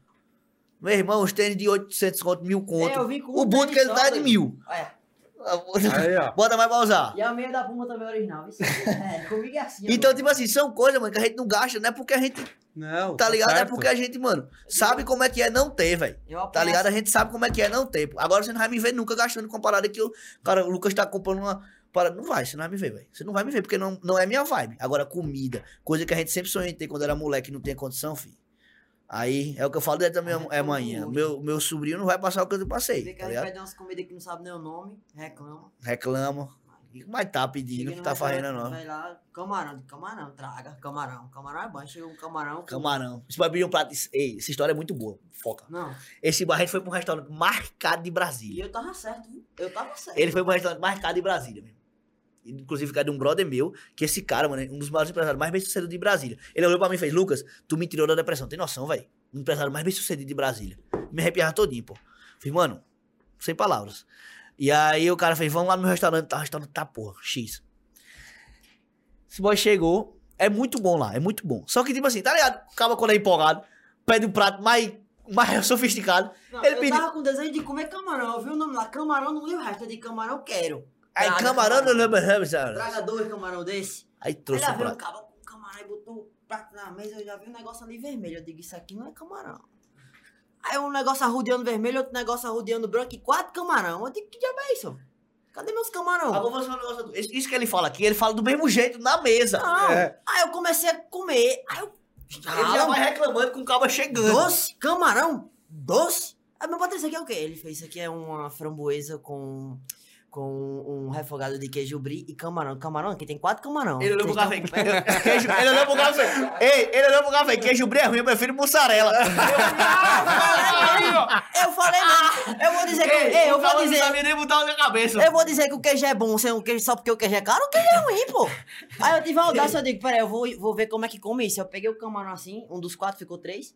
Meu irmão, os tênis de 800 conto, mil É, conto. eu vim com o boot que ele dá é de mil. É. Aí, ó. Bota mais pra usar. E a meia da Puma também é original. Isso. É, comigo é assim. Então, agora. tipo assim, são coisas, mano, que a gente não gasta, não é porque a gente, Não. tá ligado? É certo. porque a gente, mano, sabe como é que é não ter, velho. Tá ligado? A gente sabe como é que é não ter. Agora você não vai me ver nunca gastando com a parada que o cara, o Lucas tá comprando uma parada. Não vai, você não vai me ver, velho. Você não vai me ver, porque não, não é minha vibe. Agora, comida, coisa que a gente sempre sonhou em ter quando era moleque e não tinha condição, filho. Aí é o que eu falo desde a minha é todo manhã. Meu, meu sobrinho não vai passar o que eu passei, Vê que tá a gente pede umas comidas que não sabe nem o nome, reclama. Reclama. Mas tá pedindo, no tá fazendo, não. Vai lá, camarão, camarão, traga, camarão. Camarão é bom. Chega um camarão. Camarão. Você vai pedir um prato. Ei, essa história é muito boa. Foca. Não. Esse bar, a gente foi pra um restaurante marcado de E Brasília. eu tava certo, viu? Eu tava certo. Ele foi pro restaurante marcado de Brasília, mesmo. Inclusive, que é de um brother meu, que esse cara, mano, é um dos maiores empresários mais bem sucedidos de Brasília. Ele olhou pra mim e fez, Lucas, tu me tirou da depressão. Tem noção, velho? Um empresário mais bem sucedido de Brasília. Me arrepiava todinho, pô. Falei, mano, sem palavras. E aí o cara fez, vamos lá no meu restaurante, tá, o restaurante tá, porra, X. Esse boy chegou, é muito bom lá, é muito bom. Só que, tipo assim, tá ligado? Acaba quando é empolgado, pede um prato mais, mais sofisticado. Não, Ele eu pediu- tava com desejo de comer camarão. Eu vi o nome lá, camarão, não li o resto. Disse, camarão, quero. Aí, camarão, não lembra, sabe? Traga dois camarão desse. Aí Aí trouxe lá um veio um cabo com camarão e botou o prato na mesa. Eu já vi um negócio ali vermelho. Eu digo, isso aqui não é camarão. Aí um negócio arrodeando vermelho, outro negócio arrodeando branco e quatro camarão. Eu digo, que diabo é isso? Cadê meus camarão? Ah, vou um negócio. Isso isso que ele fala aqui, ele fala do mesmo jeito na mesa. Não. É. Aí eu comecei a comer. Aí eu. Ele já vai reclamando com o cabo chegando. Doce? Camarão? Doce? Aí meu patrão, isso aqui é o quê? Ele fez, isso aqui é uma framboesa com, com um refogado de queijo brie e camarão. Camarão, aqui tem quatro camarão. Ele olhou pro café. Queijo, ele olhou pro café. Ei, ele olhou pro café. Queijo brie é ruim, eu prefiro mussarela. Eu falei não. Eu vou dizer que... Ei, eu o cabo vou não dizer... sabia nem botar na cabeça. Eu vou dizer que o queijo é bom sem o queijo só porque o queijo é caro, o queijo é ruim, pô. Aí eu tive a audácia, eu digo, peraí, eu vou, vou ver como é que come isso. Eu peguei o camarão assim, um dos quatro ficou três.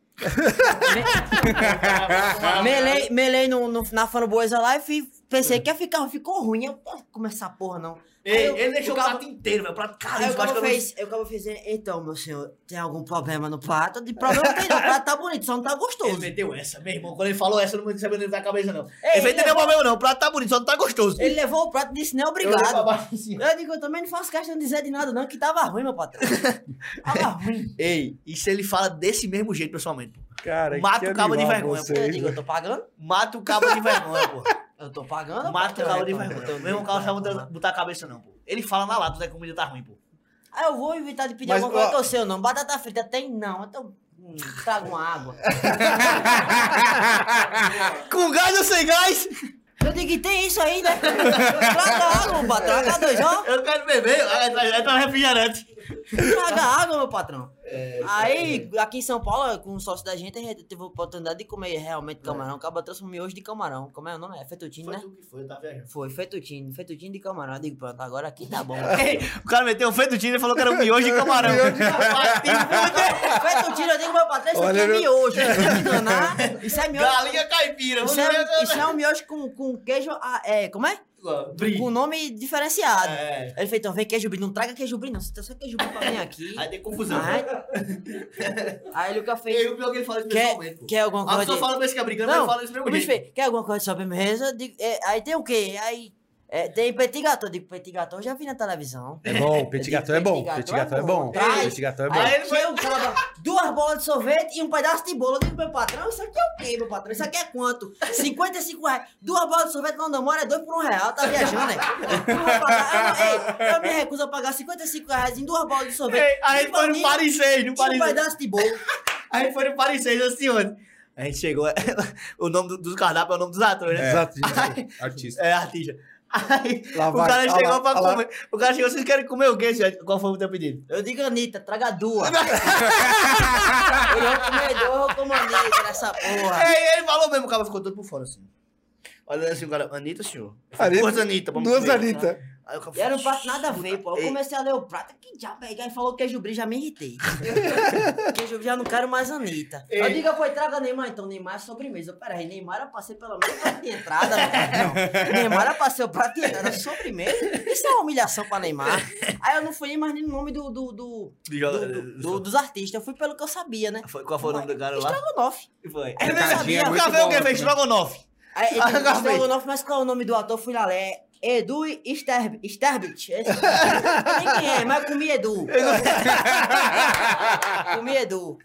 Me- melei melei no, no- na framboesa lá e fui- pensei que ia ficar, ficou ruim. Eu não comer essa porra, não. Ei, eu- ele deixou o cabo- prato inteiro, velho. O prato Aí caríssimo. o que eu não- fez, então, meu senhor, tem algum problema no prato? De problema não tem não, o prato tá bonito, só não tá Ele gostoso. meteu essa, meu irmão. Quando ele falou essa, eu não sabia nem da cabeça, não. Ei, ele ele entendeu levou- problema, não. O prato tá bonito, só não tá gostoso. Ele levou o prato e disse, não, Eu obrigado. baixo assim. Eu digo, eu também não faço questão de dizer de nada, não, que tava ruim, meu patrão. Tava ruim. Ei, isso ele fala desse mesmo jeito, pessoalmente. pô. Cara, Mata que o cabo de vergonha, pô. Eu vocês, digo, eu tô pagando? Mata o cabo de vergonha, pô. Eu tô pagando. Mata o Eu tô- vergonha. eu tô- Mesmo o cara não sabe botar a cabeça, não, pô. Ele fala na lata, se a comida tá ruim, pô. Aí eu vou evitar de pedir Mas, alguma coisa que eu sei, não. Batata frita tem? Não. Então, hum, traga uma água. Com gás ou sem gás? Eu digo que tem isso aí, né? Traga água, meu patrão. Traga dois, ó. Eu quero beber. Aí tá refrigerante. Traga água, meu patrão. É, Aí, aqui em São Paulo, com o sócio da gente, a gente teve a oportunidade de comer realmente camarão. Acaba trouxe um miojo de camarão. Como é o nome? É fettuccine, Foi né? tu que foi, tava viajando. Foi, fettuccine. Fettuccine de camarão. Eu digo, pronto, agora aqui tá bom. Ei, o cara meteu um fettuccine e falou que era um miojo de camarão. fettuccine, eu digo, meu patrão, isso aqui é meu- miojo. Isso é miojo. Galinha caipira. Isso é, isso é um miojo com, com queijo. ah, É, como é? Brie. Com nome diferenciado. É. Ele fez, então, vem queijo brie. Não traga queijo brie, não. Você tem só queijo brie pra mim aqui. Aí tem confusão. Aí, aí nunca E fez. aí o pior que ele fala isso Quer, pô. quer alguma A coisa? pessoa de- fala pra esse que é brigando, Não, mas ele fala isso do o mesmo bicho fez, quer alguma coisa de sobremesa? Digo, é, aí tem o quê? Aí é, tem petit gâteau. Eu digo, petit gâteau eu já vi na televisão. É bom, petit gâteau é bom, petit gâteau é bom. Petit gâteau é bom. Aí ele foi um cara, duas bolas de sorvete e um pedaço de bolo. Eu digo, meu patrão, isso aqui é o quê, meu patrão? Isso aqui é quanto? 55 reais. Duas bolas de sorvete onde eu moro é dois por um real. Tá viajando, né? Eu, eu, ei, eu me recuso a pagar 55 reais em duas bolas de sorvete. Ei, a gente E foi no vanilla Paris 6, no e um Paris 6. pedaço de bolo. A gente foi no Paris 6, assim, ontem. A gente chegou, o nome do, do cardápio é o nome dos atores, né? Exato. Artista. É, artista. Aí, Lá o vai, cara chegou lá, pra olha lá. comer. O cara chegou, vocês querem comer o quê? Qual foi o teu pedido? Eu digo, Anitta, traga duas. eu vou comer duas, eu vou comer Anitta nessa porra. Ele falou mesmo, o cara ficou todo por fora, assim. Olha assim, o cara, Anitta, senhor. Falei, Anitta, Duas Anitta, vamos Duas. Anitta. Aí o cara E era um prato nada a ver, pô. Eu Ei. comecei a ler o prato, que diabo é? Aí falou queijo brie, já me irritei. queijo brie, já não quero mais Anitta. Eu Ei. digo, foi, traga Neymar, então Neymar é sobremesa. Eu, Peraí, Neymar eu passei pelo menos o prato de entrada, não. Neymar eu passei o prato de entrada, sobremesa. Isso é uma humilhação pra Neymar. Aí eu não fui nem mais nem no nome do, do, do, De do- do- do- dos artistas, eu fui pelo que eu sabia, né? Foi- Qual foi o nome do cara lá? Estrogonofe. Foi. Eu não sabia. é O muito café o que fez? né? Estrogonofe. Aí, Ah. Estrogonofe, mas qual é o nome do ator? Fui lá ler. Edu Sterb, Sterbit. Esse- Nem quem é, mas comi Edu. comi Edu.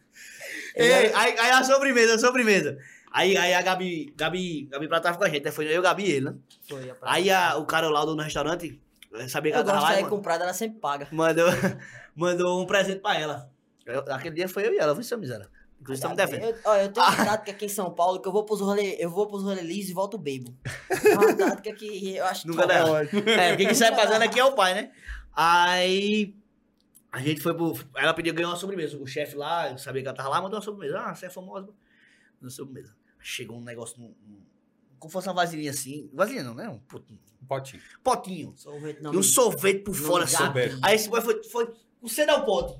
Ei, aí, aí a sobremesa, a sobremesa. Aí, aí a Gabi, Gabi, Gabi Prata tava com a gente, né? Foi eu, Gabi e ele, né? Foi, a. Aí a, o cara lá do restaurante, eh, sabia que eu ela tava lá, e sair comprada, ela sempre paga. mandou, mandou um presente pra ela. Eu- aquele dia foi eu e ela, viu, seu miséria? Inclusive, estamos devendo. Eu, ó, eu tenho uma tática aqui em São Paulo que eu vou pros rolê, eu vou pros rolê liso e volto bebo. É uma tática que eu acho Nunca top. dá. É, porque quem sai fazendo aqui é o pai, né? Aí a gente foi pro. Ela pediu ganhar uma sobremesa. O chefe lá, eu sabia que ela tava lá, mandou uma sobremesa. Ah, você é famosa. Uma sobremesa. Chegou um negócio num, num como fosse uma vasilhinha assim. Vasilhinha não, né? Um potinho. Um potinho. Potinho. Sorvete não. E um sorvete por fora assim. Aí esse boy foi, foi. Você dá o pote.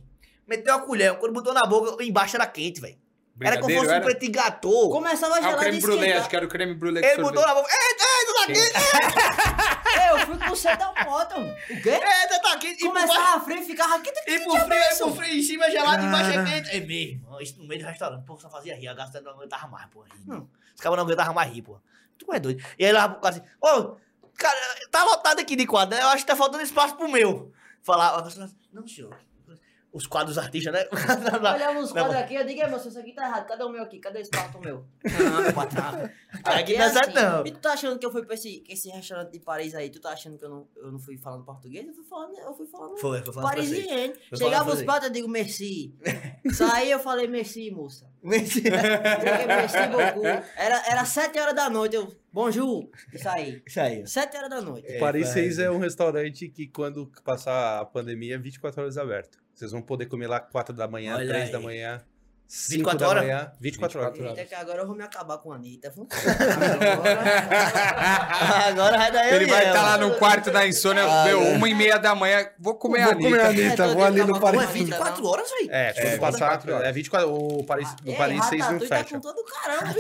Meteu a colher. Quando botou na boca, embaixo era quente, velho. Era como Brigadeiro, fosse um petit gâteau. Começava a Ah, o gelar de creme brulee, esquentar. acho que era o creme brulee com Ele botou na boca. Eita, eita, tá quente. É, eu fui com você da moto. O quê? Eita, tá quente. E Começava a frio e ficava quente. E por frio, e por frio em cima é gelado, embaixo é quente. É mesmo. Isso no meio do restaurante. Pô, só fazia rir. A gasta não aguentava mais, pô. não. Os caras não aguentavam mais rir, pô. Tu é doido. E aí lá pro cara assim, ô, cara, tá lotado aqui de quadro, né? Eu acho que tá faltando espaço pro meu. Falar, não, senhor. Os quadros artistas, né? Olhava uns Não, quadros aqui, eu digo, "Ei, moço, isso aqui tá errado. Cadê o meu aqui? Cadê esse quarto meu? Não, meu patrão. Aqui não é certo, não. E tu tá achando que eu fui pra esse, esse restaurante de Paris aí? Tu tá achando que eu não, eu não fui falando português? Eu fui falando, eu fui falando Foi, foi falando parisiense. Chegava os pratos, eu digo merci. Saí, eu falei merci, moça. Joguei merci beaucoup. Era, era sete horas da noite, eu, bonjour, e saí. Isso aí. Sete horas da noite. O Paris É, 6 é um restaurante que quando passar a pandemia é 24 horas aberto. Vocês vão poder comer lá 4 da manhã, Olha 3 aí. da manhã, 5 24 da horas? manhã, 24 horas. Eita, que agora eu vou me acabar com a Anitta. Vamos- Agora vai dar eu Ele vai estar lá no quarto da insônia, Ah, meu, é. uma e meia da manhã, vou comer a Vou comer a Anitta. Anitta, É, vou ali no Paris. É Anitta, 24 não. horas, velho. É, É, passar, 24 horas. é 24, o Paris, o Ei, Paris 6 não Ratatouille tá fecha. com todo caramba.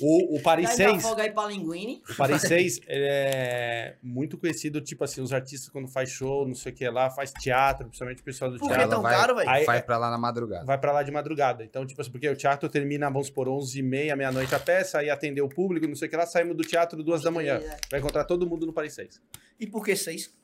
O, o Paris Ainda 6, folga aí pra linguine. o Paris 6 ele é muito conhecido, tipo assim, os artistas quando faz show, não sei o que lá, faz teatro, principalmente o pessoal do Por que teatro. tão vai- caro, velho? Aí- Vai pra lá na madrugada. vai pra lá de madrugada. Então, tipo assim, porque o teatro termina, vamos por 11h30, meia-noite a peça, aí atender o público, não sei o que lá, saímos do teatro duas da manhã. Vai encontrar todo mundo no Paris 6. E por que seis?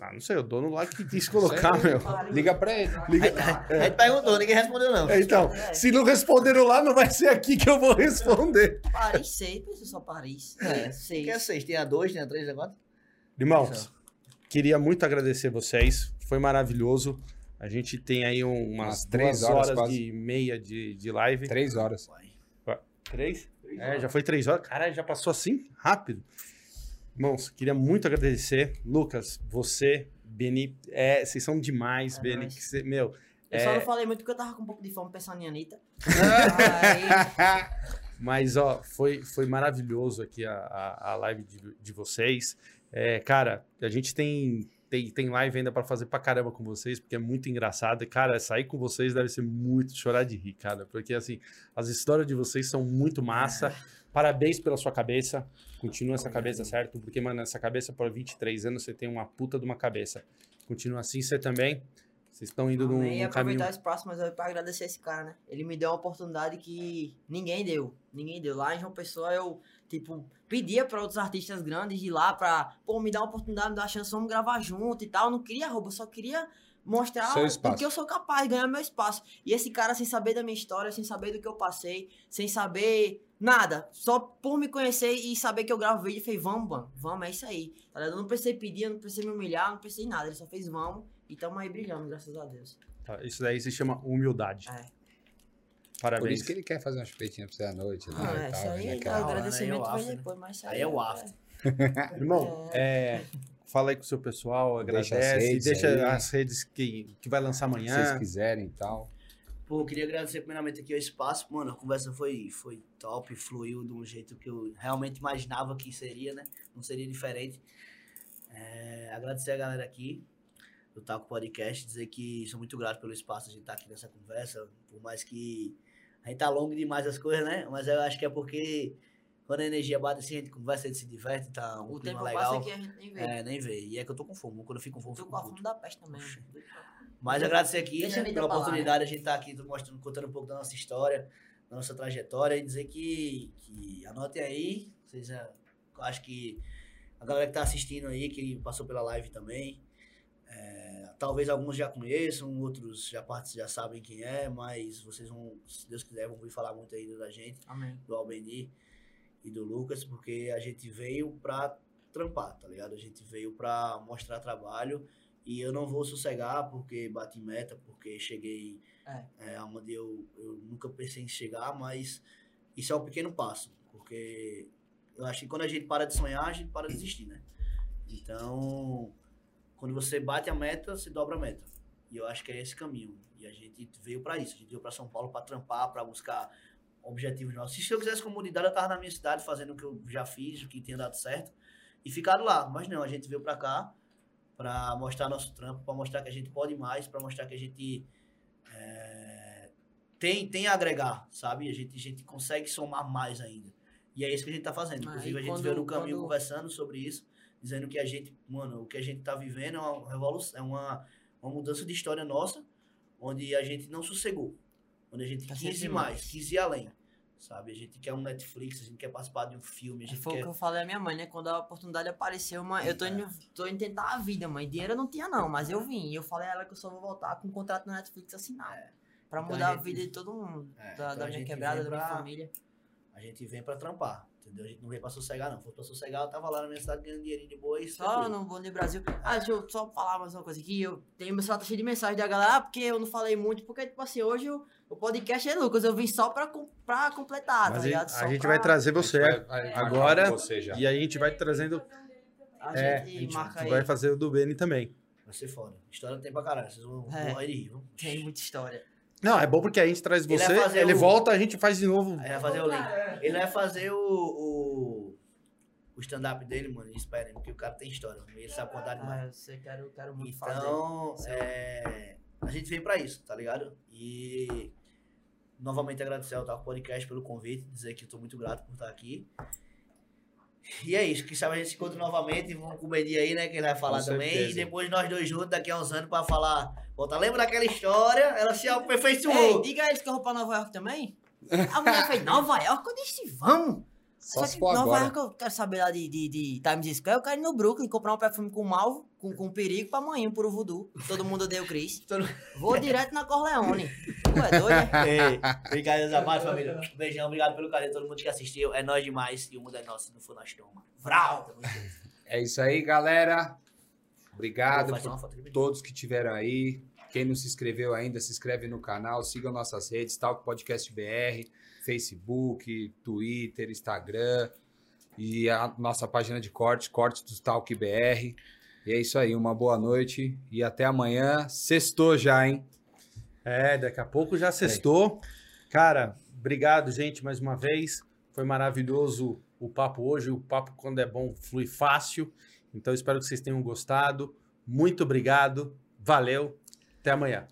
Ah, não sei, o dono lá que quis colocar, meu. Liga pra ele. Liga. A gente perguntou, ninguém respondeu, não. É, Então, se não responderam lá, não vai ser aqui que eu vou responder. Paris 6, pensa só Paris. É. Seis. Que é seis? Tem a dois, tem a três, tem a quatro? Irmãos, queria muito agradecer vocês. Foi maravilhoso. A gente tem aí um- umas Umas três três horas horas, e meia de, de live. Três horas. Três? É, já foi três horas. Caralho, já passou assim? Rápido. Irmãos, queria muito agradecer. Lucas, você, Beni, é, vocês são demais, É Beni. que cê- meu, Eu só É. não falei muito porque eu tava com um pouco de fome pensando em Anitta. Aí, Mas, ó, foi, foi maravilhoso aqui a, a, a live de, de vocês. É, cara, a gente tem, tem, tem live ainda pra fazer pra caramba com vocês, porque é muito engraçado. E, cara, sair com vocês deve ser muito chorar de rir, cara. Porque, assim, as histórias de vocês são muito massa. Parabéns pela sua cabeça. Continua essa cabeça, certo? Porque, mano, essa cabeça por 23 anos, você tem uma puta de uma cabeça. Continua assim, você também. Vocês estão indo num, amém. E num caminho... aproveitar esse próximo, mas eu pra agradecer esse cara, né? Ele me deu uma oportunidade que ninguém deu. Ninguém deu. Lá em João Pessoa, eu, tipo, pedia pra outros artistas grandes de ir lá pra, pô, me dar uma oportunidade, me dar uma chance, vamos gravar junto e tal. Eu não queria roubo, eu só queria mostrar o que eu sou capaz, ganhar meu espaço. E esse cara, sem saber da minha história, sem saber do que eu passei, sem saber nada, só por me conhecer e saber que eu gravo vídeo, fez, vamos, mano, vamos, é isso aí. Tá ligado? Eu não precisei pedir, eu não precisei me humilhar, não precisei nada. Ele só fez, vamos, e tamo aí brilhando, graças a Deus. Tá, Isso daí se chama humildade. É. Por Parabéns. isso que ele quer fazer uma chupetinha pra você à noite. Ah, né, é, e isso tal, aí, né, o cara? Aí é agradecimento o vem after, né? depois, mas Aí é o after. Irmão, é, fala aí com o seu pessoal, Deixa agradece, as deixa, redes aí. as redes que, que vai lançar Se amanhã. vocês quiserem e tal. Pô, eu queria agradecer primeiramente aqui o espaço. Mano, a conversa foi, foi top, fluiu de um jeito que eu realmente imaginava que seria, né? Não seria diferente. É, agradecer a galera aqui do Taco Podcast, dizer que sou muito grato pelo espaço de estar aqui nessa conversa, por mais que a gente tá longo demais as coisas, né? Mas eu acho que é porque quando a energia bate assim, a gente conversa, a gente se diverte, tá um O tempo legal. passa que a gente nem vê. É, nem vê. E é que eu tô com fome. Quando eu fico com fome, eu fico com fome da peste também. Mas agradecer aqui né, pela lá, oportunidade de a gente estar aqui mostrando, contando um pouco da nossa história, da nossa trajetória e dizer que, que anotem aí, vocês eu acho que a galera que está assistindo aí, que passou pela live também, é, talvez alguns já conheçam, outros já, já sabem quem é, mas vocês vão, se Deus quiser, vão ouvir falar muito ainda da gente Amém. do Albeni e do Lucas, porque a gente veio pra trampar, tá ligado? A gente veio pra mostrar trabalho e eu não vou sossegar porque bati meta, porque cheguei É. é, onde eu, eu nunca pensei em chegar, mas isso é um pequeno passo, porque eu acho que quando a gente para de sonhar, a gente para de desistir, né? Então, quando você bate a meta, você dobra a meta. E eu acho que é esse caminho. E a gente veio pra isso. A gente veio pra São Paulo pra trampar, pra buscar objetivos nossos. Se eu quisesse comunidade, eu tava na minha cidade fazendo o que eu já fiz, o que tinha dado certo, e ficado lá. Mas não, a gente veio pra cá pra mostrar nosso trampo, pra mostrar que a gente pode mais, pra mostrar que a gente é, tem, tem a agregar, sabe? A gente, a gente consegue somar mais ainda. E é isso que a gente tá fazendo. Ah, Inclusive, e a gente veio no caminho quando- conversando sobre isso, dizendo que a gente, mano, o que a gente tá vivendo é uma revolução, é uma, uma mudança de história nossa, onde a gente não sossegou. Onde a gente Tá quis ir mais, quis ir além. Sabe? A gente quer um Netflix, a gente quer participar de um filme, a gente Foi o quer. que eu falei à minha mãe, né? Quando a oportunidade apareceu, mãe, eu tô indo, tô indo tentar a vida, mãe. Dinheiro eu não tinha, não, mas eu vim. E eu falei a ela que eu só vou voltar com um contrato na Netflix assinado. Pra Então mudar a a, gente- vida de todo mundo. É, da então da a minha quebrada, vem da minha pra- família. A gente vem pra trampar. Entendeu? A gente não veio pra sossegar, não. Fosse pra sossegar, eu tava lá na minha cidade ganhando dinheirinho de boa e Só tranquilo. no Bom Dia Brasil. Ah, deixa eu só falar mais uma coisa aqui. Eu tenho meu celular tá cheio de mensagem da galera, ah, porque eu não falei muito, porque, tipo assim, hoje o, o podcast é Lucas. Eu vim só pra, pra completar, Mas tá a, ligado? gente- Só a gente pra- vai trazer você A gente vai- agora você já. e aí a gente vai trazendo. A É, a gente gente marca aí. vai fazer o do Beni também. Vai ser foda. História tem pra caralho. Vocês vão É. morrer de rir? Tem muita história. Não, é bom porque a gente traz Ele você, fazer ele o- volta, a gente faz de novo. Aí vai fazer o link. Ele vai fazer o, o, o stand-up dele, mano. Esperem, porque o cara tem história. Ele sabe contar demais. Ah, eu sei, quero, quero muito fazer. Então, é, a gente vem pra isso, tá ligado? E novamente agradecer ao Talk Podcast pelo convite, dizer que eu tô muito grato por estar aqui. E é isso, quem sabe a gente se encontra novamente, vamos comer aí, né, que ele vai falar Com também. certeza. E depois nós dois juntos, daqui a uns anos, pra falar, volta, lembra daquela história? Ela se Ei, aperfeiçoou. diga a eles que eu vou pra Nova York também. A mulher fez Nova York, eu disse, vamos. Só se que for Nova agora. York eu quero saber lá de, de, de Times Square, eu quero ir no Brooklyn comprar um perfume com malvo, com, com perigo pra amanhã, pro voodoo. Todo mundo odeia o Chris. Todo- Vou direto na Corleone. Tu é doido, é? Ei, brincadeiras à parte, família. Beijão, obrigado pelo carinho, todo mundo que assistiu. É nóis demais e o mundo é nosso, se não for nós toma. Vral! É isso aí, galera. Obrigado por todos que tiveram aí. Quem não se inscreveu ainda, se inscreve no canal, siga nossas redes, Talk Podcast BR, Facebook, Twitter, Instagram e a nossa página de cortes, cortes do Talk BR. E é isso aí, uma boa noite e até amanhã. Sextou já, hein? É, daqui a pouco já sextou. Cara, obrigado, gente, mais uma vez. Foi maravilhoso o papo hoje. O papo, quando é bom, flui fácil. Então, espero que vocês tenham gostado. Muito obrigado. Valeu. Até amanhã.